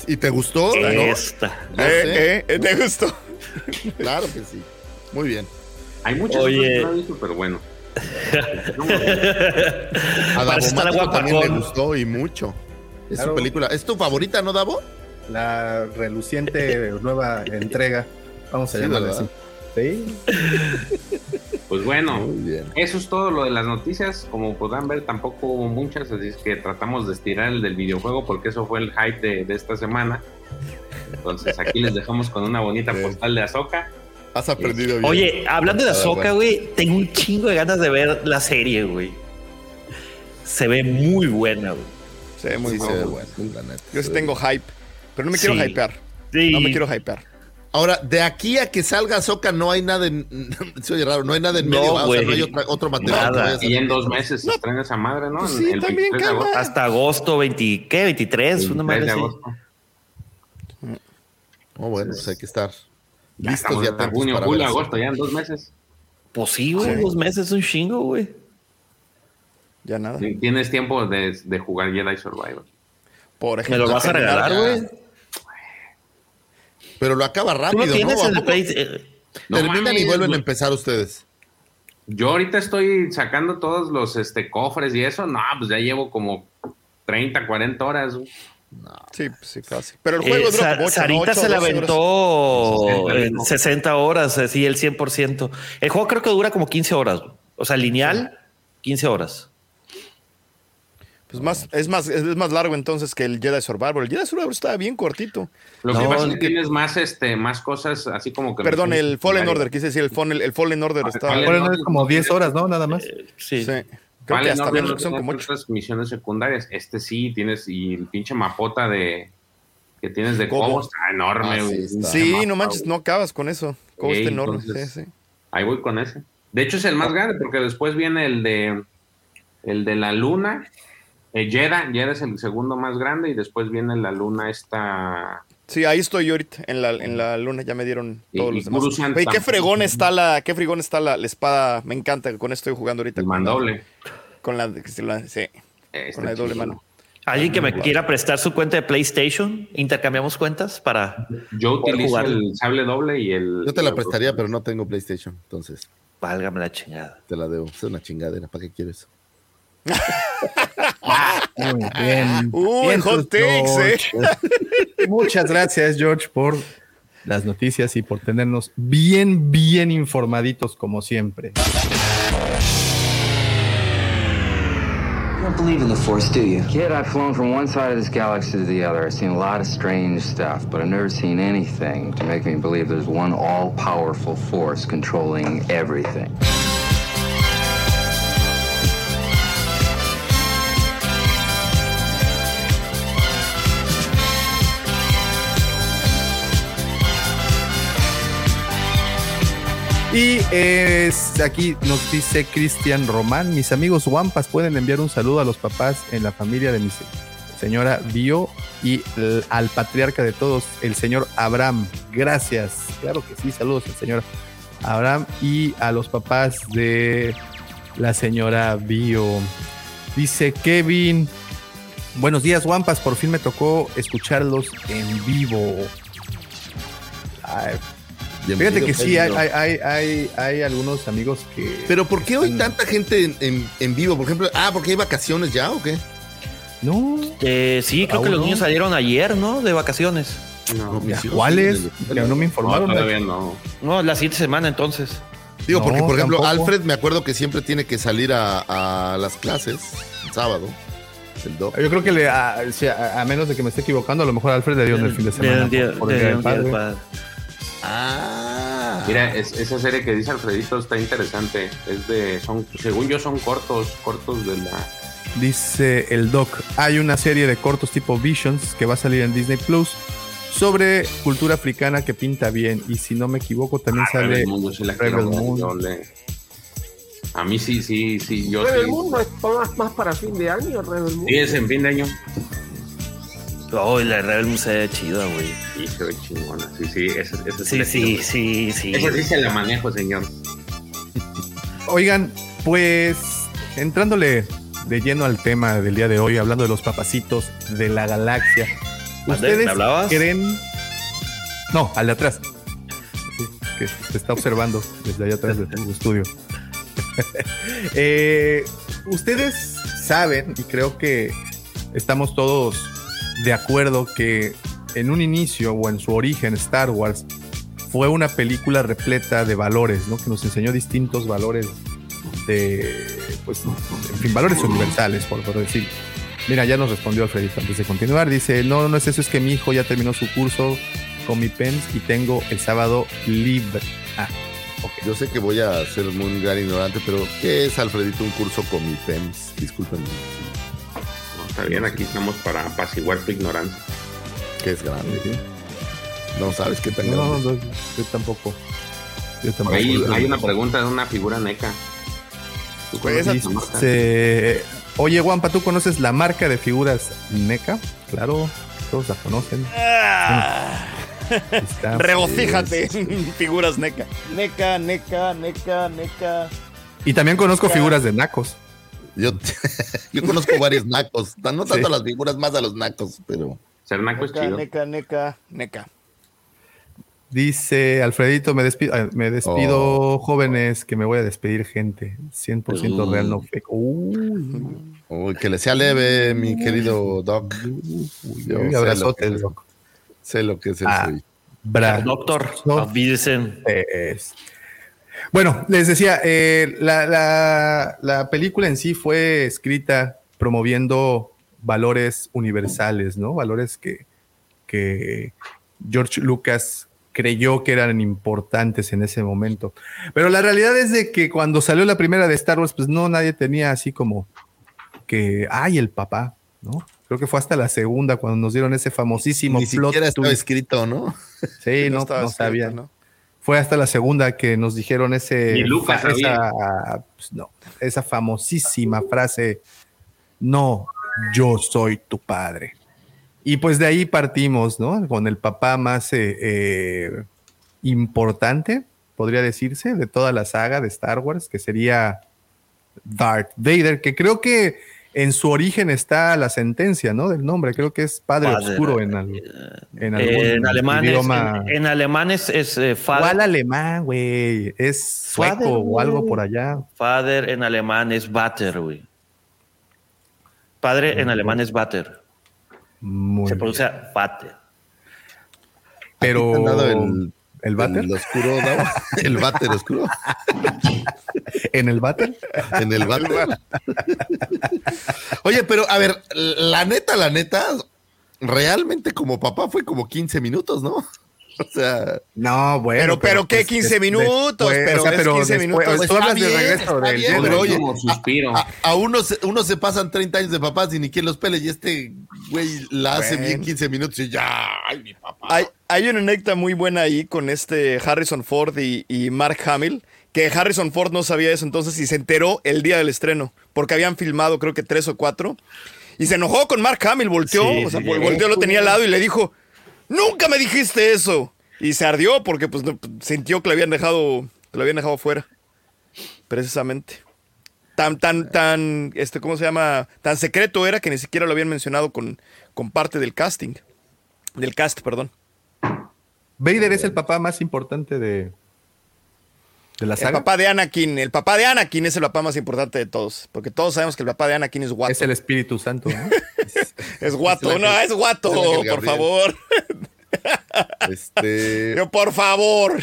¿Y te gustó? Esta. No sé. Eh, eh, ¿Te gustó? Claro que sí. Muy bien. Hay muchas Oye. cosas que no he visto, pero bueno. [laughs] A Davo también le gustó y mucho. Es Claro. su película. ¿Es tu favorita, no, Davo? La reluciente nueva entrega. Vamos a Sí, ¿verdad? así. Sí. Pues bueno, Muy bien. eso es todo lo de las noticias. Como podrán ver, tampoco hubo muchas, así es que tratamos de estirar el del videojuego porque eso fue el hype de, de esta semana. Entonces aquí les dejamos con una bonita postal de Azoka. Has aprendido bien. Oye, hablando de Ah, Ahsoka, bueno. güey, tengo un chingo de ganas de ver la serie, güey. Se ve muy buena, güey. Muy Sí, se ve bueno. bueno, la neta. Yo sí tengo hype, pero no me quiero Sí. hypear. Sí. No me quiero hypear. Ahora, de aquí a que salga Soca no hay nada en. [laughs] Se oye raro, no hay nada en No, medio, o sea, no hay otra- otro material. Nada. Y en dos meses se estrena esa madre, ¿no? Pues sí, el también, 23 de agosto. calma. Hasta agosto 20, ¿qué? 23, una 23 madre de agosto. Oh, bueno, pues hay que estar Ya listos estamos y en atentos junio, para julio, agosto, ya en dos meses. Pues sí, güey, dos meses es un chingo, güey. Ya nada. Tienes tiempo de, de jugar Jedi Survivor. Por ¿Me ejemplo. lo vas a regalar, ya. güey? Pero lo acaba Tú rápido, lo tienes ¿no? ¿A en el eh, No Terminan y vuelven a empezar ustedes. Yo ahorita estoy sacando todos los este, cofres y eso. No, pues ya llevo como 30, 40 horas. Güey. Sí, pues sí, fácil. Pero el eh, juego como ocho, Sarita ¿no? Se la 12 horas. aventó 60, en ¿no? 60 horas, así el 100%. El juego creo que dura como 15 horas. O sea, lineal, 15 horas. Pues más, es más, es más largo entonces que el Jedi Survivor. El Jedi Survivor estaba bien cortito. Lo que No, pasa es el que tienes más, este, más cosas así como que. Perdón, el Fallen. Order, quise decir, el Fallen, el Fallen Order Ah, estaba. Fallen Bueno, Order es como no 10 tiene- horas, ¿no? Nada más. Sí. Sí. Creo que Fallen hasta Order menos, no son como ocho. otras misiones secundarias. Este sí tienes, y el pinche mapota de que tienes de Cobo. Cobo está enorme. Ah, sí, está. Sí, Mapa, no manches, güey. no acabas con eso. Como Sí, está enorme. entonces- Sí, sí. Ahí voy con ese. De hecho, es el más grande porque después viene el de el de la luna. Eh, Jeddah, Jeddah es el segundo más grande y después viene la luna esta. Sí, ahí estoy yo ahorita, en la, en la luna, ya me dieron todos y los demás. Güey, qué fregón está la, qué fregón está la, la espada, me encanta, con esto estoy jugando ahorita. El con la- mandoble. Con la, la- sí, Está con la de doble mano. Alguien que me quiera prestar su cuenta de PlayStation, intercambiamos cuentas para. Yo utilizo el sable doble y el. Yo te la prestaría, pero no tengo PlayStation, entonces. Válgame la chingada. Te la debo. Es una chingadera. ¿Para qué quieres? [laughs] Muy bien. Uy, Bien, hot George. takes, ¿eh? [laughs] Muchas gracias, George, por las noticias y por tenernos bien, bien informaditos como siempre. You don't believe in the Force, do you? Kid, I've flown from one side of this galaxy to the other. I've seen a lot of strange stuff, but I've never seen anything to make me believe there's one all-powerful force controlling everything. Y es, aquí nos dice Cristian Román, mis amigos Wampas pueden enviar un saludo a los papás en la familia de mi se- señora Bio y al patriarca de todos, el señor Abraham. Gracias. Claro que sí, saludos al señor Abraham y a los papás de la señora Bio. Dice Kevin, buenos días Wampas, por fin me tocó escucharlos en vivo. Ay, Fíjate que sí, hay, hay, hay, algunos amigos que. Pero ¿por qué hoy tanta gente en, en- en vivo? Por ejemplo, ah, porque hay vacaciones ya o qué? No. Eh, sí, creo que los no. niños salieron ayer, ¿no? De vacaciones. No, ¿Cuáles? no me no, informaron. todavía no. No, la siguiente semana entonces. Digo, No, porque por ejemplo, tampoco. Alfred me acuerdo que siempre tiene que salir a, a las clases el sábado. El. Yo creo que le, a, menos de que me esté equivocando, a lo mejor Alfred le dio en el fin de semana. Del día- por- por el del Día del Día del Padre. Ah. Mira, es- esa serie que dice Alfredito está interesante. Es de, son, según yo, son cortos, cortos de la. Dice el doc, hay una serie de cortos tipo Visions que va a salir en Disney Plus sobre cultura africana que pinta bien. Y si no me equivoco, también sale Rebel Moon, A mí sí, sí, sí. Yo Rebel sí. Moon no es más, más para fin de año, Rebel Moon. Sí, es en fin de año. Oh, la Rebel Moon se ve chida, güey. Sí, se ve chingona. Sí, sí, ese, ese Sí, sí, sí, sí. Ese sí se la manejo, señor. Oigan, pues entrándole de lleno al tema del día de hoy, hablando de los papacitos de la galaxia. ¿Ustedes ¿Me hablabas? creen? No, al de atrás. Que te está observando desde allá atrás de tu estudio. [laughs] Eh, Ustedes saben, y creo que estamos todos de acuerdo que en un inicio o en su origen Star Wars fue una película repleta de valores, ¿no? Que nos enseñó distintos valores de, pues, en fin, valores universales, por, por decir. Mira, ya nos respondió Alfredito antes de continuar. Dice, no, no es eso, es que mi hijo ya terminó su curso con mi PEMS y tengo el sábado libre. Ah, ok. Yo sé que voy a ser muy gran ignorante, pero ¿qué es Alfredito un curso con mi PEMS? Discúlpenme. Está bien, aquí estamos para apaciguar tu ignorancia. Que es grande. ¿sí? No sabes qué tan No, grande. no, yo tampoco. Yo tampoco. ahí hay una pregunta de una figura neca. ¿Tú Pues? Dice, oye, Guampa, ¿tú conoces la marca de figuras NECA? Claro, todos la conocen. Ah, [laughs] Está- regocíjate, figuras NECA. NECA, NECA, NECA, NECA. Y también conozco figuras de nacos. Yo, [laughs] yo conozco varios nacos. No tanto Sí. a las figuras, más a los nacos, pero. Ser naco es NECA, chido. NECA, NECA, NECA. Dice Alfredito, me despido, ah, me despido Oh. jóvenes, que me voy a despedir gente. 100% real, no fake. Uy, Uy, que le sea leve, mi querido Doc. Yo uy, sé abrazote, Doc. Sé lo que es el Ah. suyo. Bra. Doctor, No. Es- Bueno, les decía, eh, la, la- la película en sí fue escrita promoviendo valores universales, ¿no? Valores que, que George Lucas creyó que eran importantes en ese momento. Pero la realidad es de que cuando salió la primera de Star Wars, pues no, nadie tenía así como que, ay, el papá, ¿no? Creo que fue hasta la segunda cuando nos dieron ese famosísimo Ni plot siquiera estaba escrito, ¿no? Sí, [laughs] no, estaba no escrito, sabía. ¿no? Fue hasta la segunda que nos dijeron ese Lucas esa, pues, no, esa famosísima frase, no, yo soy tu padre. Y pues de ahí partimos, ¿no? Con el papá más eh, eh, importante, podría decirse, de toda la saga de Star Wars, que sería Darth Vader, que creo que en su origen está la sentencia, ¿no? Del nombre. Creo que es Padre, Padre, Oscuro en, al- en algún Eh, en alemán, es, idioma. en, en alemán es, es, eh, ¿Cuál alemán, güey? Es sueco Father, o algo por allá. father en alemán es Vater, güey. Padre en alemán es Vater. Muy Se pronuncia Vater. Pero ¿Te han dado el, [laughs] ¿El váter? El oscuro? El váter oscuro. ¿En el váter? En el váter. Oye, pero a ver, la neta, la neta, realmente como papá fue como 15 minutos, ¿no? O sea. No, bueno. Pero, pero, ¿qué? 15 minutos, pero es 15 minutos. Pues, tú está hablas de bien, regreso está del bien, Jedi. pero oye, suspiro. a, a unos, se- unos se pasan 30 años de papás y ni quien los pele y este güey la hace Bueno. bien 15 minutos y ya, ay, mi papá. Hay, hay una anécdota muy buena ahí con este Harrison Ford y, y Mark Hamill, que Harrison Ford no sabía eso entonces y se enteró el día del estreno, porque habían filmado creo que tres o cuatro, y se enojó con Mark Hamill, volteó, Sí, o sea, sí. vol- volteó, lo tenía al lado y le dijo, nunca me dijiste eso. Y se ardió porque pues no- sintió que le habían dejado, que lo habían dejado fuera, precisamente. Tan, tan, tan, este, ¿cómo se llama? Tan secreto era que ni siquiera lo habían mencionado con, con parte del casting. Del cast, perdón. Vader es el papá más importante de, de la El papá de Anakin, el papá de Anakin es el papá más importante de todos, porque todos sabemos que el papá de Anakin es guato. Es el Espíritu Santo. ¿no? [laughs] Es guato, Es no, es guato, es por favor. Este, [laughs] Yo, por favor.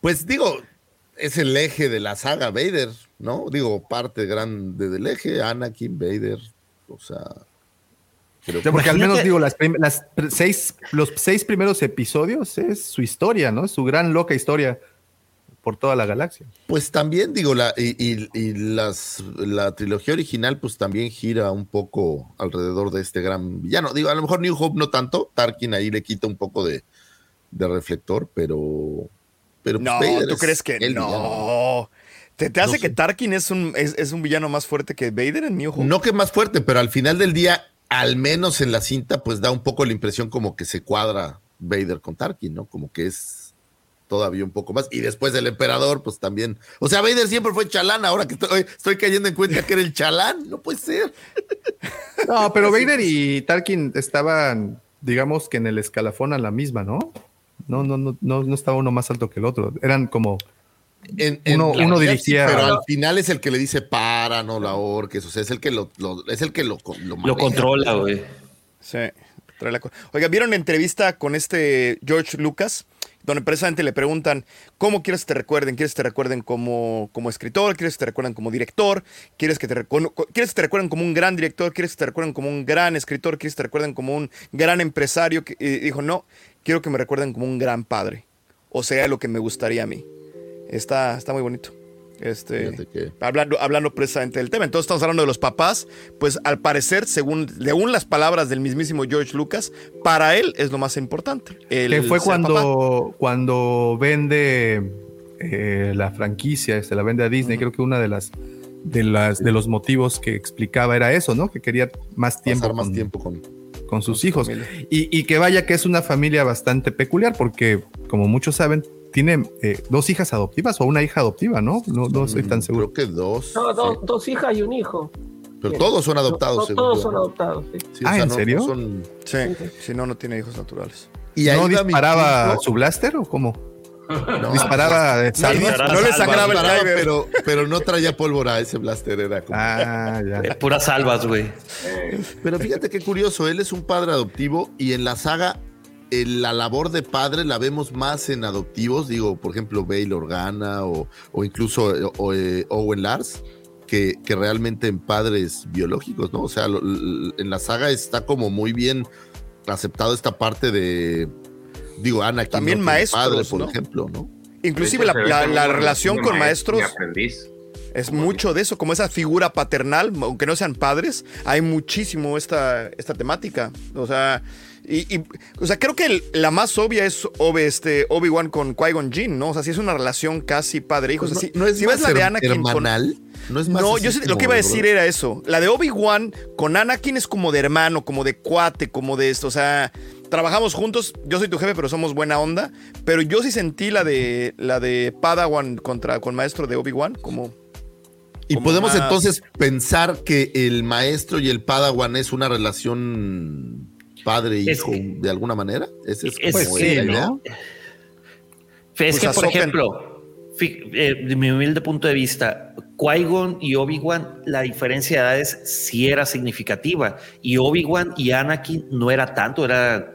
pues digo, es el eje de la saga Vader, ¿no? Digo, parte grande del eje, Anakin, Vader, o sea. creo porque al menos digo, las, seis, los seis primeros episodios es su historia, ¿no? Su gran loca historia por toda la galaxia. Pues también digo, la, y, y- y las, la trilogía original pues también gira un poco alrededor de este gran villano. Digo, a lo mejor New Hope no tanto, Tarkin ahí le quita un poco de, de reflector, pero... pero pues, No, Vader ¿tú es crees que no? villano. ¿Te, te hace No que sé. Tarkin es un, es, es un villano más fuerte que Vader en New Hope? No que más fuerte, pero al final del día, al menos en la cinta, pues da un poco la impresión como que se cuadra Vader con Tarkin, ¿no? Como que es todavía un poco más. Y después del emperador, pues también. O sea, Vader siempre fue chalán, ahora que estoy, estoy cayendo en cuenta que era el chalán, no puede ser. [laughs] No, pero Vader y Tarkin estaban, digamos que en el escalafón a la misma, ¿no? No, no, no, no, no estaba uno más alto que el otro. Eran como. En- en Uno- uno realidad dirigía- sí, pero al final es el que le dice para, no la orques. O sea, es el que lo, lo- es el que lo, lo, controla, güey. Sí. trae la co- Oiga, ¿vieron la entrevista con este George Lucas? Donde precisamente le preguntan, ¿cómo quieres que te recuerden? ¿Quieres que te recuerden como, como escritor? ¿Quieres que te recuerden como director? ¿Quieres que, te ¿Quieres que te recuerden como un gran director? ¿Quieres que te recuerden como un gran escritor? ¿Quieres que te recuerden como un gran empresario? Y dijo, no, quiero que me recuerden como un gran padre. O sea, lo que me gustaría a mí. Está, está muy bonito. Este, que- hablando, hablando precisamente del tema. Entonces estamos hablando de los papás. Pues al parecer, según, según las palabras del mismísimo George Lucas, para él es lo más importante. que fue papá. cuando, cuando vende eh, la franquicia, se la vende a Disney. Creo que una de las, de las de los motivos que explicaba era eso, ¿no? Que quería más tiempo, Pasar más con, tiempo con. con sus su hijos. y que vaya que es una familia bastante peculiar, porque como muchos saben, tiene eh, dos hijas adoptivas o una hija adoptiva, ¿no? No, no estoy tan seguro. Creo que dos. No, dos, sí. dos hijas y un hijo. Pero todos son adoptados. No, todos yo, son ¿no? adoptados. sí. Sí, o Ah, sea, ¿en no- serio? no son- Sí, si no, no tiene hijos naturales. Y ahí ¿No disparaba su blaster o cómo? ¿Disparaba de No, salva? no le sangraba el pero, pero no traía pólvora, ese blaster era como. Ah, Eh, ya. Puras salvas, güey. Pero fíjate qué curioso, él es un padre adoptivo y en la saga eh, la labor de padre la vemos más en adoptivos, digo, por ejemplo, Bale Organa o, o incluso eh, o, eh, Owen Lars, que, que realmente en padres biológicos, ¿no? O sea, lo- en la saga está como muy bien aceptado esta parte de, digo, Anakin. También no maestros, padre, por ¿no? ejemplo, ¿no? Inclusive la, la- relación con maestro maestros y aprendiz. es mucho de eso, como esa figura paternal, aunque no sean padres, hay muchísimo esta, esta temática. O sea, y, y- o sea, creo que el- la más obvia es Obi, este, Obi-Wan con Qui-Gon Jinn, ¿no? O sea, sí es una relación casi padre-hijo. Pues O sea, no, sí- no es si ves más la de Anakin con- hermanal, no es más No, yo sé- lo que iba a de decir era eso. La de Obi-Wan con Anakin es como de hermano, como de cuate, como de esto. O sea, trabajamos juntos. Yo soy tu jefe, pero somos buena onda. Pero yo sí sentí la de la de Padawan contra con maestro de Obi-Wan, como Y como podemos entonces pensar que el maestro y el padawan es una relación padre-hijo de alguna manera. Ese es, Es como que, la idea. ¿no? Es Pues que, por ejemplo, eh, de mi humilde punto de vista, Qui-Gon y Obi-Wan, la diferencia de edades sí era significativa. Y Obi-Wan y Anakin no era tanto, era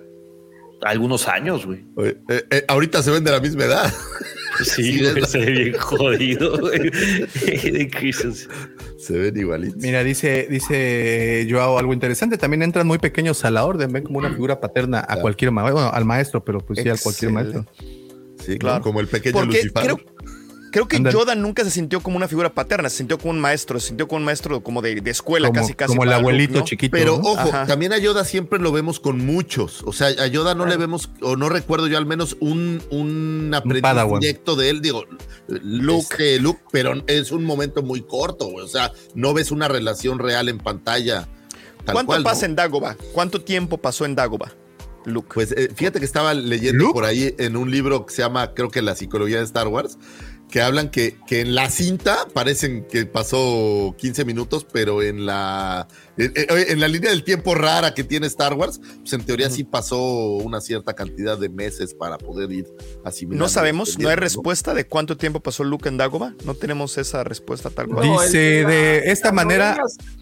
algunos años, güey. Eh, eh, ahorita se ven de la misma edad. [laughs] [laughs] Sí, Sí, güey, se ve bien jodido. [laughs] güey. [laughs] Se ven igualitos. Mira, dice, dice Joao algo interesante. También entran muy pequeños a la orden, ven como una figura paterna a cualquier maestro, bueno, al maestro, pero pues sí, a cualquier maestro. Sí, Claro. como el pequeño Porque Lucifer. creo, creo que. Yoda nunca se sintió como una figura paterna, se sintió como un maestro, se sintió como un maestro como de, de escuela, Como- casi casi. como el Luke, abuelito ¿no? chiquito. Pero ¿no? ojo, Ajá. también a Yoda siempre lo vemos con muchos. O sea, a Yoda no le vemos, o no recuerdo yo al menos un, un aprendiz padawan. directo de él. Digo, Luke. Luke, pero es un momento muy corto. güey. O sea, no ves una relación real en pantalla. tal ¿Cuánto cual, ¿no? pasa en Dagoba? ¿Cuánto tiempo pasó en Dagoba? Luke. Pues eh, fíjate que estaba leyendo ¿Luke? por ahí en un libro que se llama, creo que La psicología de Star Wars, que hablan que, que en la cinta parecen que pasó 15 minutos, pero en la, en, en- en la línea del tiempo rara que tiene Star Wars, pues en teoría sí pasó una cierta cantidad de meses para poder ir asimilando. no sabemos, no hay respuesta de cuánto tiempo pasó Luke en Dagoba. No tenemos esa respuesta tal cual. No, Dice de esta las manera-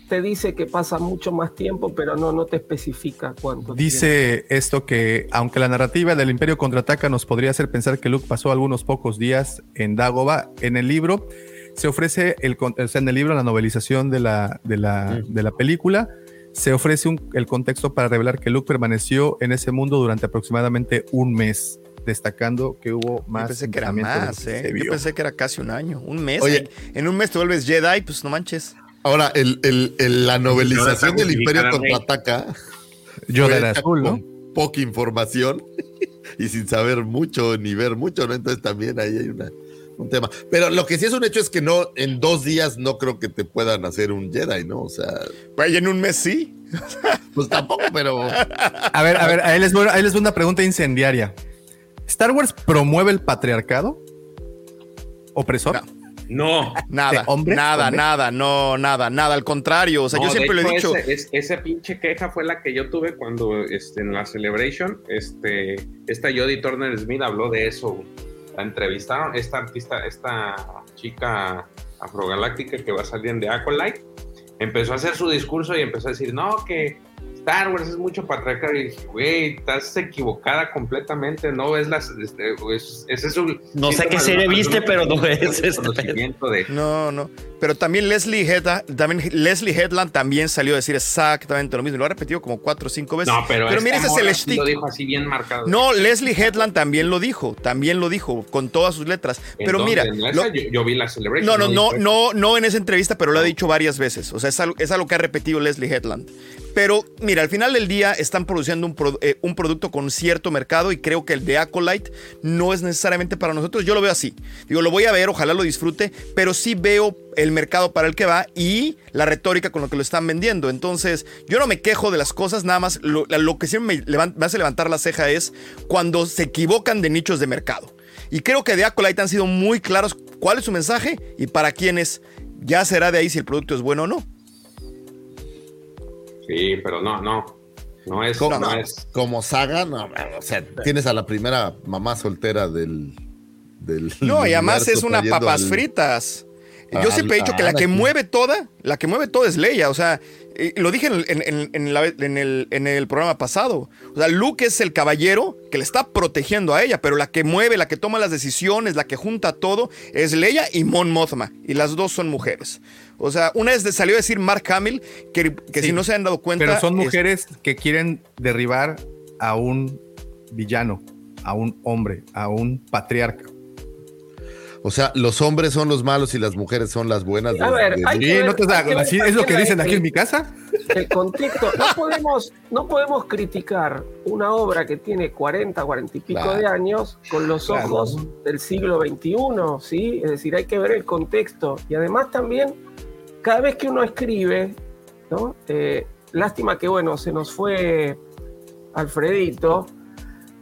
Te dice que pasa mucho más tiempo, pero no, no te especifica cuánto. tiempo. Dice esto que, aunque la narrativa del Imperio contraataca nos podría hacer pensar que Luke pasó algunos pocos días en Dagoba, en el libro se ofrece, el, con- o sea, en el libro, la novelización de la, de la, de la película, se ofrece un- el contexto para revelar que Luke permaneció en ese mundo durante aproximadamente un mes, destacando que hubo más. Yo pensé que era de más, que ¿eh? Yo pensé que era casi un año, un mes. Oye. en un mes te vuelves Jedi, pues no manches. Ahora, el, el- el- la novelización del Imperio contraataca. Era hecha azul, ¿no? con Poca información [laughs] y sin saber mucho ni ver mucho, ¿no? Entonces también ahí hay una, un tema. Pero lo que sí es un hecho es que no, en dos días no creo que te puedan hacer un Jedi, ¿no? O sea, Vaya, en un mes sí. pues tampoco, pero. A ver, a ver, ahí les, voy, ahí les voy una pregunta incendiaria. ¿Star Wars promueve el patriarcado? ¿Opresor? No. Nada, ¿De hombre? nada, ¿Hombre? nada, no, nada, nada. Al contrario, o sea, No, yo siempre lo he dicho. ese- es- esa pinche queja fue la que yo tuve cuando este, en la Celebration, este, esta Jodie Turner Smith habló de eso. La entrevistaron, esta artista, esta chica afrogaláctica que va a salir en Acolyte, empezó a hacer su discurso y empezó a decir, no, que Star Wars es mucho patriarcal. Y dije, güey, estás equivocada completamente, no ves las... Este, pues, ese es un... No sé qué serie viste, pero no es este conocimiento de... No, no. Pero también Leslie, Head- también Leslie Headland también salió a decir exactamente lo mismo. Lo ha repetido como cuatro o cinco veces. No, pero, mira, ese es el stick. lo dijo así bien marcado. No, Leslie Headland también lo dijo, también lo dijo, con todas sus letras. ¿En Pero mira, yo, yo vi la Celebration. no, no, no, no, no en esa entrevista, pero lo ha dicho varias veces. O sea, es algo, es algo que ha repetido Leslie Headland. Pero mira, al final del día están produciendo eh, un producto con cierto mercado y creo que el de Acolyte no es necesariamente para nosotros. Yo lo veo así. Digo, lo voy a ver, ojalá lo disfrute, pero sí veo el mercado para el que va y la retórica con lo que lo están vendiendo. Entonces, yo no me quejo de las cosas, nada más lo, que siempre me, hace levantar la ceja es cuando se equivocan de nichos de mercado. Y creo que de Acolyte han sido muy claros cuál es su mensaje y para quién es. Ya será de ahí si el producto es bueno o no. Sí, pero no, no. No es. Como, no es. como saga, no, o sea, tienes a la primera mamá soltera del. del No, y además es una papas al- fritas. Yo al- siempre he dicho que la que mueve toda, la que mueve todo es Leia. O sea, lo dije en el, en- en- en la- en el- en el programa pasado. O sea, Luke es el caballero que le está protegiendo a ella, pero la que mueve, la que toma las decisiones, la que junta todo, es Leia y Mon Mothma. Y las dos son mujeres. O sea, una vez salió a decir Mark Hamill que, que Sí, si no se han dado cuenta. Pero son es- mujeres que quieren derribar a un villano, a un hombre, a un patriarca. O sea, los hombres son los malos y las mujeres son las buenas. A de- ver, de- hay que Sí, ver- ¿no te hay da- que ver así es lo que dicen aquí en mi casa. El contexto. No podemos, no podemos criticar una obra que tiene 40, 40 y pico Claro. de años con los Claro. ojos del siglo XXI, ¿sí? Es decir, hay que ver el contexto. Y además también, cada vez que uno escribe, ¿no? Eh, lástima que, bueno, se nos fue Alfredito,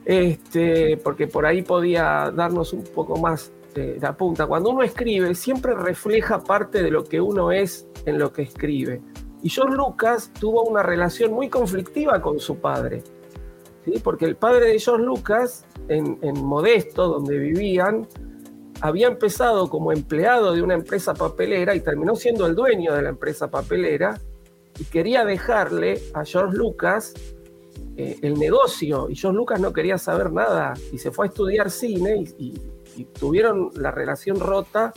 este, porque por ahí podía darnos un poco más la punta. Cuando uno escribe, siempre refleja parte de lo que uno es en lo que escribe. Y George Lucas tuvo una relación muy conflictiva con su padre. Porque el padre de George Lucas, en, Modesto, donde vivían, había empezado como empleado de una empresa papelera y terminó siendo el dueño de la empresa papelera y quería dejarle a George Lucas eh, el negocio y George Lucas no quería saber nada y se fue a estudiar cine y- y tuvieron la relación rota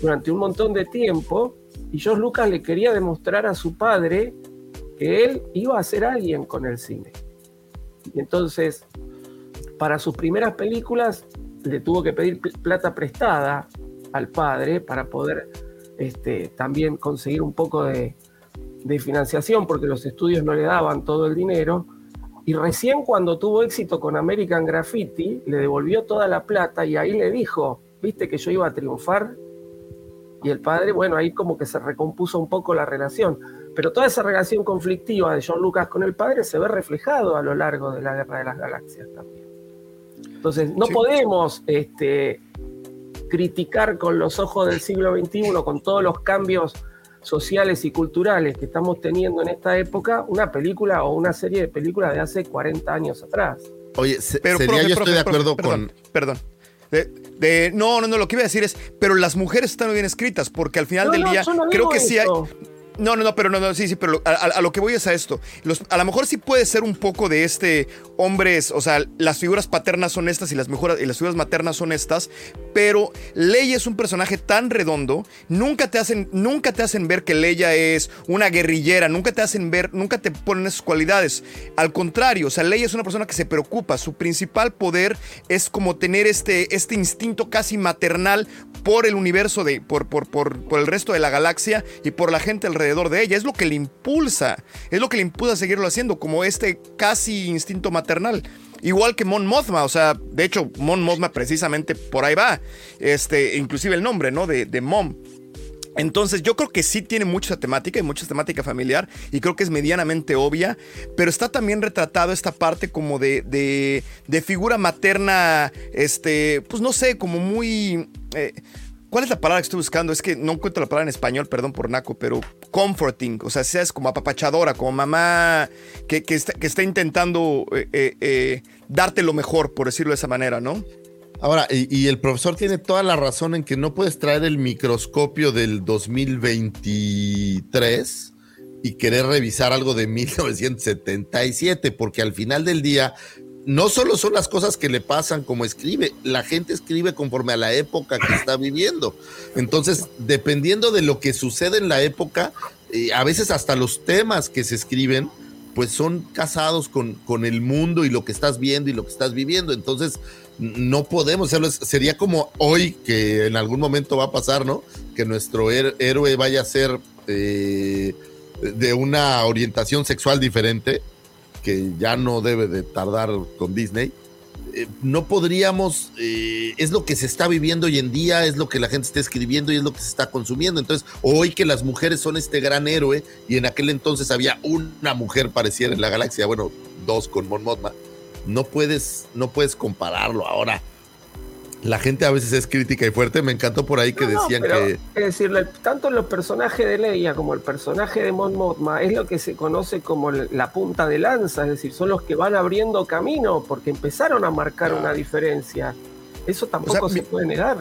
durante un montón de tiempo y George Lucas le quería demostrar a su padre que él iba a ser alguien con el cine. Y entonces, para sus primeras películas, le tuvo que pedir pl- plata prestada al padre para poder este, también conseguir un poco de, de financiación, porque los estudios no le daban todo el dinero. Y recién cuando tuvo éxito con American Graffiti, le devolvió toda la plata y ahí le dijo, viste que yo iba a triunfar. Y el padre, bueno, ahí como que se recompuso un poco la relación. Pero toda esa relación conflictiva de John Lucas con el padre se ve reflejado a lo largo de la Guerra de las Galaxias también. Entonces, no Sí. podemos este, criticar con los ojos del siglo XXI, con todos los cambios sociales y culturales que estamos teniendo en esta época, una película o una serie de películas de hace 40 años atrás. Oye, se- Pero, sería profe, yo profe, estoy de acuerdo con. Perdón. De, de- no, no, no, lo que iba a decir es, pero las mujeres están muy bien escritas, porque al final No, del no, día no creo que sí hay. No, no, no, pero no, no, sí, sí, pero a, lo que voy es a esto. Los- a lo mejor sí puede ser un poco de este hombres, o sea, las figuras paternas son estas y las, y las figuras maternas son estas, pero Leia es un personaje tan redondo, nunca te hacen, nunca te hacen ver que Leia es una guerrillera, nunca te hacen ver, nunca te ponen esas cualidades. Al contrario, o sea, Leia es una persona que se preocupa, su principal poder es como tener este, este instinto casi maternal por el universo, de, por, por, por, por el resto de la galaxia y por la gente alrededor de ella. Es lo que le impulsa, es lo que le impulsa a seguirlo haciendo, como este casi instinto maternal. Igual que Mon Mothma, o sea, de hecho, Mon Mothma precisamente por ahí va, este, inclusive el nombre, ¿no? De, de Mom. Entonces yo creo que sí tiene mucha temática y mucha temática familiar y creo que es medianamente obvia, pero está también retratado esta parte como de, de, de figura materna, este, pues no sé, como muy... eh, ¿Cuál es la palabra que estoy buscando? Es que no encuentro la palabra en español, perdón por naco, pero comforting, o sea, seas como apapachadora, como mamá que, está, intentando eh, eh, eh, darte lo mejor, por decirlo de esa manera, ¿no? Ahora, y el profesor tiene toda la razón en que no puedes traer el microscopio del 2023 y querer revisar algo de 1977, porque al final del día no solo son las cosas que le pasan como escribe, la gente escribe conforme a la época que está viviendo. Entonces, dependiendo de lo que sucede en la época, eh, a veces hasta los temas que se escriben, pues son casados con, con el mundo y lo que estás viendo y lo que estás viviendo. Entonces, no podemos hacerlo. Sería como hoy, que en algún momento va a pasar, ¿no? Que nuestro héroe vaya a ser eh, de una orientación sexual diferente, que ya no debe de tardar con Disney. Eh, no podríamos, eh, es lo que se está viviendo hoy en día, es lo que la gente está escribiendo y es lo que se está consumiendo. Entonces, hoy que las mujeres son este gran héroe y en aquel entonces había una mujer pareciera en la galaxia, bueno, dos con Mon Mothma, no puedes, no puedes compararlo ahora. La gente a veces es crítica y fuerte. Me encantó por ahí que No, decían pero, que Es decir, el- tanto los personajes de Leia como el personaje de Mon Mothma es lo que se conoce como el- la punta de lanza, es decir, son los que van abriendo camino porque empezaron a marcar una diferencia. Eso tampoco se puede negar.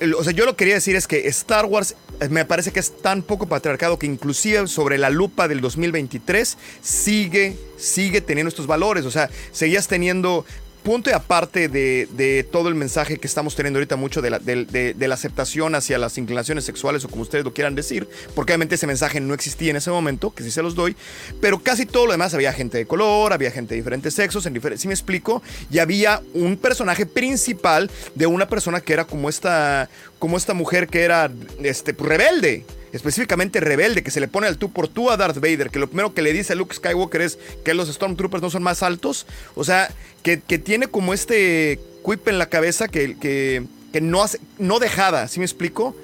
El- O sea, yo lo que quería decir es que Star Wars eh, me parece que es tan poco patriarcado que inclusive sobre la lupa del 2023 sigue, sigue teniendo estos valores. O sea, seguías teniendo punto y aparte de, todo el mensaje que estamos teniendo ahorita mucho de la, aceptación hacia las inclinaciones sexuales o como ustedes lo quieran decir, porque obviamente ese mensaje no existía en ese momento, que sí se los doy, pero casi todo lo demás había gente de color, había gente de diferentes sexos, en diferentes, ¿sí me explico? Y había un personaje principal de una persona que era como esta, como esta mujer que era este, pues, rebelde específicamente rebelde, que se le pone al tú por tú a Darth Vader, que lo primero que le dice a Luke Skywalker es que los Stormtroopers no son más altos, o sea, que, que tiene como este quip en la cabeza que, que, que no, hace, no dejada, ¿sí me explico?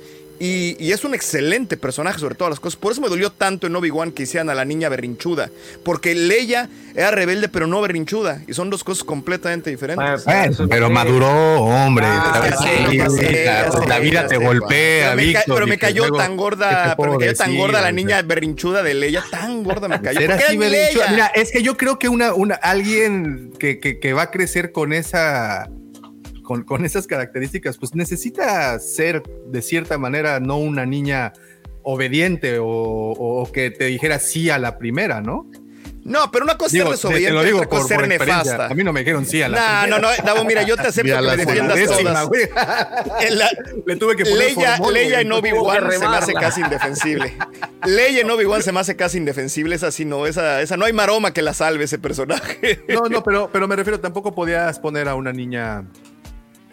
Y, y es un excelente personaje sobre todas las cosas. Por eso me dolió tanto en Obi-Wan que hicieran a la niña berrinchuda. Porque Leia era rebelde, pero no berrinchuda. Y son dos cosas completamente diferentes. Bueno, pero maduró, hombre. Ah, la, sí, vida- sí, la- sí, la vida ya te golpea, pero me, Víctor. pero y me pues cayó luego, tan ¿qué gorda, pero me cayó tan gorda la niña berrinchuda de Leia, tan gorda me cayó. Era así. Mira, es que yo creo que una, una, alguien que, que- que va a crecer con esa. Con, con esas características, pues necesita ser de cierta manera no una niña obediente o, o que te dijera sí a la primera, ¿no? No, pero una cosa Digo, es te- ser te lo desobediente, digo otra cosa por- es ser por nefasta. A mí no me dijeron sí a la No, no, primera. no, Davo, mira, yo te acepto que la me defiendas todas. [laughs] la- Le tuve que poner Leia, formol, Leia en Obi-Wan se me hace casi indefensible. Leia en Obi-Wan se me hace casi indefensible. Esa sí no, esa, esa no hay maroma que la salve ese personaje. No, no, pero, pero me refiero, tampoco podías poner a una niña.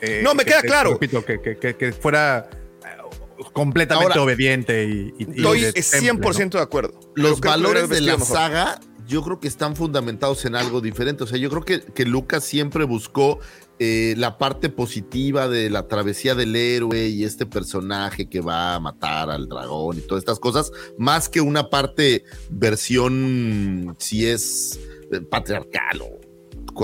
Eh, No, me que- queda que- claro. Repito, que, que- que- que fuera eh, completamente Ahora, obediente y. y- y Estoy temple, 100% de acuerdo. Los valores de la mejor. saga, yo creo que están fundamentados en algo diferente. O sea, yo creo que, que Lucas siempre buscó eh, la parte positiva de la travesía del héroe y este personaje que va a matar al dragón y todas estas cosas, más que una parte versión si es patriarcal o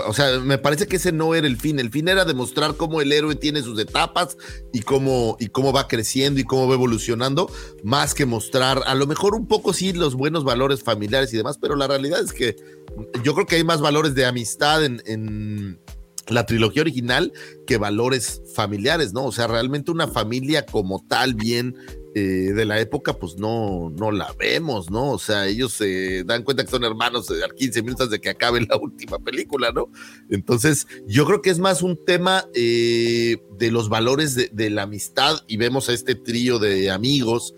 o sea, me parece que ese no era el fin. El fin era demostrar cómo el héroe tiene sus etapas y cómo, y cómo va creciendo y cómo va evolucionando, más que mostrar, a lo mejor un poco sí, los buenos valores familiares y demás, pero la realidad es que yo creo que hay más valores de amistad en, en la trilogía original que valores familiares, ¿no? O sea, realmente una familia como tal, bien eh, de la época, pues no, no la vemos, ¿no? O sea, ellos se dan cuenta que son hermanos eh, a 15 minutos de que acabe la [laughs] última película, ¿no? Entonces, yo creo que es más un tema eh, de los valores de, la amistad y vemos a este trío de amigos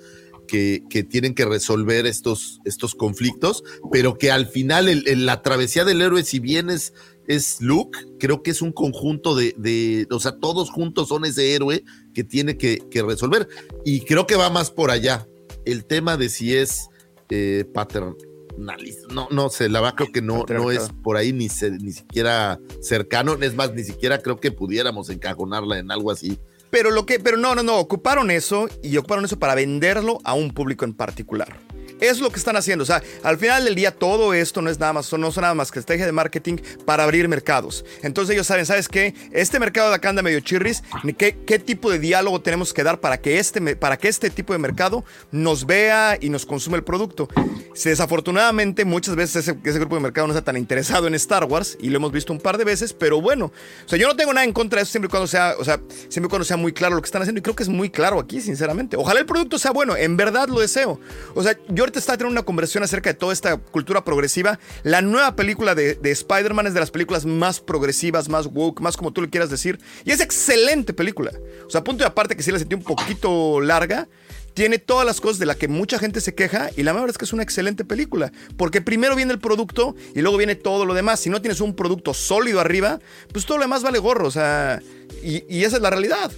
que, que tienen que resolver estos, estos conflictos, pero que al final el- la travesía del héroe, si bien es, es Luke, creo que es un conjunto de, de, o sea, todos juntos son ese héroe que tiene que, que resolver. Y creo que va más por allá. El tema de si es eh, paternalista, no, no sé, la verdad creo que no, no es por ahí ni, se- ni siquiera cercano, es más, ni siquiera creo que pudiéramos encajonarla en algo así. Pero lo que, pero no, no, no, ocuparon eso y ocuparon eso para venderlo a un público en particular. Es lo que están haciendo. O sea, al final del día, todo esto no es nada más, no son nada más que estrategia de marketing para abrir mercados. Entonces ellos saben, ¿sabes qué? Este mercado de acá anda medio chirris. ¿Qué, qué tipo de diálogo tenemos que dar para que, este, para que este tipo de mercado nos vea y nos consume el producto? Si desafortunadamente, muchas veces ese, ese grupo de mercado no está tan interesado en Star Wars y lo hemos visto un par de veces, pero bueno, o sea, yo no tengo nada en contra de eso siempre y cuando sea, o sea, siempre y cuando sea muy claro lo que están haciendo y creo que es muy claro aquí, sinceramente. Ojalá el producto sea bueno, en verdad lo deseo. O sea, yo ahorita estaba teniendo una conversación acerca de toda esta cultura progresiva. La nueva película de, de Spider-Man es de las películas más progresivas, más woke, más como tú le quieras decir. Y es excelente película. O sea, punto y aparte que sí la sentí un poquito larga. Tiene todas las cosas de las que mucha gente se queja y la verdad es que es una excelente película. Porque primero viene el producto y luego viene todo lo demás. Si no tienes un producto sólido arriba, pues todo lo demás vale gorro. O sea, y esa es la realidad.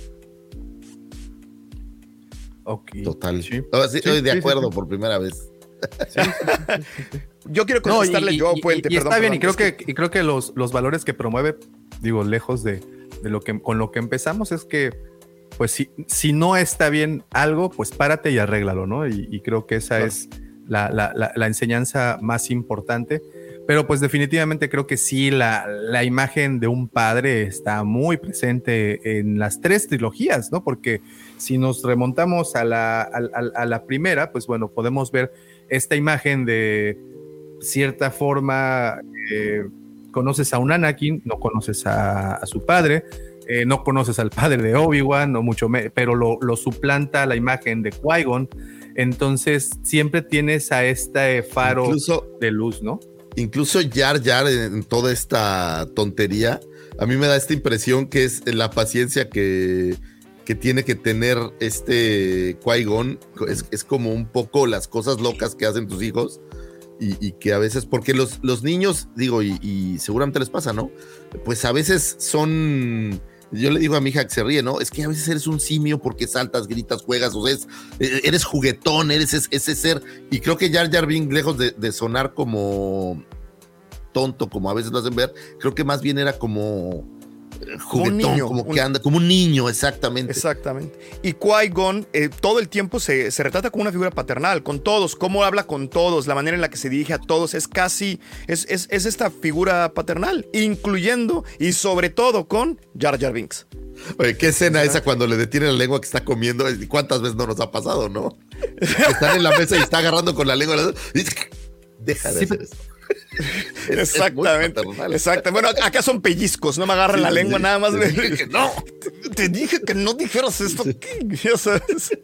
Total. Ahora sí, estoy de acuerdo por primera vez. Yo quiero No, y, contestarle y- yo, y- Puente. y perdón, está bien, perdón, y creo es que, y creo que los, los valores que promueve, digo, lejos de, de lo que con lo que empezamos es que, pues, si, si no está bien algo, pues párate y arréglalo, ¿no? Y, y creo que esa es la, la- la- la enseñanza más importante. Pero pues definitivamente creo que sí, la, la imagen de un padre está muy presente en las tres trilogías, ¿no? Porque si nos remontamos a la, a- a- a la primera, pues bueno, podemos ver esta imagen de cierta forma, eh, conoces a un Anakin, no conoces a, su padre, eh, no conoces al padre de Obi-Wan, no mucho, pero lo, lo suplanta la imagen de Qui-Gon. Entonces siempre tienes a este faro Incluso- de luz, ¿no? Incluso Jar Jar en toda esta tontería, a mí me da esta impresión que es la paciencia que, que tiene que tener este Qui-Gon. Es, es como un poco las cosas locas que hacen tus hijos. Y, que a veces, porque los, los niños, digo, y, seguramente les pasa, ¿no? Pues a veces son. Yo le digo a mi hija que se ríe, ¿no? Es que a veces eres un simio porque saltas, gritas, juegas, o sea, es- eres juguetón, eres ese, ser. Y creo que Jar Jar Binks, lejos de, de sonar como tonto, como a veces lo hacen ver, creo que más bien era como juguetón, como que anda, como un niño, exactamente. Exactamente. Y Qui-Gon eh, todo el tiempo se, se, retrata como una figura paternal, con todos, cómo habla con todos, la manera en la que se dirige a todos, es casi, es, es, es esta figura paternal, incluyendo y sobre todo con Jar Jar Binks. Oye, qué escena esa cuando le detiene la lengua que está comiendo. ¿Cuántas veces no nos ha pasado, no? Están en la mesa y está agarrando con la lengua. Deja de hacer eso. Exactamente. Exacto. Bueno, acá son pellizcos, no me agarran sí, la lengua sí, nada más. Te dije que no. Te dije que no dijeras esto. Ya sabes.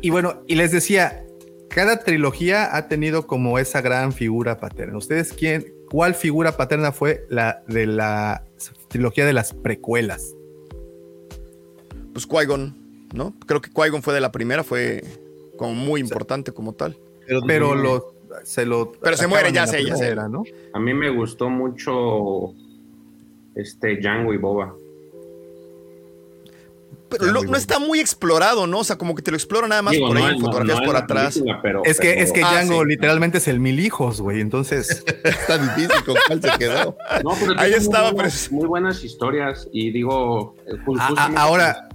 Y bueno, y les decía, cada trilogía ha tenido como esa gran figura paterna. ¿Ustedes quién, cuál figura paterna fue la de la trilogía de las precuelas? Pues Qui-Gon, ¿no? Creo que Qui-Gon fue de la primera, fue como muy importante como tal. Pero, pero los se lo pero se muere ya se era, ¿no? A mí me gustó mucho este Django y Boba. Pero lo, no está muy explorado, ¿no? O sea, como que te lo explora nada más Digo, por ahí, no, fotografías no, por atrás. Película, pero, es que, pero... es que Ah, Django sí. literalmente es el mil hijos, güey. Entonces. [laughs] está difícil con cuál se quedó. No, pero Ahí estaba, muy buenas, muy buenas historias. Y digo, eh, A- ahora,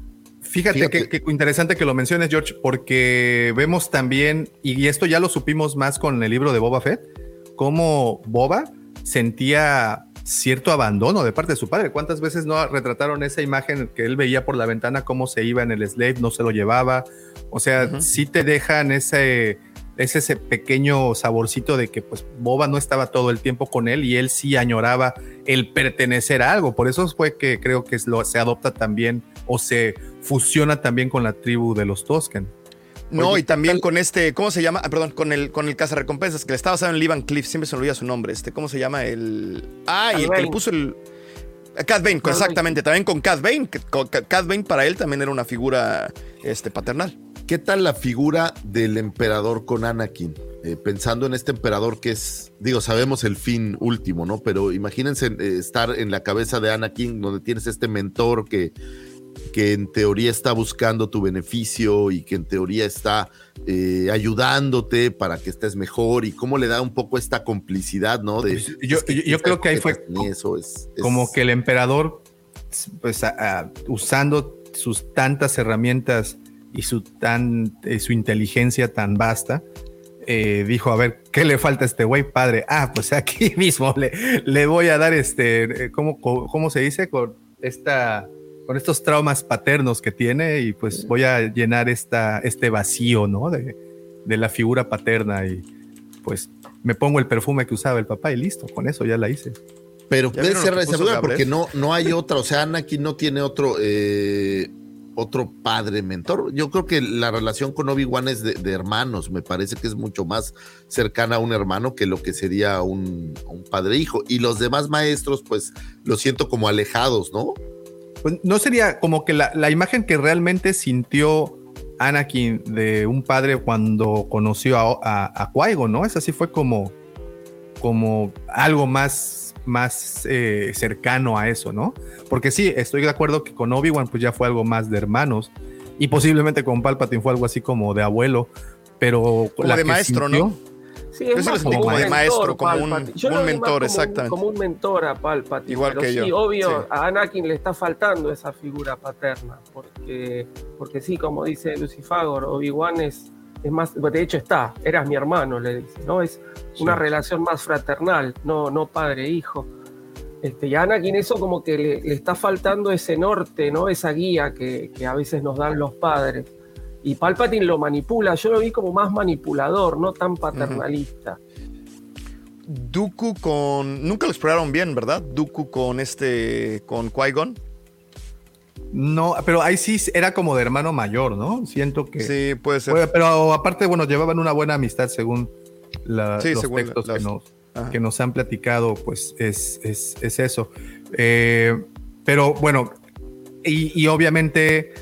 fíjate, Fíjate. Que, que interesante que lo menciones, George, porque vemos también, y esto ya lo supimos más con el libro de Boba Fett, cómo Boba sentía cierto abandono de parte de su padre. ¿Cuántas veces no retrataron esa imagen que él veía por la ventana, cómo se iba en el slave, no se lo llevaba? O sea, Ujú. sí te dejan ese, ese, ese pequeño saborcito de que pues Boba no estaba todo el tiempo con él y él sí añoraba el pertenecer a algo. Por eso fue que creo que es lo, se adopta también o se fusiona también con la tribu de los Tosken. No, Oye, y también con este, ¿cómo se llama? Ah, perdón, con el, con el cazarrecompensas, que le estaba basado en Lee Van Cliff, siempre se olvida su nombre. Este, ¿cómo se llama? El. Ah, y el que le Bane. puso el. Cad Bane, Cad exactamente. También con Cad Bane. que Cad Bane para él también era una figura este, paternal. ¿Qué tal la figura del emperador con Anakin? Eh, pensando en este emperador que es, digo, sabemos el fin último, ¿no? Pero imagínense eh, estar en la cabeza de Anakin, donde tienes este mentor que, que en teoría está buscando tu beneficio y que en teoría está eh, ayudándote para que estés mejor y cómo le da un poco esta complicidad, ¿no? De, Pues yo- es yo- yo creo que ahí fue esta ni eso es, es- Como que el emperador, pues a- a- usando sus tantas herramientas y su, tan, eh, su inteligencia tan vasta, eh, dijo, a ver, ¿qué le falta a este güey, padre? Ah, pues aquí [laughs] mismo le, le voy a dar este, eh, ¿cómo, cómo se dice? Con esta con estos traumas paternos que tiene y pues voy a llenar esta, este vacío, ¿no? De, de la figura paterna y pues me pongo el perfume que usaba el papá y listo, con eso ya la hice. Pero ¿Ya puede que esa porque no, no hay otra. O sea, Anakin no tiene otro, eh, otro padre mentor. Yo creo que la relación con Obi-Wan es de, hermanos. Me parece que es mucho más cercana a un hermano que lo que sería un, padre-hijo. Y los demás maestros, pues, lo siento como alejados, ¿no? Pues no sería como que la, la imagen que realmente sintió Anakin de un padre cuando conoció a, a, a Qui-Gon, ¿no? Esa sí fue como, como algo más, más eh, cercano a eso, ¿no? Porque sí, estoy de acuerdo que con Obi-Wan pues ya fue algo más de hermanos y posiblemente con Palpatine fue algo así como de abuelo, pero Como la de maestro, sintió- ¿no? Sí, es más como como un de maestro, mentor, como un- un mentor, como un- exactamente. Como un mentor a Palpatine. Igual pero que sí, yo, obvio, sí. a Anakin le está faltando esa figura paterna. Porque, porque sí, como dice Lucifagor, Obi-Wan es, es más. De hecho, está, eras mi hermano, le dice, ¿no? Es una relación más fraternal, no, no padre-hijo. Este, y a Anakin eso como que le, le está faltando ese norte, ¿no? Esa guía que, que a veces nos dan los padres. Y Palpatine lo manipula, yo lo vi como más manipulador, no tan paternalista. Dooku con. Nunca lo exploraron bien, ¿verdad? Dooku con este. con Qui-Gon. No, pero ahí sí era como de hermano mayor, ¿no? Siento que... Sí, puede ser. Bueno, pero aparte, bueno, llevaban una buena amistad según la- Sí, los según textos las- que, nos, Ajá. que nos han platicado, pues es, es, es eso. Eh, pero bueno, y, y obviamente,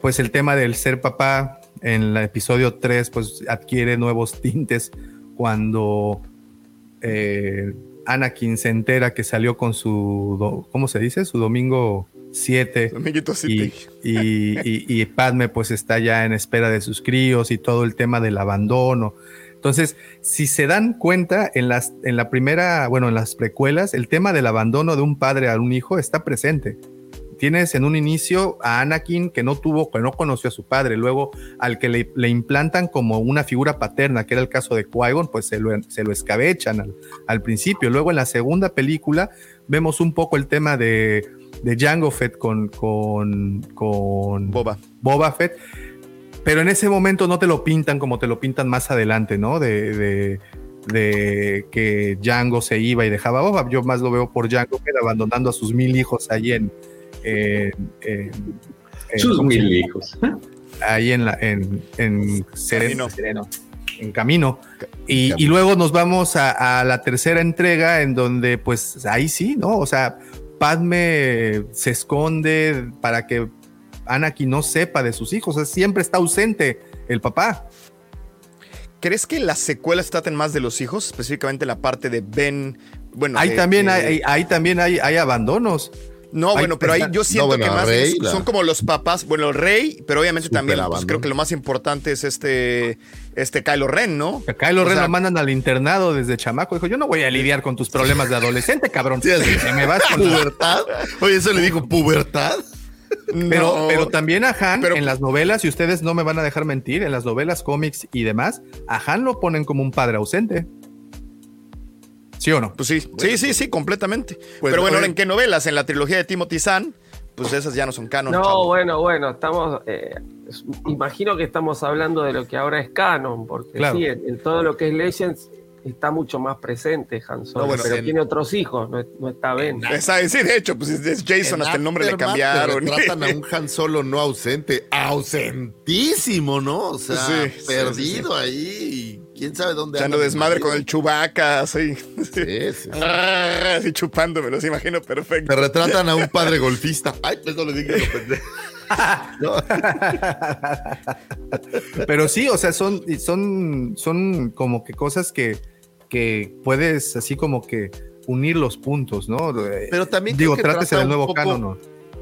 pues el tema del ser papá en el episodio 3, pues adquiere nuevos tintes cuando eh, Anakin se entera que salió con su, ¿cómo se dice? Su domingo 7 Amiguito y, y, y- y Padme pues está ya en espera de sus críos y todo el tema del abandono. Entonces, si se dan cuenta, en, las, en la primera, bueno, en las precuelas, el tema del abandono de un padre a un hijo está presente. tienes en un inicio a Anakin que no tuvo, que no conoció a su padre, luego al que le, implantan como una figura paterna, que era el caso de Qui-Gon, pues se lo, se lo escabechan al, principio. Luego en la segunda película vemos un poco el tema de, de Jango Fett con, con, con Boba. Boba Fett, pero en ese momento no te lo pintan como te lo pintan más adelante, ¿no? de de que Django se iba y dejaba Boba. Yo más lo veo por Django que abandonando a sus mil hijos ahí en. sus mil hijos. Ahí en, la, en, en Sereno. En camino. Y, luego nos vamos a, la tercera entrega, en donde, pues ahí sí, ¿no? O sea, Padme se esconde para que Anakin no sepa de sus hijos. O sea, siempre está ausente el papá. ¿Crees que las secuelas traten más de los hijos? Específicamente la parte de Ben. Bueno, ahí también, hay, ahí también hay, hay abandonos. No, bueno, pero ahí yo siento que más son como los papás. Bueno, el rey, pero obviamente también pues, creo que lo más importante es este, este Kylo Ren, ¿no? A Kylo Ren lo mandan al internado desde chamaco. Dijo, yo no voy a lidiar con tus problemas de adolescente, cabrón. [laughs] Sí, me vas con pubertad. Oye, eso le dijo pubertad. Pero, pero también a Han en las novelas, y ustedes no me van a dejar mentir, en las novelas, cómics y demás, a Han lo ponen como un padre ausente. ¿Sí o no? Pues sí, sí, sí, sí, completamente. Pues, pero bueno, ¿en qué novelas? En la trilogía de Timothy Zahn, pues esas ya no son canon. No, bueno, bueno, estamos. Eh, imagino que estamos hablando de lo que ahora es canon, porque sí, en, todo lo que es Legends está mucho más presente Han Solo, pero tiene otros hijos, no, está Ben. Sí, de hecho, pues es Jason, hasta el nombre le cambiaron. Tratan a un Han Solo no ausente, ausentísimo, ¿no? O sea, perdido ahí. ¿Quién sabe dónde anda? desmadre con el chubaca, así. Sí, sí. [laughs] Así chupándome, los imagino perfecto. Te retratan a un padre golfista. Ay, eso le dije, [laughs] Pero sí, o sea, son, son, son como que cosas que, que puedes así como que unir los puntos, ¿no? Pero también digo, trátese del nuevo canon.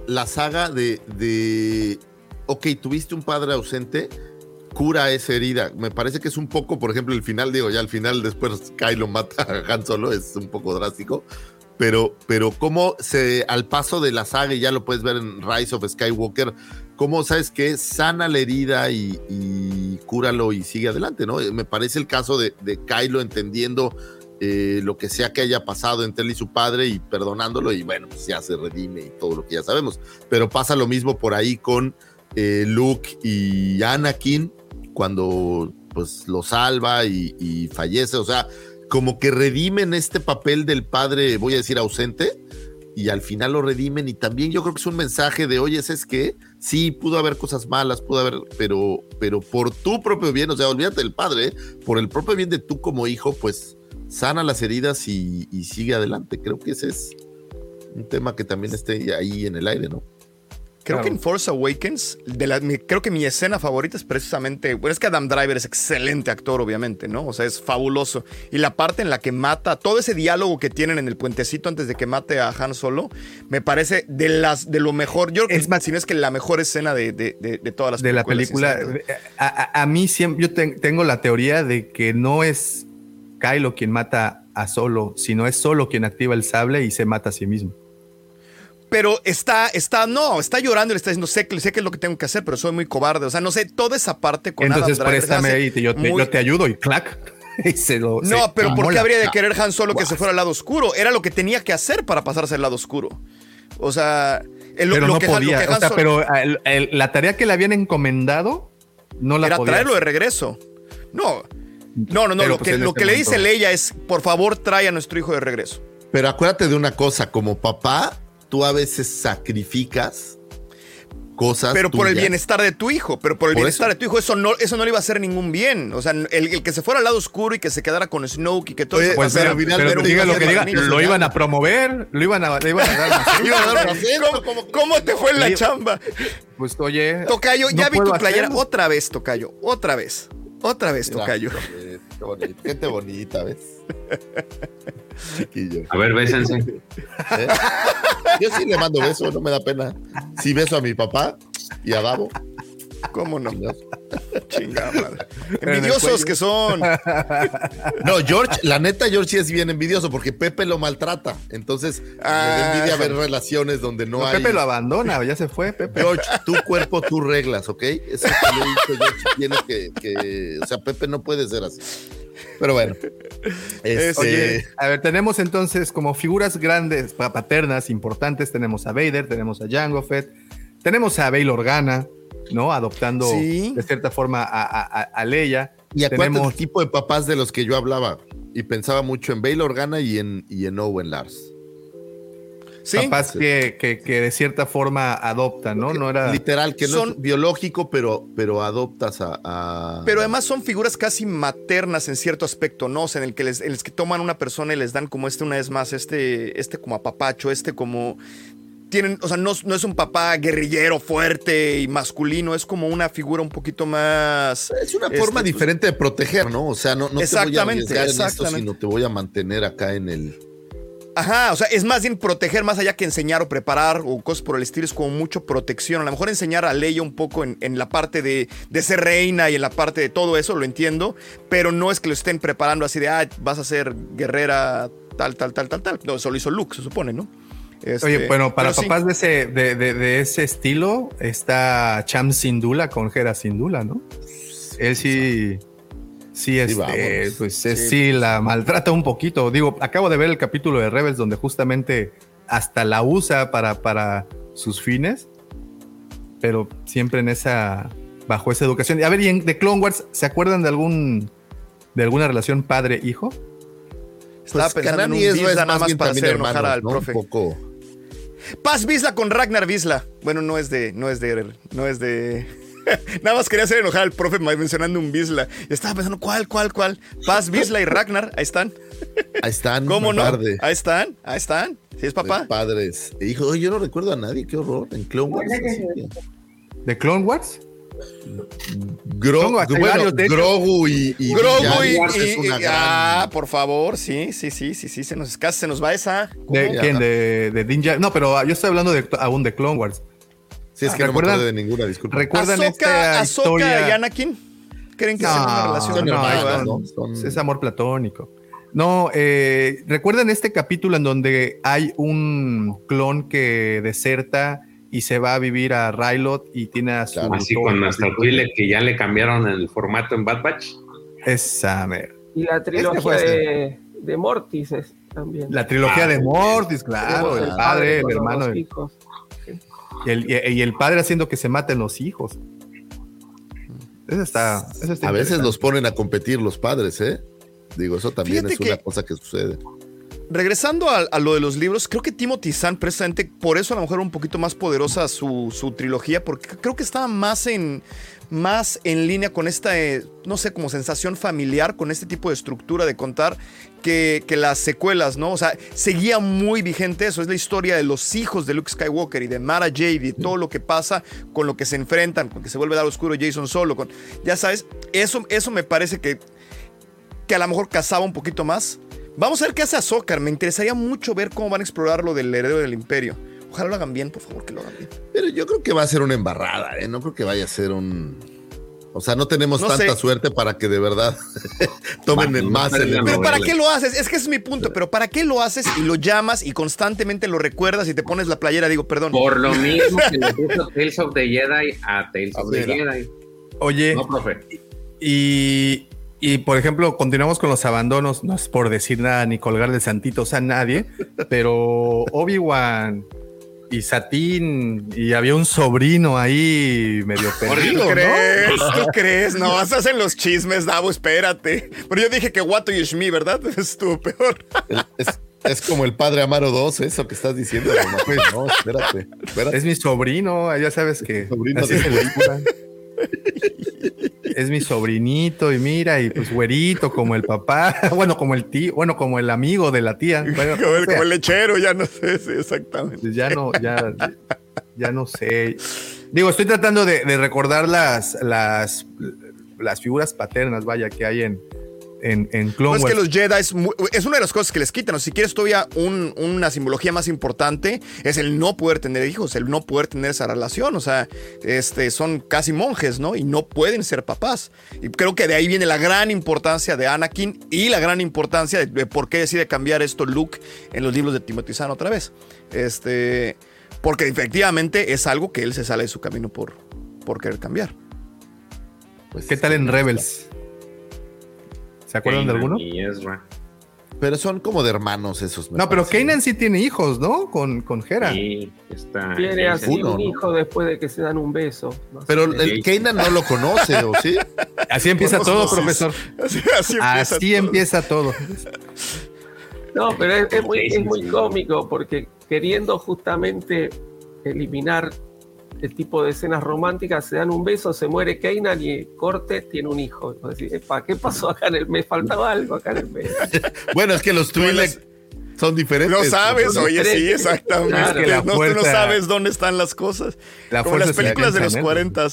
La saga de, de, ok, tuviste un padre ausente, cura esa herida. Me parece que es un poco, por ejemplo, el final, digo, ya al final después Kylo mata a Han Solo, es un poco drástico. Pero, pero cómo se, al paso de la saga, y ya lo puedes ver en Rise of Skywalker, cómo sabes que sana la herida y, cúralo y sigue adelante, ¿no? Me parece el caso de, de Kylo entendiendo eh, lo que sea que haya pasado entre él y su padre y perdonándolo y bueno, pues ya se redime y todo lo que ya sabemos. Pero pasa lo mismo por ahí con eh, Luke y Anakin cuando pues lo salva y, fallece, o sea, como que redimen este papel del padre, voy a decir ausente, y al final lo redimen y también yo creo que es un mensaje de, oye, es que sí, pudo haber cosas malas, pudo haber, pero, pero por tu propio bien, o sea, olvídate del padre, por el propio bien de tú como hijo, pues sana las heridas y, y sigue adelante. Creo que ese es un tema que también esté ahí en el aire, ¿no? Creo que en Force Awakens, de la, creo que mi escena favorita es precisamente, bueno, es que Adam Driver es excelente actor, obviamente, ¿no? O sea, es fabuloso. Y la parte en la que mata, todo ese diálogo que tienen en el puentecito antes de que mate a Han Solo, me parece de las de lo mejor. Yo creo que es más, si no es que la mejor escena de, de, de, todas las de la película. A, a, mí siempre, yo tengo la teoría de que no es Kylo quien mata a Solo, sino es Solo quien activa el sable y se mata a sí mismo pero está, está, no, está llorando y le está diciendo, sé, sé que es lo que tengo que hacer, pero soy muy cobarde. O sea, no sé, toda esa parte con Entonces préstame ahí, yo, yo, te ayudo y clac. [laughs] no, pero ¿por qué habría de querer Han Solo que se fuera al lado oscuro? Era lo que tenía que hacer para pasarse al lado oscuro. O sea, el, pero no podía. o sea, pero la tarea que le habían encomendado no la Era traerlo de regreso. No, no, no, no. Lo, pues, que, lo que le dice Leia es, por favor, trae a nuestro hijo de regreso. Pero acuérdate de una cosa, como papá, tú a veces sacrificas cosas. Pero por el bienestar de tu hijo, pero por el bienestar de tu hijo, eso no, eso no le iba a hacer ningún bien. O sea, el, que se fuera al lado oscuro y que se quedara con Snoke y que todo eso. Pues, pero, pero, diga lo que diga, lo iban a promover, lo iban a, le iban a dar [laughs] ¿Cómo, ¿Cómo, te fue en la chamba? Pues oye. Tocayo, ya vi tu playera otra vez, Tocayo, otra vez. Otra vez, Tocayo. Qué bonita, ¿ves? [laughs] A ver, bésense. ¿Eh? Yo sí le mando beso, no me da pena. Sí beso a mi papá y a Davo. ¿Cómo no? Chingada madre. [laughs] Envidiosos que son. No, George, la neta, George sí es bien envidioso porque Pepe lo maltrata. Entonces, me da envidia ver relaciones donde no, No, hay. Pepe lo abandona, ya se fue, Pepe. George, tu cuerpo, tus reglas, ¿ok? Eso que le he dicho, George, tienes que, que- O sea, Pepe no puede ser así. Pero bueno. [laughs] Este, Oye, a ver, tenemos entonces como figuras grandes, pa- paternas, importantes, tenemos a Vader, tenemos a Jango Fett, tenemos a Bail Organa, ¿no? Adoptando Sí. de cierta forma a, a, a- a Leia. y acuérdate tenemos el tipo de papás de los que yo hablaba. Y pensaba mucho en Bail Organa y en, y en Owen Lars. Sí. papás que, que- que de cierta forma adoptan, ¿no? No era... Literal, que no Son- es biológico, pero, pero adoptas a, a- Pero además son figuras casi maternas en cierto aspecto, ¿no? O sea, en el que les, en el que toman una persona y les dan como este una vez más, este, este como apapacho, este como tienen, o sea, no, no es un papá guerrillero fuerte y masculino, es como una figura un poquito más. Es una este, forma pues, diferente de proteger, ¿no? O sea, no, no te voy a Exactamente, arriesgar en esto, exactamente. sino te voy a mantener acá en el. Ajá, o sea, es más bien proteger más allá que enseñar o preparar o cosas por el estilo, es como mucho protección. A lo mejor enseñar a Leia un poco en, en la parte de, de ser reina y en la parte de todo eso, lo entiendo, pero no es que lo estén preparando así de, ah, vas a ser guerrera tal, tal, tal, tal, tal. No, eso lo hizo Luke, se supone, ¿no? Este, Oye, bueno, para sí. papás de ese, de, de- de ese estilo está Cham Sindula con Hera Sindula, ¿no? Él sí, sí, este, pues es- Sí. sí. la maltrata un poquito. Digo, acabo de ver el capítulo de Rebels donde justamente hasta la usa para, para sus fines, pero siempre en esa, bajo esa educación. A ver, y en The Clone Wars, ¿se acuerdan de algún, de alguna relación padre-hijo? Estaba Pues pensando en un Vizla más nada más bien para hacer enojar al ¿no? profe. Un poco. Paz Vizla con Ragnar Vizla. Bueno, no es de, no es de, no es de. [laughs] Nada más quería hacer enojar al profe mencionando un Vizla. Y estaba pensando, ¿cuál, cuál, cuál? Paz, Vizla y Ragnar, ahí están. Ahí están. [laughs] ¿Cómo no? Ahí están, ahí están. ¿Sí es papá? de padres. E hijos. Oye, yo no recuerdo a nadie, qué horror. En Clone Wars. ¿De Clone Wars? Gro- bueno. Grogu y, y Grogu y, y- una y- gran- Ah, por favor, sí, sí, sí, sí, sí, se nos casi se nos va esa. ¿De quién? ¿De, de Din? No, pero yo estoy hablando de, aún de Clone Wars. Sí, es que no me de ninguna, disculpa. ¿Recuerdan Ahsoka, esta historia? y Anakin. ¿Creen que sea una relación? son no, Es amor platónico. No, eh, ¿recuerdan este capítulo en donde hay un clon que deserta y se va a vivir a Rylot y tiene a su... Así con hasta que ya le cambiaron el formato en Bad Batch. Esa, mer. Y la trilogía fue de, de Mortis es también. La trilogía de Mortis, claro, el padre, el hermano dos y el, y- y el padre haciendo que se maten los hijos. Eso está, eso está A veces los ponen a competir los padres, ¿eh? Digo, eso también Fíjate es una que- cosa que sucede. Regresando a, a lo de los libros, creo que Timothy Zahn, precisamente por eso a lo mejor era un poquito más poderosa su, su trilogía, porque creo que estaba más en, más en línea con esta, eh, no sé, como sensación familiar, con este tipo de estructura de contar, que, que las secuelas, ¿no? O sea, seguía muy vigente eso, es la historia de los hijos de Luke Skywalker y de Mara Jade y todo lo que pasa con lo que se enfrentan, con que se vuelve a dar oscuro Jason Solo, con, ya sabes, eso, eso me parece que que a lo mejor cazaba un poquito más. Vamos a ver qué hace Azócar. Me interesaría mucho ver cómo van a explorar lo del heredero del imperio. Ojalá lo hagan bien, por favor, que lo hagan bien. Pero yo creo que va a ser una embarrada, ¿eh? No creo que vaya a ser un. O sea, no tenemos No tanta sé. suerte para que de verdad [laughs] tomen no más está en el Pero novela. ¿para qué lo haces? Es que ese es mi punto. Pero ¿para qué lo haces y lo llamas y constantemente lo recuerdas y te pones la playera? Digo, perdón. Por lo [laughs] mismo que le puso Tales of the Jedi a Tales of the. Jedi. Oye, No, profe. Y, y, por ejemplo, continuamos con los abandonos, no es por decir nada ni colgar de santitos a nadie, pero Obi-Wan y Satín y había un sobrino ahí medio ¿Tú perdido, ¿no? crees? ¿Tú crees? No, [laughs] se hacen los chismes, Davo, espérate. Pero yo dije que Watto y Shmi, ¿verdad? [laughs] Estuvo peor. Es, es como el padre Amaro 2, eso que estás diciendo. Pues no, espérate. espérate. Es mi sobrino, ya sabes que Sobrino así de se. [laughs] Es mi sobrinito y mira, y pues güerito como el papá, [laughs] bueno, como el tío, bueno, como el amigo de la tía. [laughs] Bueno, Como el, como [laughs] lechero, ya no sé, sí, exactamente. Pues ya no, ya, ya no sé. Digo, estoy tratando de, de recordar las, las, las figuras paternas, vaya, que hay en, en, en Clone No, es que los Jedi es, es una de las cosas que les quitan. O sea, si quieres todavía un- una simbología más importante, es el no poder tener hijos, el no poder tener esa relación. O sea, este, son casi monjes, ¿no? Y no pueden ser papás. Y creo que de ahí viene la gran importancia de Anakin y la gran importancia de, de por qué decide cambiar esto Luke en los libros de Timothy Zahn otra vez. Este, porque efectivamente es algo que él se sale de su camino por, por querer cambiar. Pues, ¿Qué tal en Rebels? ¿Se acuerdan de alguno? Y Ezra. Pero son como de hermanos esos. No, pero parece. Kanan sí tiene hijos, ¿no? Con, con Hera. Sí, está. Tiene así uno, un ¿no? hijo después de que se dan un beso. No. Pero el Kanan no lo conoce, ¿o sí? [laughs] Así empieza todo, profesor. Así, así empieza Así todo. empieza todo. No, pero es, es muy, es muy cómico porque queriendo justamente eliminar el tipo de escenas románticas, se dan un beso, se muere Kanan y corte tiene un hijo. Y vos decís, "Epa, ¿qué pasó acá en el mes? Faltaba algo acá en el mes. [laughs] Bueno, es que los Twi'lek son diferentes. No sabes, oye, sí, exactamente. Claro, la no, tú no sabes dónde están las cosas. La Como las películas de los alcanza en él. [laughs] 40.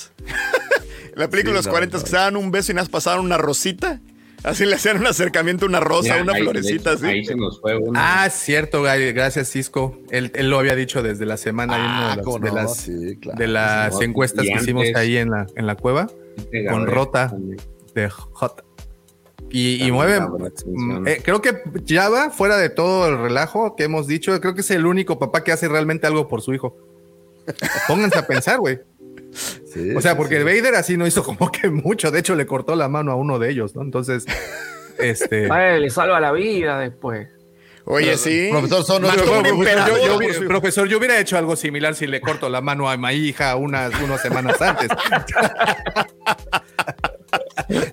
la película de los no, 40 no. que se daban un beso y nada más pasaban una rosita. Así le hacían un acercamiento una rosa, Mira, una ahí, florecita hecho, así. Ahí se nos fue uno. Ah, cierto, Gary, gracias Cisco. Él, él lo había dicho desde la semana Ah, de las, cómo de no, las, sí, claro. de las No, encuestas y que hicimos ahí en la, en la cueva Este con Rota. también. de Hot. Y, mueve. mm, eh, creo que Java, fuera de todo el relajo que hemos dicho, creo que es el único papá que hace realmente algo por su hijo. Pónganse a pensar, güey. Sí, O sea, porque sí. Vader así no hizo como que mucho. De hecho, le cortó la mano a uno de ellos, ¿no? Entonces, este. Ay, le salva la vida después. Oye, sí. Profesor, son yo- profesor, yo hubiera hecho algo similar si le corto la mano a mi hija unas, unas semanas antes. [laughs]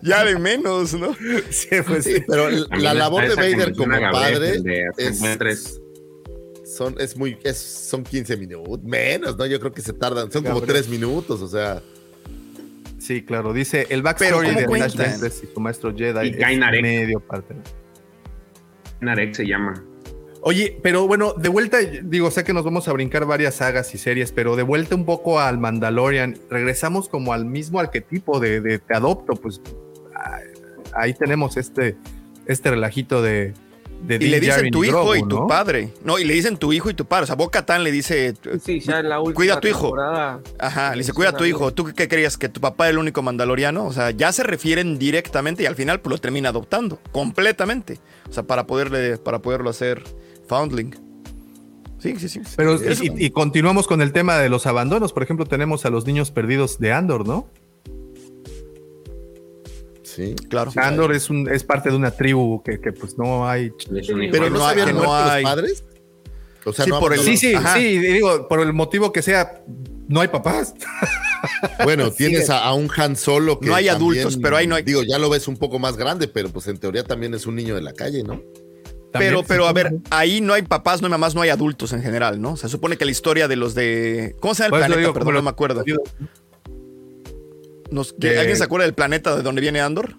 Ya de menos, ¿no? Sí, pues, Sí, pero la labor de Vader como padre es. Son, es muy, es, son 15 minutos, menos, ¿no? Yo creo que se tardan, son como Gabriel. 3 minutos, o sea. sí, claro. Dice el backstory ¿cómo de Flash? Ventress y su maestro Jedi Y es Kainarek. medio parte. Narek se llama. Oye, pero bueno, de vuelta, digo, sé que nos vamos a brincar varias sagas y series, pero de vuelta un poco al Mandalorian, regresamos como al mismo arquetipo de, de te adopto, pues ah, ahí tenemos este, este relajito de, de Y le dicen tu hijo Grogu, y tu ¿no? padre. No, y le dicen tu hijo y tu padre. O sea, Boca Tan le dice. Sí, ya en la última Cuida a tu hijo. Ajá, le dice, cuida a tu hijo. ¿Tú qué creías? ¿Que tu papá era el único mandaloriano? O sea, ya se refieren directamente y al final pues, lo termina adoptando. Completamente. O sea, para, poderle, para poderlo hacer Foundling. Sí, sí, sí. Pero y continuamos con el tema de los abandonos. Por ejemplo, tenemos a los niños perdidos de Andor, ¿no? Sí. Claro. Andor es, un, es parte de una tribu que, que, pues no hay. Pero no, hay- que no hay- padres. O sea, Sí, no por el- Sí, sí, sí, digo, por el motivo que sea, no hay papás. Bueno, [laughs] tienes a, a un Han Solo que No hay también, adultos, pero ahí no hay- Digo, ya lo ves un poco más grande, pero pues en teoría también es un niño de la calle, ¿no? Pero, También, pero a ver, ahí no hay papás, no hay mamás, no hay adultos en general, ¿no? Se supone que la historia de los de. ¿Cómo se llama el planeta? digo, Perdón, no me acuerdo. Nos- ¿qué- De- ¿Alguien se acuerda del planeta de donde viene Andor?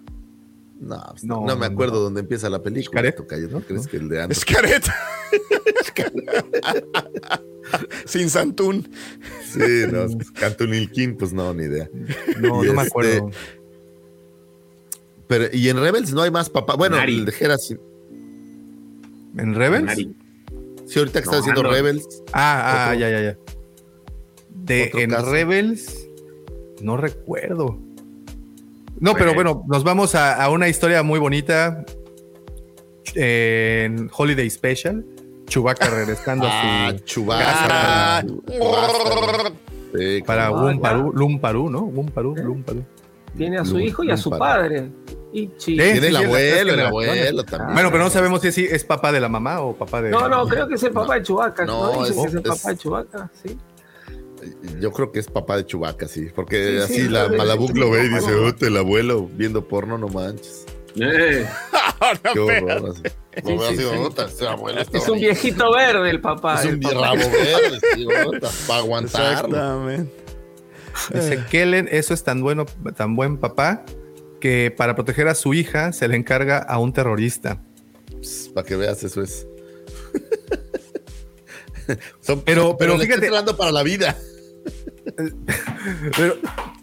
No, No, me acuerdo no. dónde empieza la película. ¿no? ¿Crees que el de Andor? Es careta. [laughs] Sin Santún. Sí, no, Cantunilquín, pues no, ni idea. No, Y no me este, acuerdo. Pero, y en Rebels no hay más papá. Bueno, Nari. el de Hera sí. ¿En Rebels? Nari. Sí, ahorita que No, está haciendo. Rebels. Ah, ah, Otro- ya, ya, ya. De en caso. Rebels, no recuerdo. No, pero bueno, nos vamos a, a una historia muy bonita en Holiday Special. Chewbacca regresando Ah, a su Chewbacca. Ah. Chewbacca. Sí, para. Wumparu, Lumparu, ¿no? Wumparu, Lumparu. Tiene a su hijo y a su padre. Sí. Tiene el abuelo, el abuelo también. Bueno, pero no sabemos si es, si es papá de la mamá o papá de. No, no, creo que es el papá de Chewbacca. No, No, es- que es el es- papá de Chewbacca, sí. Yo creo que es papá de Chewbacca, sí. Porque Sí, así sí, la Malabuc lo ve y dice. "Ute, el abuelo viendo porno, no manches. Eh, [laughs] Qué horror. Sí, sí, así, sí. "Ota, ese abuelo está Es un bonito". viejito verde el papá. Es el un papá. rabo verde, [laughs] para aguantarlo. Exactamente. Dice Kellen, eso es tan bueno, tan buen papá, que para proteger a su hija se le encarga a un terrorista. Para que veas, eso es. [laughs] Son- Pero- pero le está fíjate- entrenando para la vida. [laughs] Pero,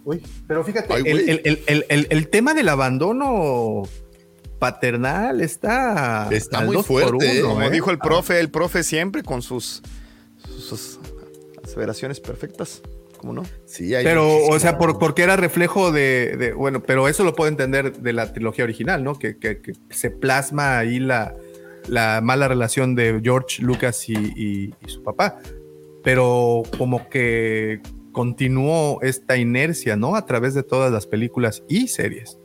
uy, pero fíjate, Ay, el, el- el- el- el- el tema del abandono paternal está. Está muy fuerte. ¿eh? Como ¿eh? dijo el profe, el profe siempre con sus, sus aseveraciones perfectas. ¿Cómo no? Sí, hay Pero, o sea, por- porque era reflejo de, de- Bueno, pero eso lo puedo entender de la trilogía original, ¿no? Que, que- que se plasma ahí la, la mala relación de George Lucas y, y- y su papá. Pero como que continuó esta inercia, ¿no? A través de todas las películas y series.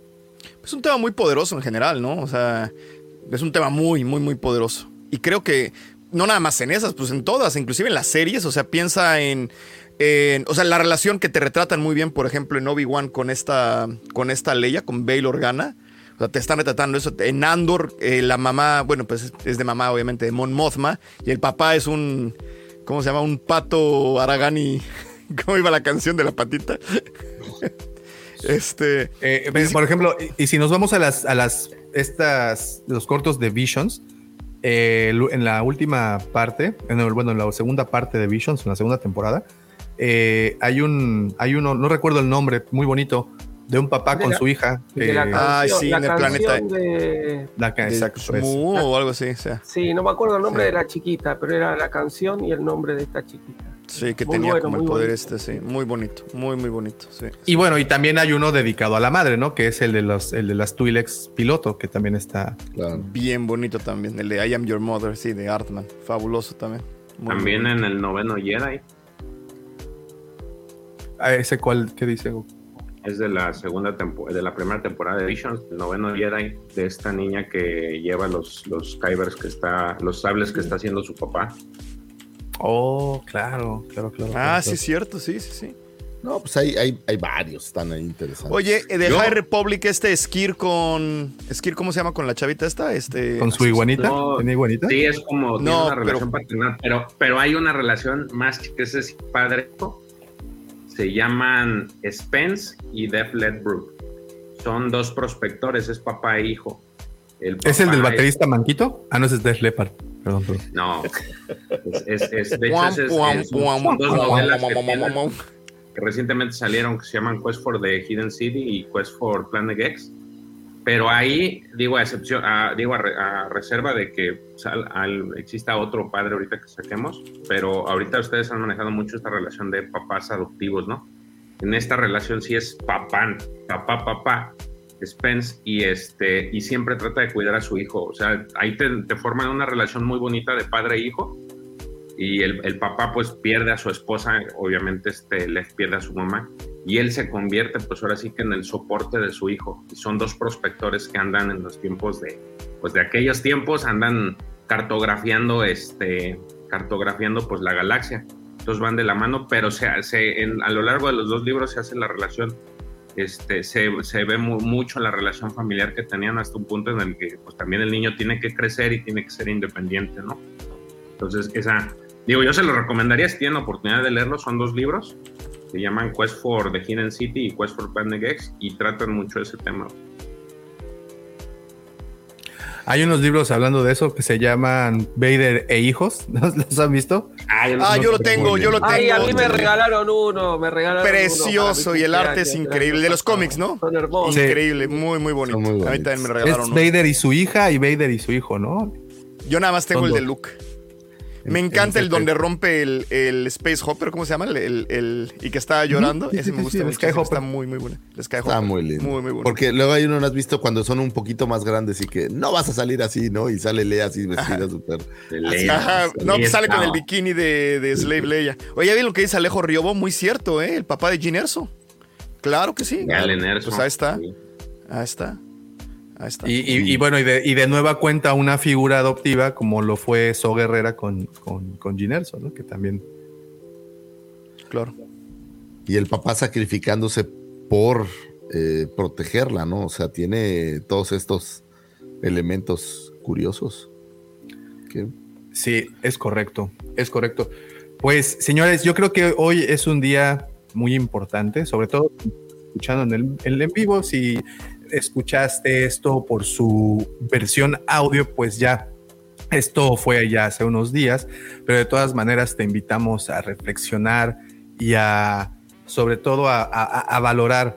Es un tema muy poderoso en general, ¿no? O sea, es un tema muy, muy, muy poderoso. Y creo que no nada más en esas, pues en todas, inclusive en las series, o sea, piensa en, o sea, la relación que te retratan muy bien, por ejemplo, en Obi-Wan con esta, con esta Leia, con Bail Organa. O sea, te están retratando eso. En Andor, eh, la mamá, bueno, pues es- es de mamá, obviamente, de Mon Mothma, y el papá es un, ¿cómo se llama? Un pato Aragani. [laughs] ¿Cómo iba la canción de la patita? [laughs] este. Eh, por ejemplo, y, y si nos vamos a las, a las, estas, los cortos de Visions, eh, en la última parte, en el- bueno, en la segunda parte de Visions, en la segunda temporada, eh, hay un, hay uno, no recuerdo el nombre, muy bonito, de un papá De con la- su hija. de la que- canción, sí, la en el canción planeta. de- la de exacto, Shmoo o algo así, o sea. Sí, no me acuerdo el nombre Sí. de la chiquita, pero era la canción y el nombre de esta chiquita. Sí, que Muy tenía bueno, como el poder bonito. este, sí. Muy bonito, muy, muy bonito, sí. Y bueno, y también hay uno dedicado a la madre, ¿no? Que es el de los, el de las Twi'leks piloto, que también está. Bien bonito también. El de I Am Your Mother, sí, de Artman. Fabuloso también. Muy, También muy en el noveno Jedi. Ah, ese cuál, ¿qué dice? Es de la segunda temporada, de la primera temporada de Visions, el noveno Jedi, de esta niña que lleva los, los Kybers que está, los sables que está haciendo su papá. Oh, claro, claro, claro. Ah, claro, sí, cierto, sí, sí, sí. No, pues hay, hay, hay varios, están ahí interesantes. Oye, eh, de Yo- High Republic, este Skir con. Skir, ¿cómo se llama con la chavita esta? Este. ¿Con su iguanita? No, ¿Tiene iguanita? Sí, es como tiene una pero- relación paternal, pero, pero hay una relación más que ese es padre. Se llaman Spence y Def Ledbrook. Son dos prospectores, es papá e hijo. El ¿Es el del baterista Manquito? Ah, no, ese es Def Leppard. Perdón, perdón. No. Es, es- es- de hecho, es- son dos novelas que tienen- recientemente salieron que se llaman Quest for the Hidden City y Quest for Planet X. Pero ahí, digo, a excepción, a- digo, a, re- a reserva de que sal- al- exista otro padre ahorita que saquemos, pero ahorita ustedes han manejado mucho esta relación de papás adoptivos, ¿no? En esta relación sí es papá, papá, papá, Spence, y, este, y siempre trata de cuidar a su hijo. O sea, ahí te, forman una relación muy bonita de padre e hijo, y el, el papá pues pierde a su esposa, obviamente este, le pierde a su mamá, y él se convierte pues ahora sí que en el soporte de su hijo. Y son dos prospectores que andan en los tiempos de, pues de aquellos tiempos, andan cartografiando, este, cartografiando pues la galaxia. Entonces van de la mano, pero se, se- en- a lo largo de los dos libros se hace la relación, este, se, se ve mu- mucho la relación familiar que tenían hasta un punto en el que pues también el niño tiene que crecer y tiene que ser independiente, ¿no? Entonces, esa, digo, yo se lo recomendaría si tienen oportunidad de leerlo, son dos libros, se llaman Quest for the Hidden City y Quest for Planet X y tratan mucho ese tema. Hay unos libros hablando de eso que se llaman Vader e hijos. [laughs] ¿Los han visto? Ah, yo lo tengo, yo lo tengo. Ay, a mí me regalaron uno, me regalaron uno Precioso y el arte es increíble. De los cómics, ¿no? Son hermosos. Increíble, muy, muy bonito. Muy a mí también me regalaron Es uno. Vader y su hija y Vader y su hijo, ¿no? Yo nada más tengo Son el de. Luke. Me encanta el donde rompe el, el Space Hopper, ¿cómo se llama? El, el- el- y que está llorando. Sí, Ese sí, me gusta sí, mucho. Está muy, muy bueno. El. Está muy lindo. Muy, muy bueno. Porque luego hay uno, ¿no has visto cuando son un poquito más grandes y que no vas a salir así, ¿no? Y sale Lea así vestida súper. Leia. Ajá, no, pues sale con el Leia. bikini de, de Slave Leia. Oye, ¿ya ven lo que dice Alejo Riobo? Muy cierto, ¿eh? El papá de Gin Erso. Claro que sí. Galen Erso. Pues ahí está. Sí. Ahí está. Ahí está. Y, y- y bueno, y de, y de nueva cuenta una figura adoptiva como lo fue So Guerrera con, con, con ¿no? Que también. Claro. Y el papá sacrificándose por eh, protegerla, ¿no? O sea, tiene todos estos elementos curiosos. Sí, es correcto, es correcto. Pues, señores, yo creo que hoy es un día muy importante, sobre todo escuchando en el, en el en vivo. Si escuchaste esto por su versión audio, pues ya esto fue ya hace unos días, pero de todas maneras te invitamos a reflexionar y a, sobre todo, a, valorar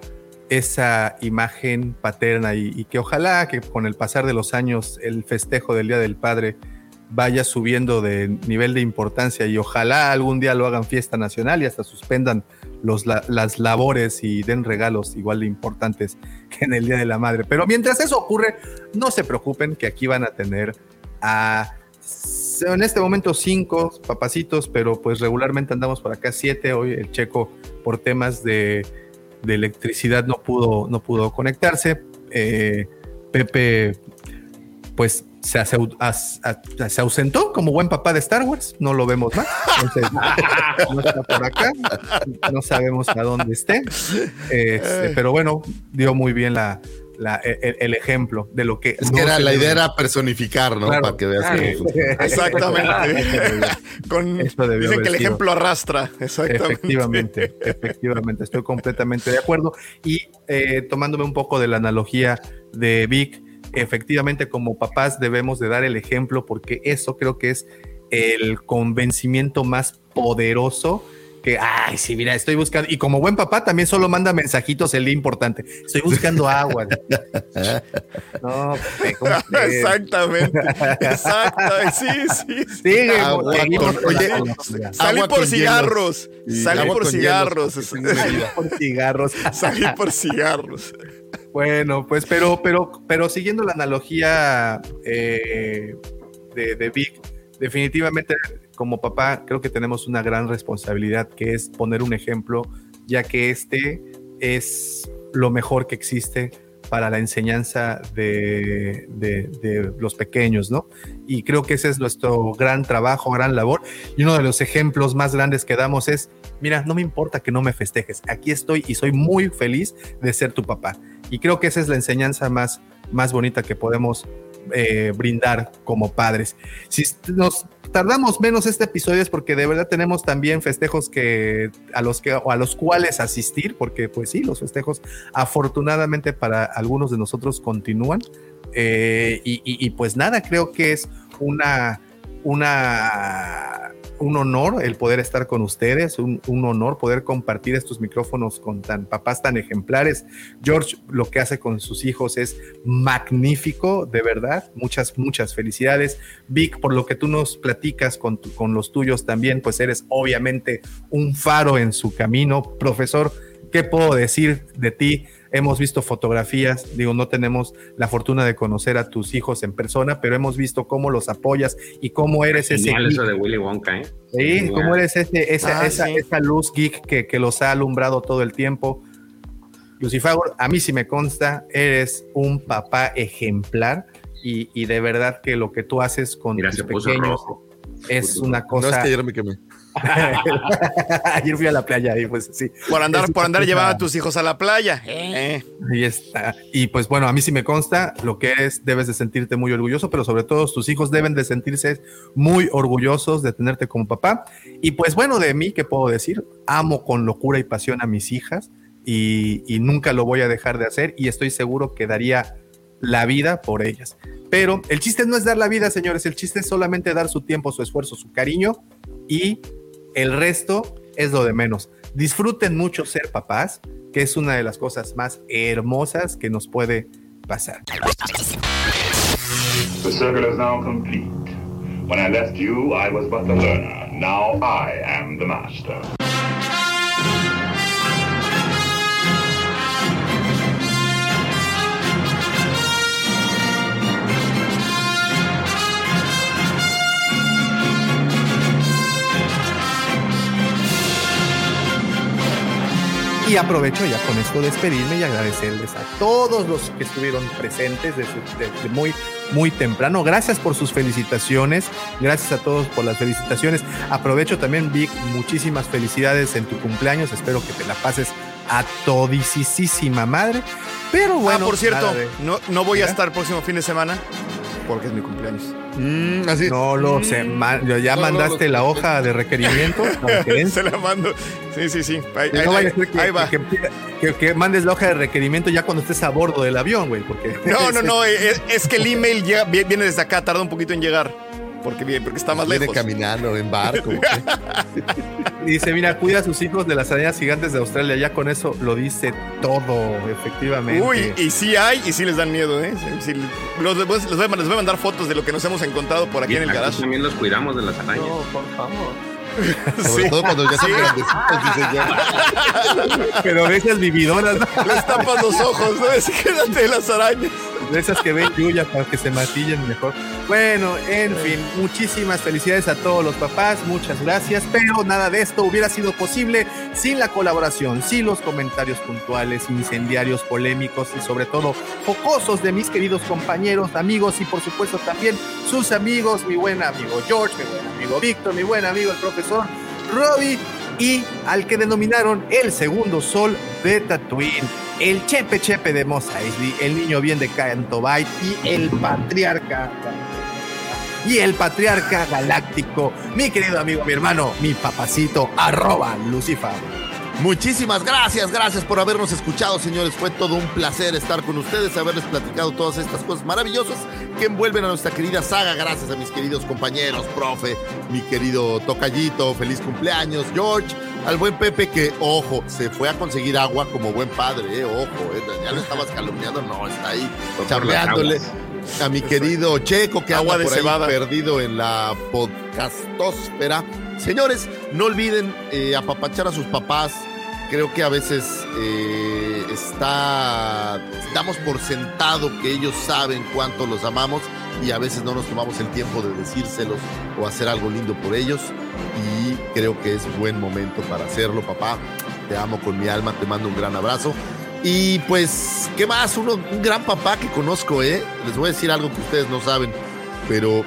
esa imagen paterna y, que ojalá que con el pasar de los años el festejo del Día del Padre vaya subiendo de nivel de importancia y ojalá algún día lo hagan fiesta nacional y hasta suspendan las labores y den regalos igual de importantes [laughs] que en el Día de la Madre. Pero mientras eso ocurre, no se preocupen que aquí van a tener a en este momento cinco papacitos, pero pues regularmente andamos por acá siete. Hoy el checo por temas de, de electricidad no pudo, no pudo conectarse. Eh, Pepe, pues se, se, ausentó como buen papá de Star Wars, no lo vemos más. [laughs] no está por acá, no sabemos a dónde esté. Este, pero bueno, dio muy bien la, el, ejemplo de lo que. Es que era, la idea era personificar, ¿no? Para que veas [laughs] Exactamente. Con, dicen que el ejemplo arrastra. Exactamente. Efectivamente, efectivamente. Estoy completamente de acuerdo. Y eh, tomándome un poco de la analogía de Vic, efectivamente como papás debemos de dar el ejemplo porque eso creo que es el convencimiento más poderoso que, ay, sí, mira, estoy buscando, y como buen papá también solo manda mensajitos, el importante, estoy buscando agua. [laughs] no, exactamente, exacto, [laughs] sí, sí. Sigue, salí [laughs] por cigarros, salí por cigarros, salí por cigarros, salí por cigarros. Bueno, pues, pero, pero, pero siguiendo la analogía eh, de, de Vic, definitivamente como papá creo que tenemos una gran responsabilidad que es poner un ejemplo, ya que este es lo mejor que existe para la enseñanza de, de, los pequeños, ¿no? Y creo que ese es nuestro gran trabajo, gran labor. Y uno de los ejemplos más grandes que damos es, mira, no me importa que no me festejes, aquí estoy y soy muy feliz de ser tu papá. Y creo que esa es la enseñanza más, más bonita que podemos eh, brindar como padres. Si nos tardamos menos este episodio es porque de verdad tenemos también festejos que a los que o a los cuales asistir, porque pues sí, los festejos afortunadamente para algunos de nosotros continúan. Eh, y, y, pues nada, creo que es una, una un honor el poder estar con ustedes, un, honor poder compartir estos micrófonos con tan papás tan ejemplares. George lo que hace con sus hijos es magnífico, de verdad. Muchas, muchas felicidades. Vic, por lo que tú nos platicas con, con los tuyos también, pues eres obviamente un faro en su camino. Profesor, ¿qué puedo decir de ti? Hemos visto fotografías, digo, no tenemos la fortuna de conocer a tus hijos en persona, pero hemos visto cómo los apoyas y cómo eres ese... eso de Willy Wonka, ¿eh? Sí, cómo eres ese, esa, ah, esa, luz geek que, que, los ha alumbrado todo el tiempo. Lucifer, a mí sí me consta, eres un papá ejemplar y, y de verdad que lo que tú haces con tus pequeños es una cosa... No es que ayer me quemé. [laughs] Ayer fui a la playa y pues sí. Por andar, por andar llevando a tus hijos a la playa. ¿eh? Ahí está. Y pues bueno, a mí sí me consta lo que es, debes de sentirte muy orgulloso, pero sobre todo tus hijos deben de sentirse muy orgullosos de tenerte como papá. Y pues bueno, de mí, ¿qué puedo decir? Amo con locura y pasión a mis hijas y, y nunca lo voy a dejar de hacer y estoy seguro que daría la vida por ellas. Pero el chiste no es dar la vida, señores, el chiste es solamente dar su tiempo, su esfuerzo, su cariño y el resto es lo de menos. Disfruten mucho ser papás, que es una de las cosas más hermosas que nos puede pasar. The circle is now complete. When I left you, I was but the learner. Now I am the master. Y aprovecho ya con esto despedirme y agradecerles a todos los que estuvieron presentes desde, muy, muy temprano. Gracias por sus felicitaciones. Gracias a todos por las felicitaciones. Aprovecho también, Vic, muchísimas felicidades en tu cumpleaños. Espero que te la pases a todisísima madre. Pero ah, bueno. Ah, por cierto, no, no voy a estar el próximo fin de semana porque es mi cumpleaños. Mm, no lo sé. ¿Ya mandaste la hoja de requerimiento? [laughs] Se la mando. Sí, sí, sí. Ahí, va. Que, mandes la hoja de requerimiento ya cuando estés a bordo del avión, güey. Porque [laughs] no, no, no. [laughs] Es, que el email viene desde acá, tarda un poquito en llegar. Porque, porque está más Viene caminando en barco. Dice, mira, cuida a sus hijos de las arañas gigantes de Australia. Ya con eso lo dice todo, efectivamente. Uy, y sí hay, y sí les dan miedo, ¿eh? Sí, los, les, voy, les, voy a mandar fotos de lo que nos hemos encontrado por aquí en el garage. También los cuidamos de las arañas. No, por favor. [laughs] Sobre Sí. todo cuando ya son Sí. grandecitos, dice ya. Pero de esas vividoras, Les tapas los ojos, ¿no? Es quédate de las arañas. De esas que ven Yuya para que se matillen mejor. Bueno, en fin, muchísimas felicidades a todos los papás, muchas gracias, pero nada de esto hubiera sido posible sin la colaboración, sin los comentarios puntuales, incendiarios, polémicos y sobre todo focosos de mis queridos compañeros, amigos y por supuesto también sus amigos, mi buen amigo George, mi buen amigo Víctor, mi buen amigo el profesor Robbie y al que denominaron el segundo sol de Tatooine, el Chepe Chepe de Mos Eisley, el niño bien de Canto y el patriarca y el patriarca galáctico, mi querido amigo, mi hermano, mi papacito, arroba Lucifer. Muchísimas gracias, gracias por habernos escuchado, señores. Fue todo un placer estar con ustedes, haberles platicado todas estas cosas maravillosas que envuelven a nuestra querida saga. Gracias a mis queridos compañeros, profe, mi querido Tocayito, feliz cumpleaños, George, al buen Pepe que, ojo, se fue a conseguir agua como buen padre, eh, ojo, eh, ya lo estabas calumniando, no, está ahí aguas. A mi querido Checo que Agua anda de por ahí cebada. perdido en la podcastósfera. Señores, no olviden eh, apapachar a sus papás. Creo que a veces eh, está damos por sentado que ellos saben cuánto los amamos y a veces no nos tomamos el tiempo de decírselos o hacer algo lindo por ellos. Y creo que es buen momento para hacerlo, papá. Te amo con mi alma, te mando un gran abrazo. Y pues, ¿qué más? Uno, un gran papá que conozco, ¿eh? Les voy a decir algo que ustedes no saben, pero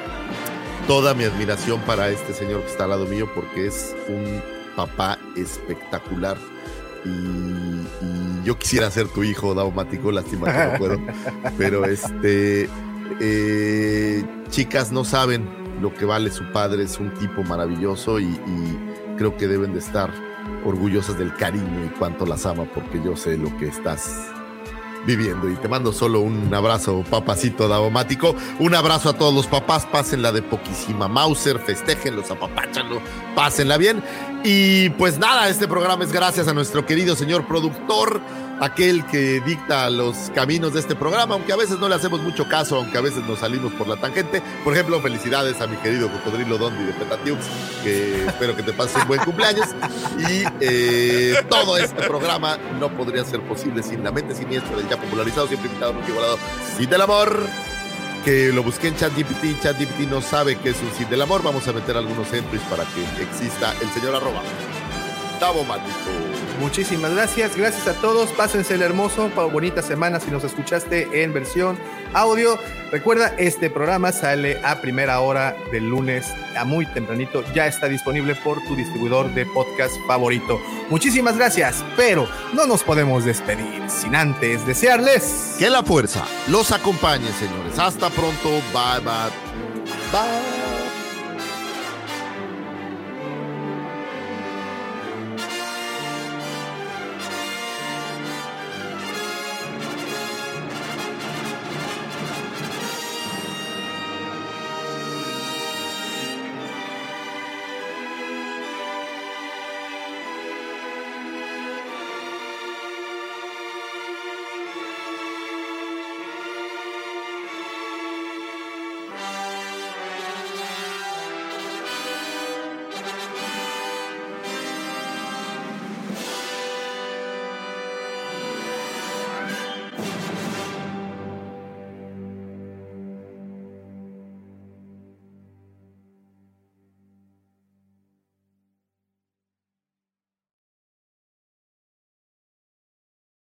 toda mi admiración para este señor que está al lado mío porque es un papá espectacular. Y, y yo quisiera ser tu hijo, Daumático, lástima que no [laughs] puedo. Pero este, eh, chicas, no saben lo que vale su padre, es un tipo maravilloso y, y creo que deben de estar orgullosas del cariño y cuánto las ama, porque yo sé lo que estás viviendo. Y te mando solo un abrazo, papacito daumático. Un abrazo a todos los papás. Pásenla de poquísima Mauser, festéjenlos, apapáchanlo, pásenla bien. Y pues nada, este programa es gracias a nuestro querido señor productor, aquel que dicta los caminos de este programa, aunque a veces no le hacemos mucho caso, aunque a veces nos salimos por la tangente. Por ejemplo, felicidades a mi querido cocodrilo Dondi de Petatiux, que [laughs] espero que te pases un buen cumpleaños. Y eh, todo este programa no podría ser posible sin la mente siniestra del ya popularizado, siempre invitado, nunca igualado, Cid del Amor. Que lo busqué en ChatGPT, ChatGPT no sabe qué es un Cid del Amor. Vamos a meter algunos entries para que exista el señor arroba. Tavo Mático. Muchísimas gracias, gracias a todos, pásense el hermoso, bonita semana si nos escuchaste en versión audio. Recuerda, este programa sale a primera hora del lunes a muy tempranito, ya está disponible por tu distribuidor de podcast favorito. Muchísimas gracias, pero no nos podemos despedir sin antes desearles Que la fuerza los acompañe, señores. Hasta pronto. Bye, bye. Bye.